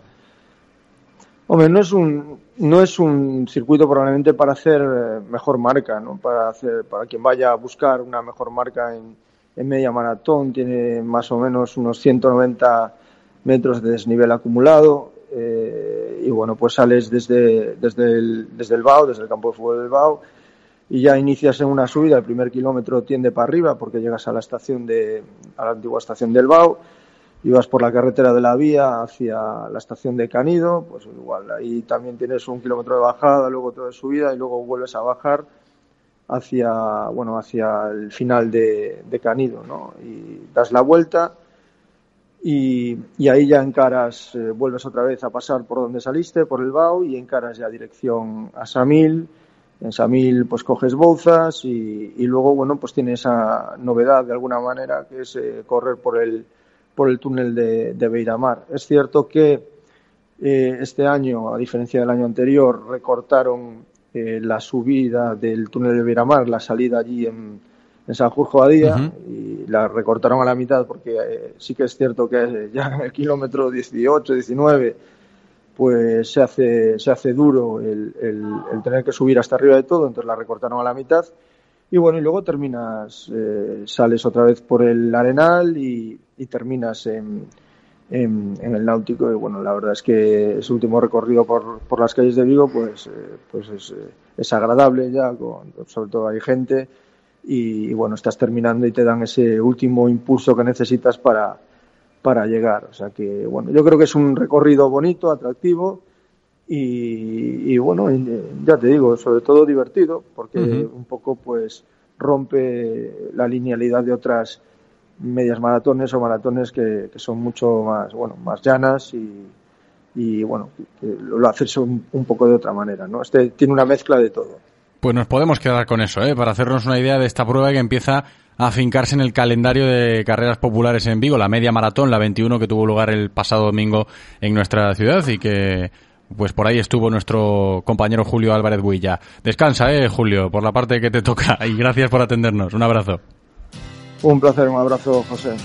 Hombre, no es un no es un circuito probablemente para hacer eh, mejor marca, ¿no? Para hacer para quien vaya a buscar una mejor marca en, en media maratón tiene más o menos unos 190 metros de desnivel acumulado eh, y bueno pues sales desde desde el desde el Bao, desde el campo de fútbol del Bao y ya inicias en una subida, el primer kilómetro tiende para arriba porque llegas a la estación de a la antigua estación del Bao y vas por la carretera de la vía hacia la estación de Canido, pues igual ahí también tienes un kilómetro de bajada, luego otro de subida y luego vuelves a bajar hacia bueno hacia el final de, de Canido, ¿no? Y das la vuelta y, y ahí ya encaras, eh, vuelves otra vez a pasar por donde saliste, por el Bau y encaras ya dirección a Samil. En Samil pues coges Bouzas y, y luego bueno pues tiene esa novedad de alguna manera que es eh, correr por el por el túnel de, de Beiramar. Es cierto que eh, este año, a diferencia del año anterior, recortaron eh, la subida del túnel de Beiramar, la salida allí en, en San Jorge Badía, Ujú. y la recortaron a la mitad porque eh, sí que es cierto que ya en el kilómetro 18, 19, pues se hace, se hace duro el, el- el tener que subir hasta arriba de todo, entonces la recortaron a la mitad. y bueno, y luego terminas, eh, sales otra vez por el Arenal y, y terminas en, en, en el Náutico. Y bueno, la verdad es que ese último recorrido por, por las calles de Vigo, pues, eh, pues es, eh, es agradable ya, con, sobre todo hay gente. Y, y bueno, estás terminando y te dan ese último impulso que necesitas para, para llegar. O sea que, bueno, yo creo que es un recorrido bonito, atractivo y, y bueno, eh, ya te digo, sobre todo divertido, porque un poco pues rompe la linealidad de otras medias maratones o maratones que, que son mucho más, bueno, más llanas y, y bueno, que lo lo haces un, un poco de otra manera, ¿no? Este tiene una mezcla de todo. Pues nos podemos quedar con eso, ¿eh? para hacernos una idea de esta prueba que empieza a afincarse en el calendario de carreras populares en Vigo, la media maratón, la 21 que tuvo lugar el pasado domingo en nuestra ciudad y que pues por ahí estuvo nuestro compañero Julio Álvarez Builla. Descansa, eh, Julio, por la parte que te toca y gracias por atendernos. Un abrazo. Un placer, un abrazo, José.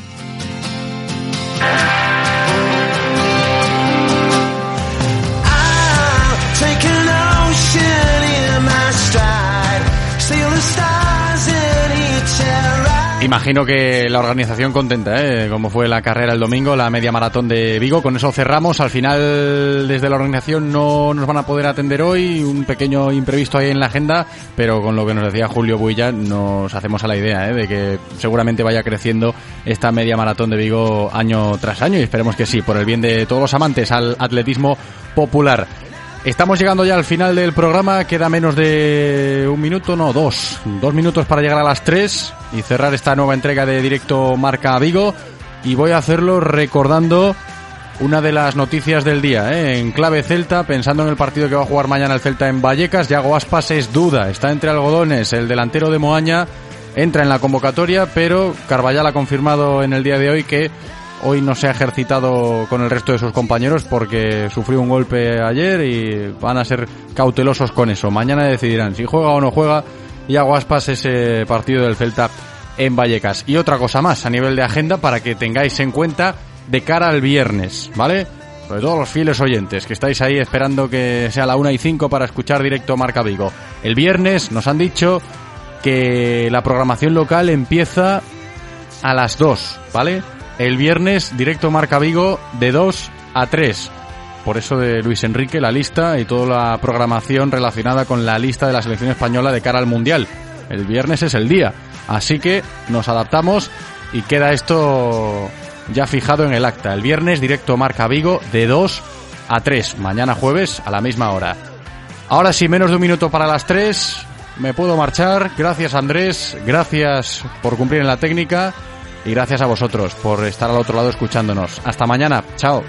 Imagino que la organización contenta, ¿eh? como fue la carrera el domingo, la media maratón de Vigo. Con eso cerramos. Al final, desde la organización no nos van a poder atender hoy. Un pequeño imprevisto ahí en la agenda, pero con lo que nos decía Julio Builla, nos hacemos a la idea ¿eh? de que seguramente vaya creciendo esta media maratón de Vigo año tras año. Y esperemos que sí, por el bien de todos los amantes al atletismo popular. Estamos llegando ya al final del programa, queda menos de un minuto, no, dos. Dos minutos para llegar a las tres y cerrar esta nueva entrega de Directo Marca Vigo. Y voy a hacerlo recordando una de las noticias del día, ¿eh? en clave Celta, pensando en el partido que va a jugar mañana el Celta en Vallecas. Yago Aspas es duda, está entre algodones, el delantero de Moaña entra en la convocatoria, pero Carballal ha confirmado en el día de hoy que hoy no se ha ejercitado con el resto de sus compañeros porque sufrió un golpe ayer y van a ser cautelosos con eso. Mañana decidirán si juega o no juega Iago Aspas ese partido del Celta en Vallecas. Y otra cosa más a nivel de agenda para que tengáis en cuenta de cara al viernes, ¿vale? Sobre todo los fieles oyentes que estáis ahí esperando que sea la una y cinco para escuchar directo Marca Vigo. El viernes nos han dicho que la programación local empieza a las 2, ¿vale? El viernes directo Marca Vigo de 2 a 3. Por eso de Luis Enrique la lista y toda la programación relacionada con la lista de la selección española de cara al Mundial. El viernes es el día. Así que nos adaptamos y queda esto ya fijado en el acta. El viernes directo Marca Vigo de 2 a 3. Mañana jueves a la misma hora. Ahora sí, menos de un minuto para las 3. Me puedo marchar. Gracias Andrés. Gracias por cumplir en la técnica. Y gracias a vosotros por estar al otro lado escuchándonos. Hasta mañana. Chao.